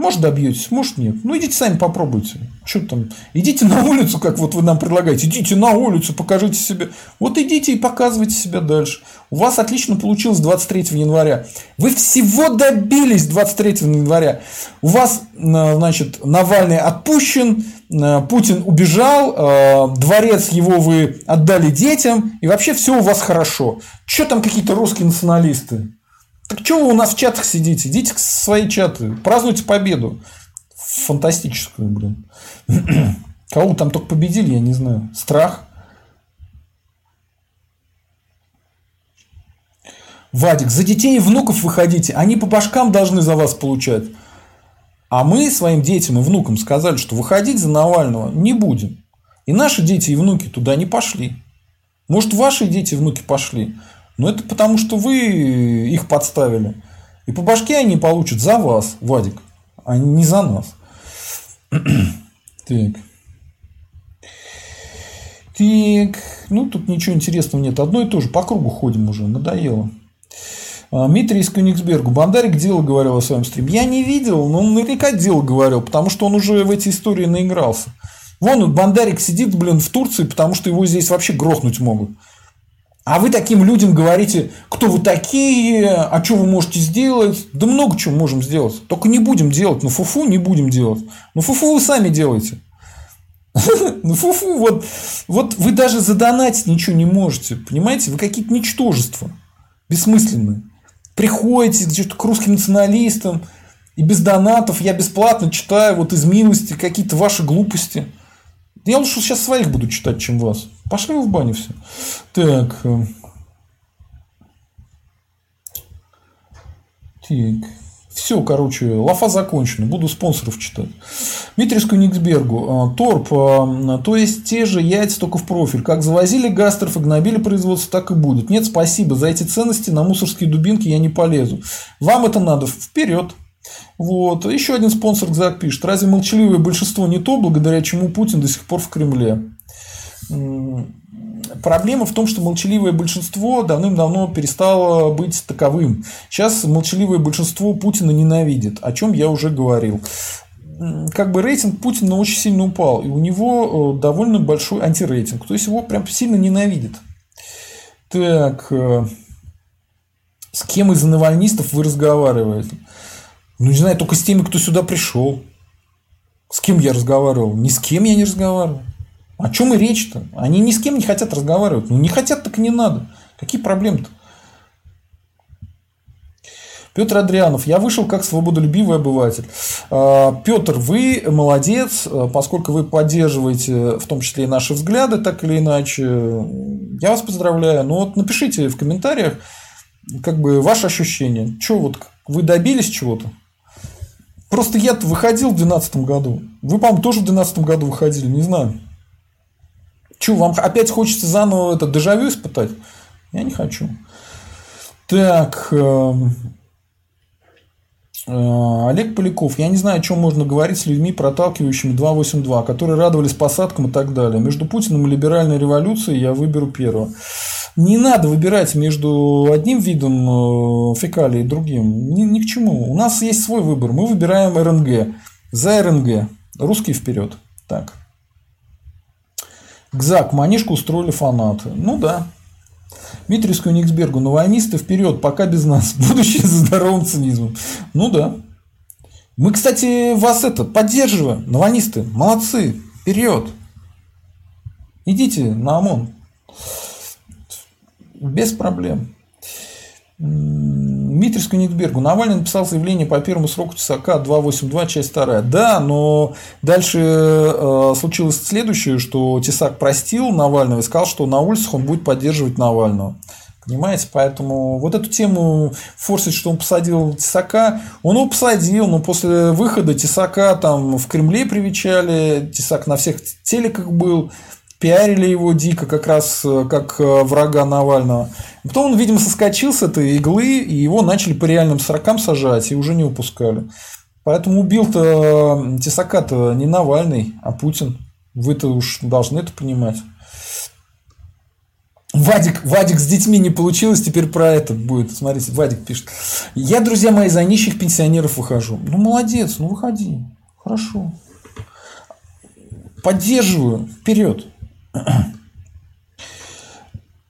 Может добьетесь, может нет. Ну идите сами попробуйте. Что там? Идите на улицу, как вот вы нам предлагаете. Идите на улицу, покажите себя. Вот идите и показывайте себя дальше. У вас отлично получилось 23 января. Вы всего добились 23 января. У вас, значит, Навальный отпущен, Путин убежал, э, дворец его вы отдали детям, и вообще все у вас хорошо. Что там какие-то русские националисты? Так что вы у нас в чатах сидите? Идите в свои чаты, празднуйте победу. Фантастическую, блин. Кого там только победили, я не знаю. Страх. Вадик, за детей и внуков выходите, они по башкам должны за вас получать. А мы своим детям и внукам сказали, что выходить за Навального не будем. И наши дети и внуки туда не пошли. Может, ваши дети и внуки пошли. Но это потому, что вы их подставили. И по башке они получат за вас, Вадик, а не за нас. так. Так, ну тут ничего интересного нет. Одно и то же. По кругу ходим уже. Надоело. А, Дмитрий из Кёнигсберга. Бандарик дело говорил о своем стриме. Я не видел, но он наверняка дело говорил, потому что он уже в эти истории наигрался. Вон Бандарик сидит, блин, в Турции, потому что его здесь вообще грохнуть могут. А вы таким людям говорите, кто вы такие, а что вы можете сделать? Да много чего можем сделать. Только не будем делать. Ну, фуфу не будем делать. Ну, фуфу вы сами делаете. Ну, фуфу, вот, вот вы даже задонатить ничего не можете. Понимаете? Вы какие-то ничтожества. Бессмысленные приходите к русским националистам, и без донатов я бесплатно читаю вот из милости какие-то ваши глупости. Я лучше сейчас своих буду читать, чем вас. Пошли вы в баню все. Так. Э, так. Все, короче, лафа закончена. Буду спонсоров читать. Дмитрий Никсбергу. А, торп. А, то есть, те же яйца, только в профиль. Как завозили гастров и гнобили производство, так и будет. Нет, спасибо. За эти ценности на мусорские дубинки я не полезу. Вам это надо. Вперед. Вот. Еще один спонсор Гзак пишет. Разве молчаливое большинство не то, благодаря чему Путин до сих пор в Кремле? Проблема в том, что молчаливое большинство давным-давно перестало быть таковым. Сейчас молчаливое большинство Путина ненавидит, о чем я уже говорил. Как бы рейтинг Путина очень сильно упал, и у него э, довольно большой антирейтинг. То есть его прям сильно ненавидит. Так, э, с кем из навальнистов вы разговариваете? Ну, не знаю, только с теми, кто сюда пришел. С кем я разговаривал? Ни с кем я не разговаривал. О чем и речь-то? Они ни с кем не хотят разговаривать. Ну, не хотят, так и не надо. Какие проблемы-то? Петр Адрианов, я вышел как свободолюбивый обыватель. А, Петр, вы молодец, поскольку вы поддерживаете в том числе и наши взгляды, так или иначе. Я вас поздравляю. Ну вот напишите в комментариях, как бы ваши ощущения. Что вот вы добились чего-то? Просто я выходил в 2012 году. Вы, по-моему, тоже в 2012 году выходили, не знаю. Че, вам опять хочется заново это дежавю испытать? Я не хочу. Так. Эм, э, Олег Поляков. Я не знаю, о чем можно говорить с людьми, проталкивающими 282, которые радовались посадкам и так далее. Между Путиным и либеральной революцией я выберу первого. Не надо выбирать между одним видом э, фекалий и другим. Ни, ни к чему. У нас есть свой выбор. Мы выбираем РНГ. За РНГ. Русский вперед. Так. Гзак, манишку устроили фанаты. Ну да. Дмитрий Скюниксбергу, навальнисты вперед, пока без нас. Будущее за здоровым цинизмом. Ну да. Мы, кстати, вас это поддерживаем. Навальнисты, молодцы. Вперед. Идите на ОМОН. Без проблем. Дмитрий Скунитбергу. Навальный написал заявление по первому сроку Тесака 282, часть 2. Да, но дальше э, случилось следующее, что Тесак простил Навального и сказал, что на улицах он будет поддерживать Навального. Понимаете, поэтому вот эту тему форсить, что он посадил Тесака, он его посадил, но после выхода Тесака там в Кремле привечали, Тесак на всех телеках был, пиарили его дико, как раз э, как э, врага Навального. Потом он, видимо, соскочил с этой иглы, и его начали по реальным срокам сажать, и уже не упускали. Поэтому убил-то Тесака-то не Навальный, а Путин. Вы-то уж должны это понимать. Вадик, Вадик с детьми не получилось, теперь про это будет. Смотрите, Вадик пишет. Я, друзья мои, за нищих пенсионеров выхожу. Ну, молодец, ну выходи. Хорошо. Поддерживаю. Вперед.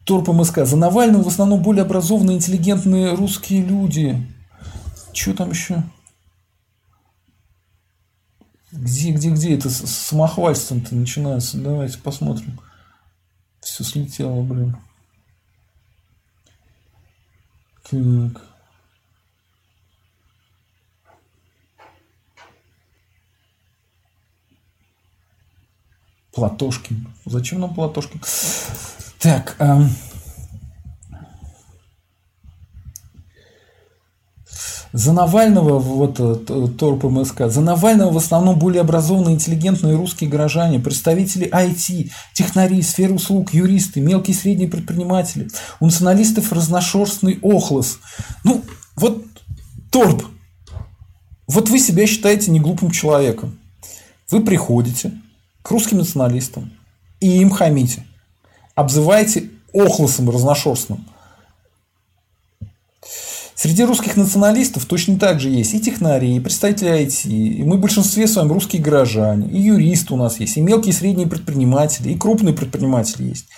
Торп МСК. За Навального в основном более образованные, интеллигентные русские люди. Что там еще? Где, где, где это с самохвальством-то начинается? Давайте посмотрим. Все слетело, блин. Так. Платошкин. Зачем нам Платошкин? Так. Эм... За Навального, вот э, Торп МСК, за Навального в основном более образованные, интеллигентные русские горожане, представители IT, технари, сферы услуг, юристы, мелкие и средние предприниматели. У националистов разношерстный охлос. Ну, вот Торп, вот вы себя считаете неглупым человеком. Вы приходите, к русским националистам и им хамите. обзываете охлосом разношерстным. Среди русских националистов точно так же есть и технари, и представители IT, и мы в большинстве с вами русские горожане, и юристы у нас есть, и мелкие и средние предприниматели, и крупные предприниматели есть.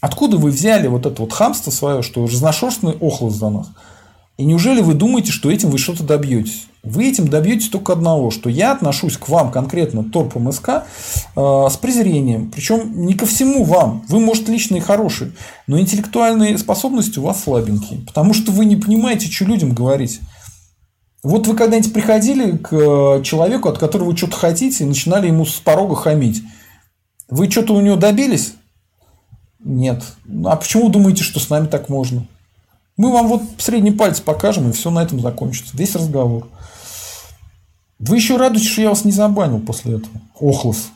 Откуда вы взяли вот это вот хамство свое, что разношерстный охлос за нас? И неужели вы думаете, что этим вы что-то добьетесь? Вы этим добьетесь только одного, что я отношусь к вам конкретно, торп МСК, э, с презрением. Причем не ко всему вам. Вы, может, лично и хороший, но интеллектуальные способности у вас слабенькие. Потому что вы не понимаете, что людям говорить. Вот вы когда-нибудь приходили к э, человеку, от которого вы что-то хотите, и начинали ему с порога хамить. Вы что-то у него добились? Нет. А почему думаете, что с нами так можно? Мы вам вот средний палец покажем, и все на этом закончится. Весь разговор. Вы еще радуетесь, что я вас не забанил после этого. Охлос.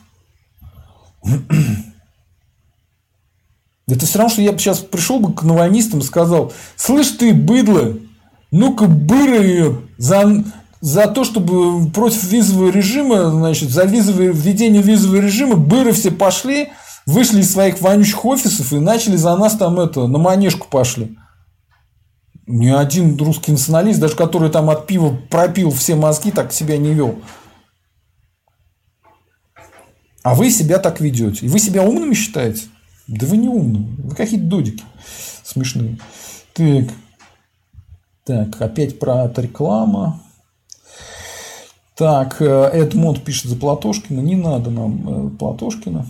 Это все равно, что я бы сейчас пришел бы к навальнистам и сказал, слышь ты, быдло, ну-ка быра ее за, за то, чтобы против визового режима, значит, за визовое, введение визового режима быры все пошли, вышли из своих вонючих офисов и начали за нас там это, на манежку пошли. Ни один русский националист, даже который там от пива пропил все мозги, так себя не вел. А вы себя так ведете. И вы себя умными считаете? Да вы не умные. Вы какие-то додики смешные. Так. Так, опять про реклама. Так, э, Эдмонд пишет за Платошкина. Не надо нам э, Платошкина.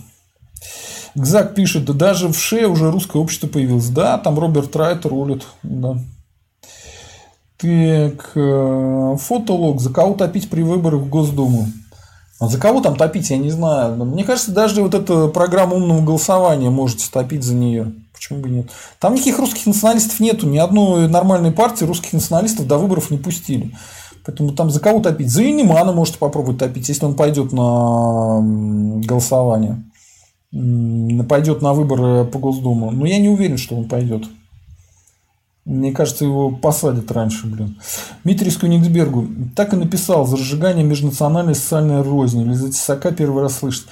Гзак пишет, да даже в ШЕ уже русское общество появилось. Да, там Роберт Райт рулит. Да. Так, э, фотолог. За кого топить при выборах в Госдуму? А за кого там топить, я не знаю. Мне кажется, даже вот эта программа умного голосования можете топить за нее. Почему бы нет? Там никаких русских националистов нету. Ни одной нормальной партии русских националистов до выборов не пустили. Поэтому там за кого топить? За Инимана можете попробовать топить, если он пойдет на голосование. Пойдет на выборы по Госдуму. Но я не уверен, что он пойдет. Мне кажется, его посадят раньше, блин. Дмитрий Скюниксбергу так и написал за разжигание межнациональной социальной розни. Или за тесака первый раз слышит.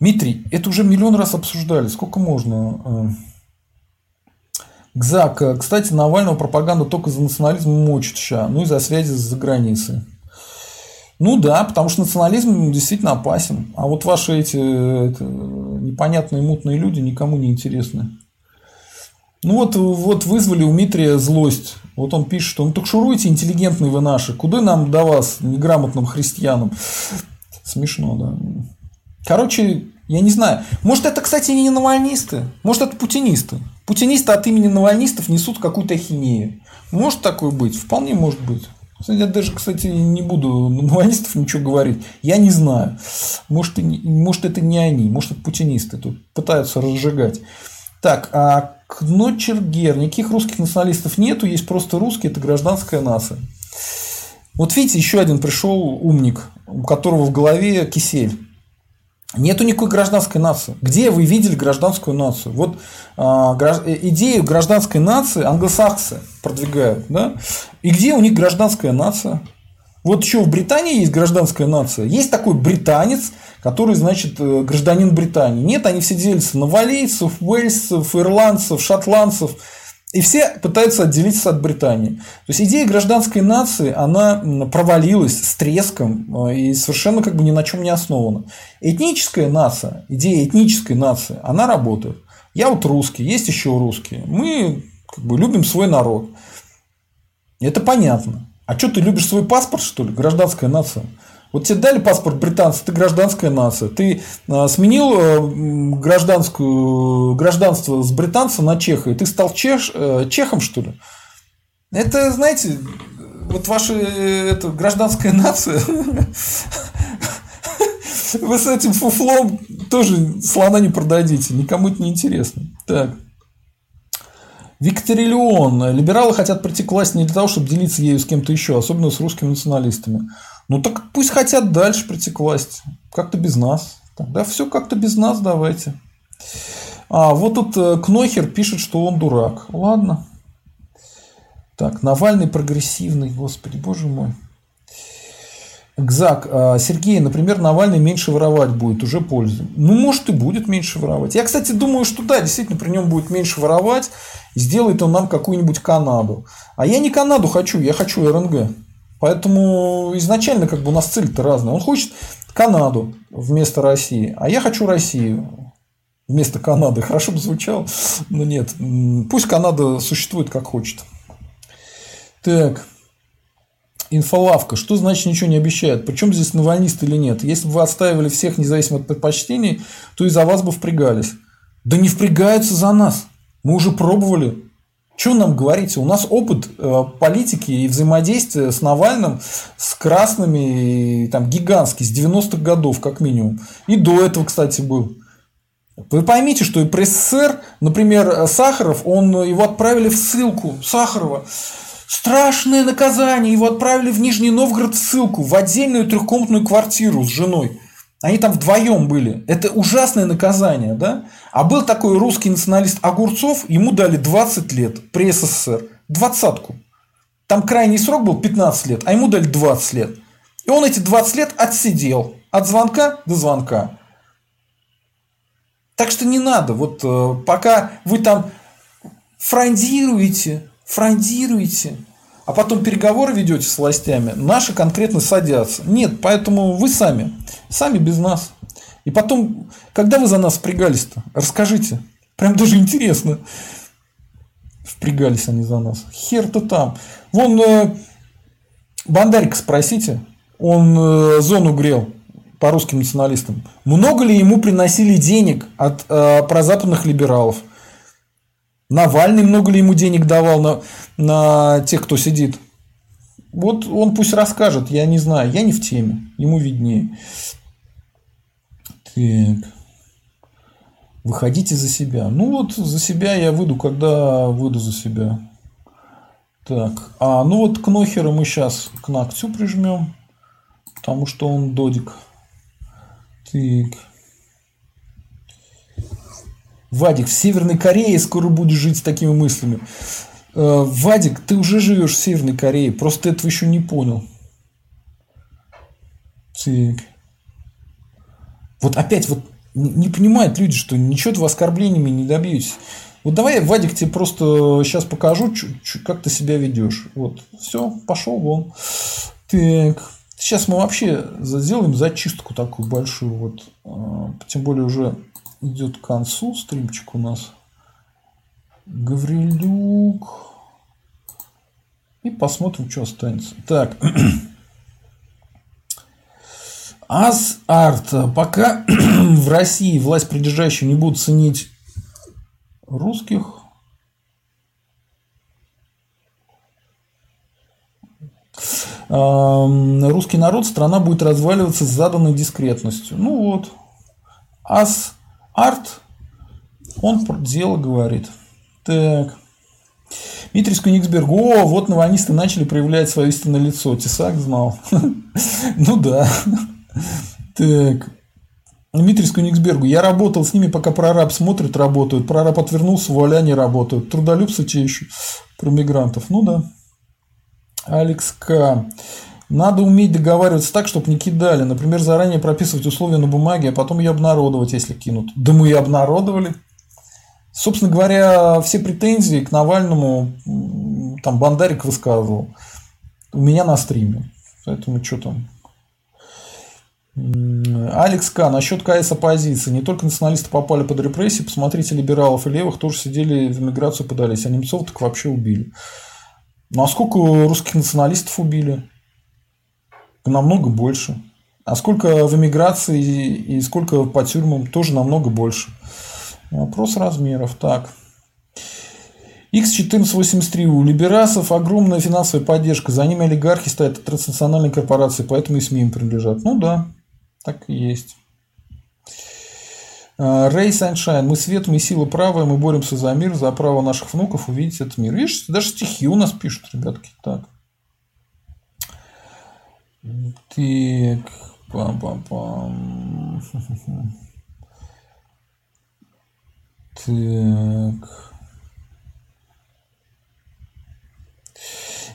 Дмитрий, это уже миллион раз обсуждали. Сколько можно? Э, Гзак. Э, кстати, Навального пропаганда только за национализм мочит ща. Ну и за связи за границей. Ну да, потому что национализм действительно опасен. А вот ваши эти это, непонятные мутные люди никому не интересны. Ну вот, вот вызвали у Митрия злость. Вот он пишет, что ну так шуруйте, интеллигентные вы наши. Куда нам до вас, неграмотным христианам? Смешно, да. Короче, я не знаю. Может, это, кстати, не навальнисты. Может, это путинисты. Путинисты от имени навальнистов несут какую-то ахинею. Может такое быть? Вполне может быть. Я даже, кстати, не буду навальнистов ничего говорить. Я не знаю. Может, и может это не они. Может, это путинисты тут пытаются разжигать. Так, а Кночергер. Никаких русских националистов нету, есть просто русские, это гражданская нация. Вот видите, еще один пришел умник, у которого в голове кисель. Нету никакой гражданской нации. Где вы видели гражданскую нацию? Вот а, э, идею гражданской нации англосаксы продвигают. Да? И где у них гражданская нация? Вот еще в Британии есть гражданская нация. Есть такой британец, который, значит, э, гражданин Британии. Нет, они все делятся на валейцев, уэльсов, ирландцев, шотландцев. И все пытаются отделиться от Британии. То есть идея гражданской нации, она провалилась с треском э, и совершенно как бы ни на чем не основана. Этническая нация, идея этнической нации, она работает. Я вот русский, есть еще русские. Мы как бы любим свой народ. Это понятно. А что ты любишь свой паспорт, что ли? Гражданская нация. Вот тебе дали паспорт британца, ты гражданская нация. Ты а, сменил э, гражданскую, гражданство с британца на чеха, и ты стал чеш, э, чехом, что ли? Это, знаете, вот ваша э, это, гражданская нация, вы с этим фуфлом тоже слона не продадите, никому это не интересно. Так. Викториллион. Либералы хотят прийти к власти не для того, чтобы делиться ею с кем-то еще, особенно с русскими националистами. Ну так пусть хотят дальше прийти к власти. Как-то без нас. Тогда все как-то без нас давайте. А, вот тут э, Кнохер пишет, что он дурак. Ладно. Так, Навальный прогрессивный, господи, боже мой. Гзак, а, Сергей, например, Навальный меньше воровать будет, уже пользу. Ну, может, и будет меньше воровать. Я, кстати, думаю, что да, действительно, при нем будет меньше воровать, сделает он нам какую-нибудь Канаду. А я не Канаду хочу, я хочу РНГ. Поэтому изначально как бы у нас цель-то разная. Он хочет Канаду вместо России, а я хочу Россию вместо Канады. Хорошо бы звучало, но нет. Пусть Канада существует как хочет. Так. Инфолавка. Что значит ничего не обещает? Причем здесь навальнист или нет? Если бы вы отстаивали всех независимо от предпочтений, то и за вас бы впрягались. Да не впрягаются за нас. Мы уже пробовали. Что нам говорите? У нас опыт э, политики и взаимодействия с Навальным, с красными, там, гигантский, с 90-х годов, как минимум. И до этого, кстати, был. Вы поймите, что и при СССР, например, Сахаров, он, его отправили в ссылку, Сахарова, Страшное наказание. Его отправили в Нижний Новгород в ссылку, в отдельную трехкомнатную квартиру с женой. Они там вдвоем были. Это ужасное наказание, да? А был такой русский националист Огурцов, ему дали 20 лет при СССР. Двадцатку. Там крайний срок был 15 лет, а ему дали 20 лет. И он эти 20 лет отсидел. От звонка до звонка. Так что не надо. Вот э, пока вы там фрондируете, фрондируете, а потом переговоры ведете с властями, наши конкретно садятся. Нет, поэтому вы сами, сами без нас. И потом, когда вы за нас впрягались-то, расскажите. Прям даже интересно. Впрягались они за нас. Хер-то там. Вон э, Бандарика спросите, он э, зону грел по русским националистам. Много ли ему приносили денег от э, прозападных либералов? Навальный много ли ему денег давал на, на тех, кто сидит? Вот он пусть расскажет, я не знаю, я не в теме, ему виднее. Так. Выходите за себя. Ну вот за себя я выйду, когда выйду за себя. Так, а ну вот Кнохера мы сейчас к ногтю прижмем, потому что он додик. Так. Вадик, в Северной Корее скоро будешь жить с такими мыслями. Э, Вадик, ты уже живешь в Северной Корее, просто ты этого еще не понял. Так. Вот опять вот не понимают люди, что ничего вы оскорблениями не добьетесь. Вот давай, Вадик, тебе просто сейчас покажу, как ты себя ведешь. Вот, все, пошел вон. Так, сейчас мы вообще сделаем зачистку такую большую. Вот, а, тем более уже идет к концу стримчик у нас. Гаврилюк. И посмотрим, что останется. Так. Аз-арт. Пока в России власть придержащие не будут ценить русских, русский народ, страна будет разваливаться с заданной дискретностью. Ну вот. Ас Арт, он дело говорит. Так. Дмитрий Скуниксберг. О, вот навальнисты начали проявлять свое истинное лицо. Тесак знал. Ну да. Так. Дмитрий Скуниксбергу. Я работал с ними, пока прораб смотрит, работают. Прораб отвернулся, вуаля, не работают. Трудолюбцы те еще. Про мигрантов. Ну да. Алекс К. Надо уметь договариваться так, чтобы не кидали. Например, заранее прописывать условия на бумаге, а потом ее обнародовать, если кинут. Да мы и обнародовали. Собственно говоря, все претензии к Навальному там Бандарик высказывал. У меня на стриме. Поэтому что там. Алекс К. Насчет КС оппозиции. Не только националисты попали под репрессии, посмотрите, либералов и левых тоже сидели в эмиграцию подались, а немцов так вообще убили. Ну а сколько русских националистов убили? Намного больше. А сколько в эмиграции и сколько по тюрьмам, тоже намного больше. Вопрос размеров. Так. X1483. У либерасов огромная финансовая поддержка. За ними олигархи стоят транснациональные корпорации, поэтому и СМИ им принадлежат. Ну да, так и есть. Рэй Саншайн. Мы свет, мы сила правая, мы боремся за мир, за право наших внуков увидеть этот мир. Видишь, даже стихи у нас пишут, ребятки. Так. Так, пам-пам-пам. Так.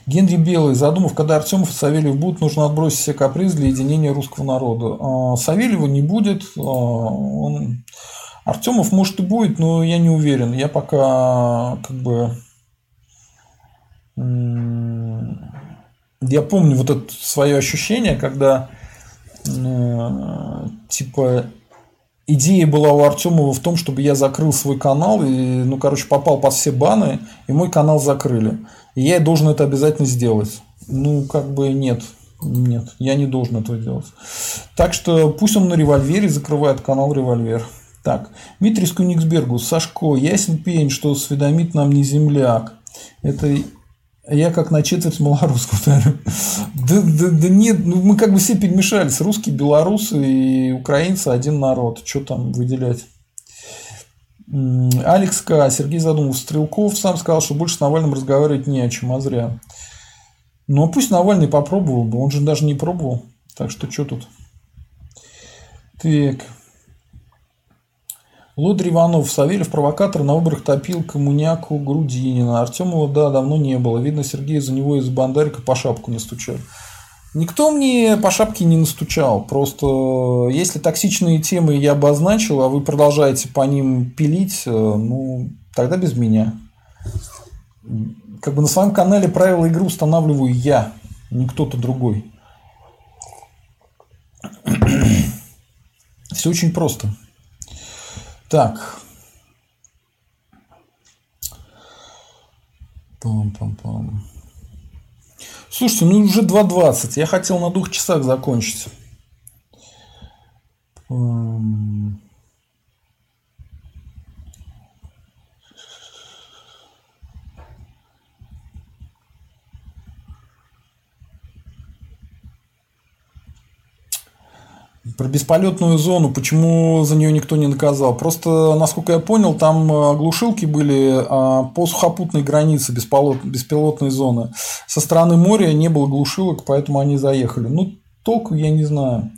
Генри Белый, задумав, когда Артемов и Савельев будут, нужно отбросить все капризы для единения русского народа. А, Савельева не будет. А, он... Артемов, может, и будет, но я не уверен. Я пока как бы... Я помню вот это свое ощущение, когда типа идея была у Артемова в том, чтобы я закрыл свой канал и, ну, короче, попал под все баны, и мой канал закрыли. И я должен это обязательно сделать. Ну, как бы нет. Нет, я не должен этого делать. Так что пусть он на револьвере закрывает канал револьвер. Так, Дмитрий Скуниксбергу, Сашко, ясен пень, что осведомит нам не земляк. Это я как на четверть малорусскую ударю. Да, да, да нет, ну мы как бы все перемешались. Русские, белорусы и украинцы один народ. Что там выделять? Алекс К. Сергей задумал. Стрелков сам сказал, что больше с Навальным разговаривать не о чем, а зря. Ну, а пусть Навальный попробовал бы. Он же даже не пробовал. Так что, что тут? Так. Лодри Иванов, Савельев провокатор на выборах топил коммуняку Грудинина. Артемова, да, давно не было. Видно, Сергей за него из Бандарика по шапку не стучал. Никто мне по шапке не настучал. Просто если токсичные темы я обозначил, а вы продолжаете по ним пилить, э, ну, тогда без меня. Как бы на своем канале правила игры устанавливаю я, не кто-то другой. Все очень просто. Так. Пам-пам-пам. Слушайте, ну уже 2.20. Я хотел на двух часах закончить. Про бесполетную зону, почему за нее никто не наказал? Просто, насколько я понял, там э, глушилки были а, по сухопутной границе беспилотной зоны. Со стороны моря не было глушилок, поэтому они заехали. Ну, толку я не знаю.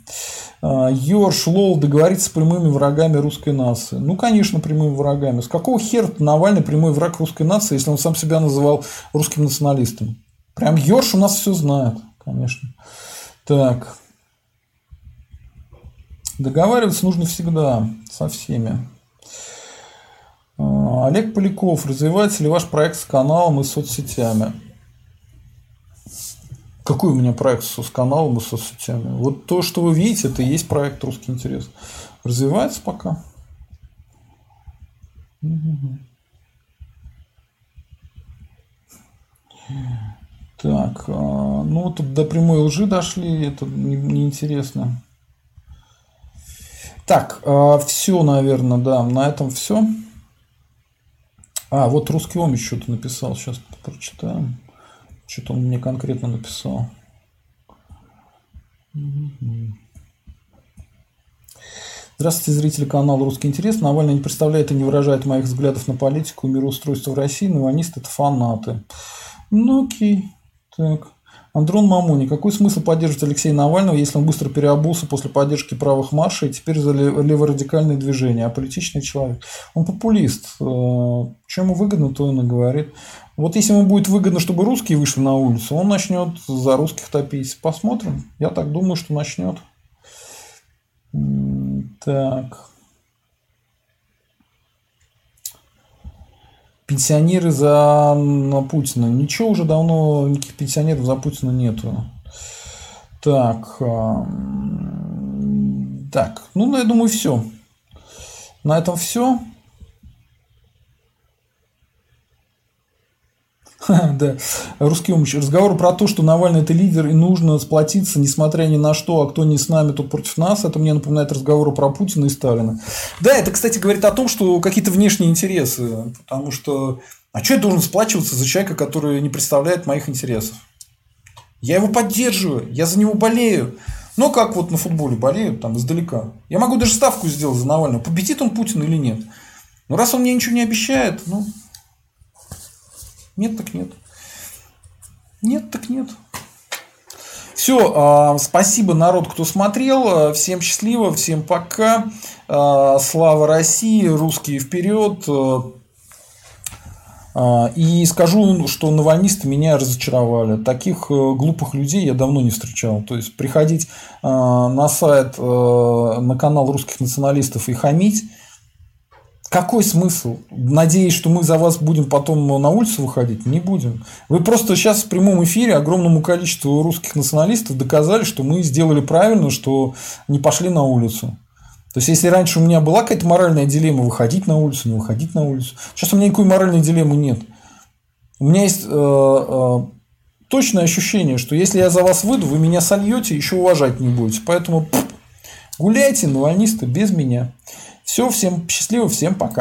А, Йорш, Лол договориться с прямыми врагами русской нации. Ну, конечно, прямыми врагами. С какого хера Навальный прямой враг русской нации, если он сам себя называл русским националистом? Прям Йорш у нас все знает, конечно. Так. Договариваться нужно всегда со всеми. А, Олег Поляков, развивается ли ваш проект с каналом и соцсетями? Какой у меня проект с каналом и соцсетями? Вот то, что вы видите, это и есть проект «Русский интерес». Развивается пока. Так, а, ну тут до прямой лжи дошли, это неинтересно. Так, а, все, наверное, да, на этом все. А, вот русский омич что-то написал, сейчас прочитаем. Что-то он мне конкретно написал. Здравствуйте, зрители канала «Русский интерес». Навальный не представляет и не выражает моих взглядов на политику и мироустройство в России. Навальнисты – это фанаты. Ну окей. Так. Андрон Мамуни. Какой смысл поддерживать Алексея Навального, если он быстро переобулся после поддержки правых маршей и теперь за леворадикальные движения, а политичный человек? Он популист. Э, Чем ему выгодно, то он и говорит. Вот если ему будет выгодно, чтобы русские вышли на улицу, он начнет за русских топить. Посмотрим. Я так думаю, что начнет. Так. Пенсионеры за на Путина. Ничего уже давно, никаких пенсионеров за Путина нету. Так. Так, ну, я думаю, все. На этом все. Да, русский умыч. Разговор про то, что Навальный это лидер и нужно сплотиться, несмотря ни на что, а кто не с нами, тот против нас, это мне напоминает разговор про Путина и Сталина. Да, это, кстати, говорит о том, что какие-то внешние интересы, потому что а что я должен сплачиваться за человека, который не представляет моих интересов? Я его поддерживаю, я за него болею. Но как вот на футболе болеют там издалека. Я могу даже ставку сделать за Навального, победит он Путин или нет. Но раз он мне ничего не обещает, ну, нет, так нет. Нет, так нет. Все, а, спасибо, народ, кто смотрел. Всем счастливо, всем пока. А, слава России, русские вперед. А, и скажу, что навальнисты меня разочаровали. Таких э, глупых людей я давно не встречал. То есть приходить а, на сайт, э, на канал русских националистов и хамить. Какой смысл? Надеюсь, что мы за вас будем потом на улицу выходить? Не будем. Вы просто сейчас в прямом эфире огромному количеству русских националистов доказали, что мы сделали правильно, что не пошли на улицу. То есть, если раньше у меня была какая-то моральная дилемма, выходить на улицу, не выходить на улицу, сейчас у меня никакой моральной дилеммы нет. У меня есть э, э, точное ощущение, что если я за вас выйду, вы меня сольете, еще уважать не будете. Поэтому пфф, гуляйте, навальнисты, без меня. Все, всем счастливо, всем пока.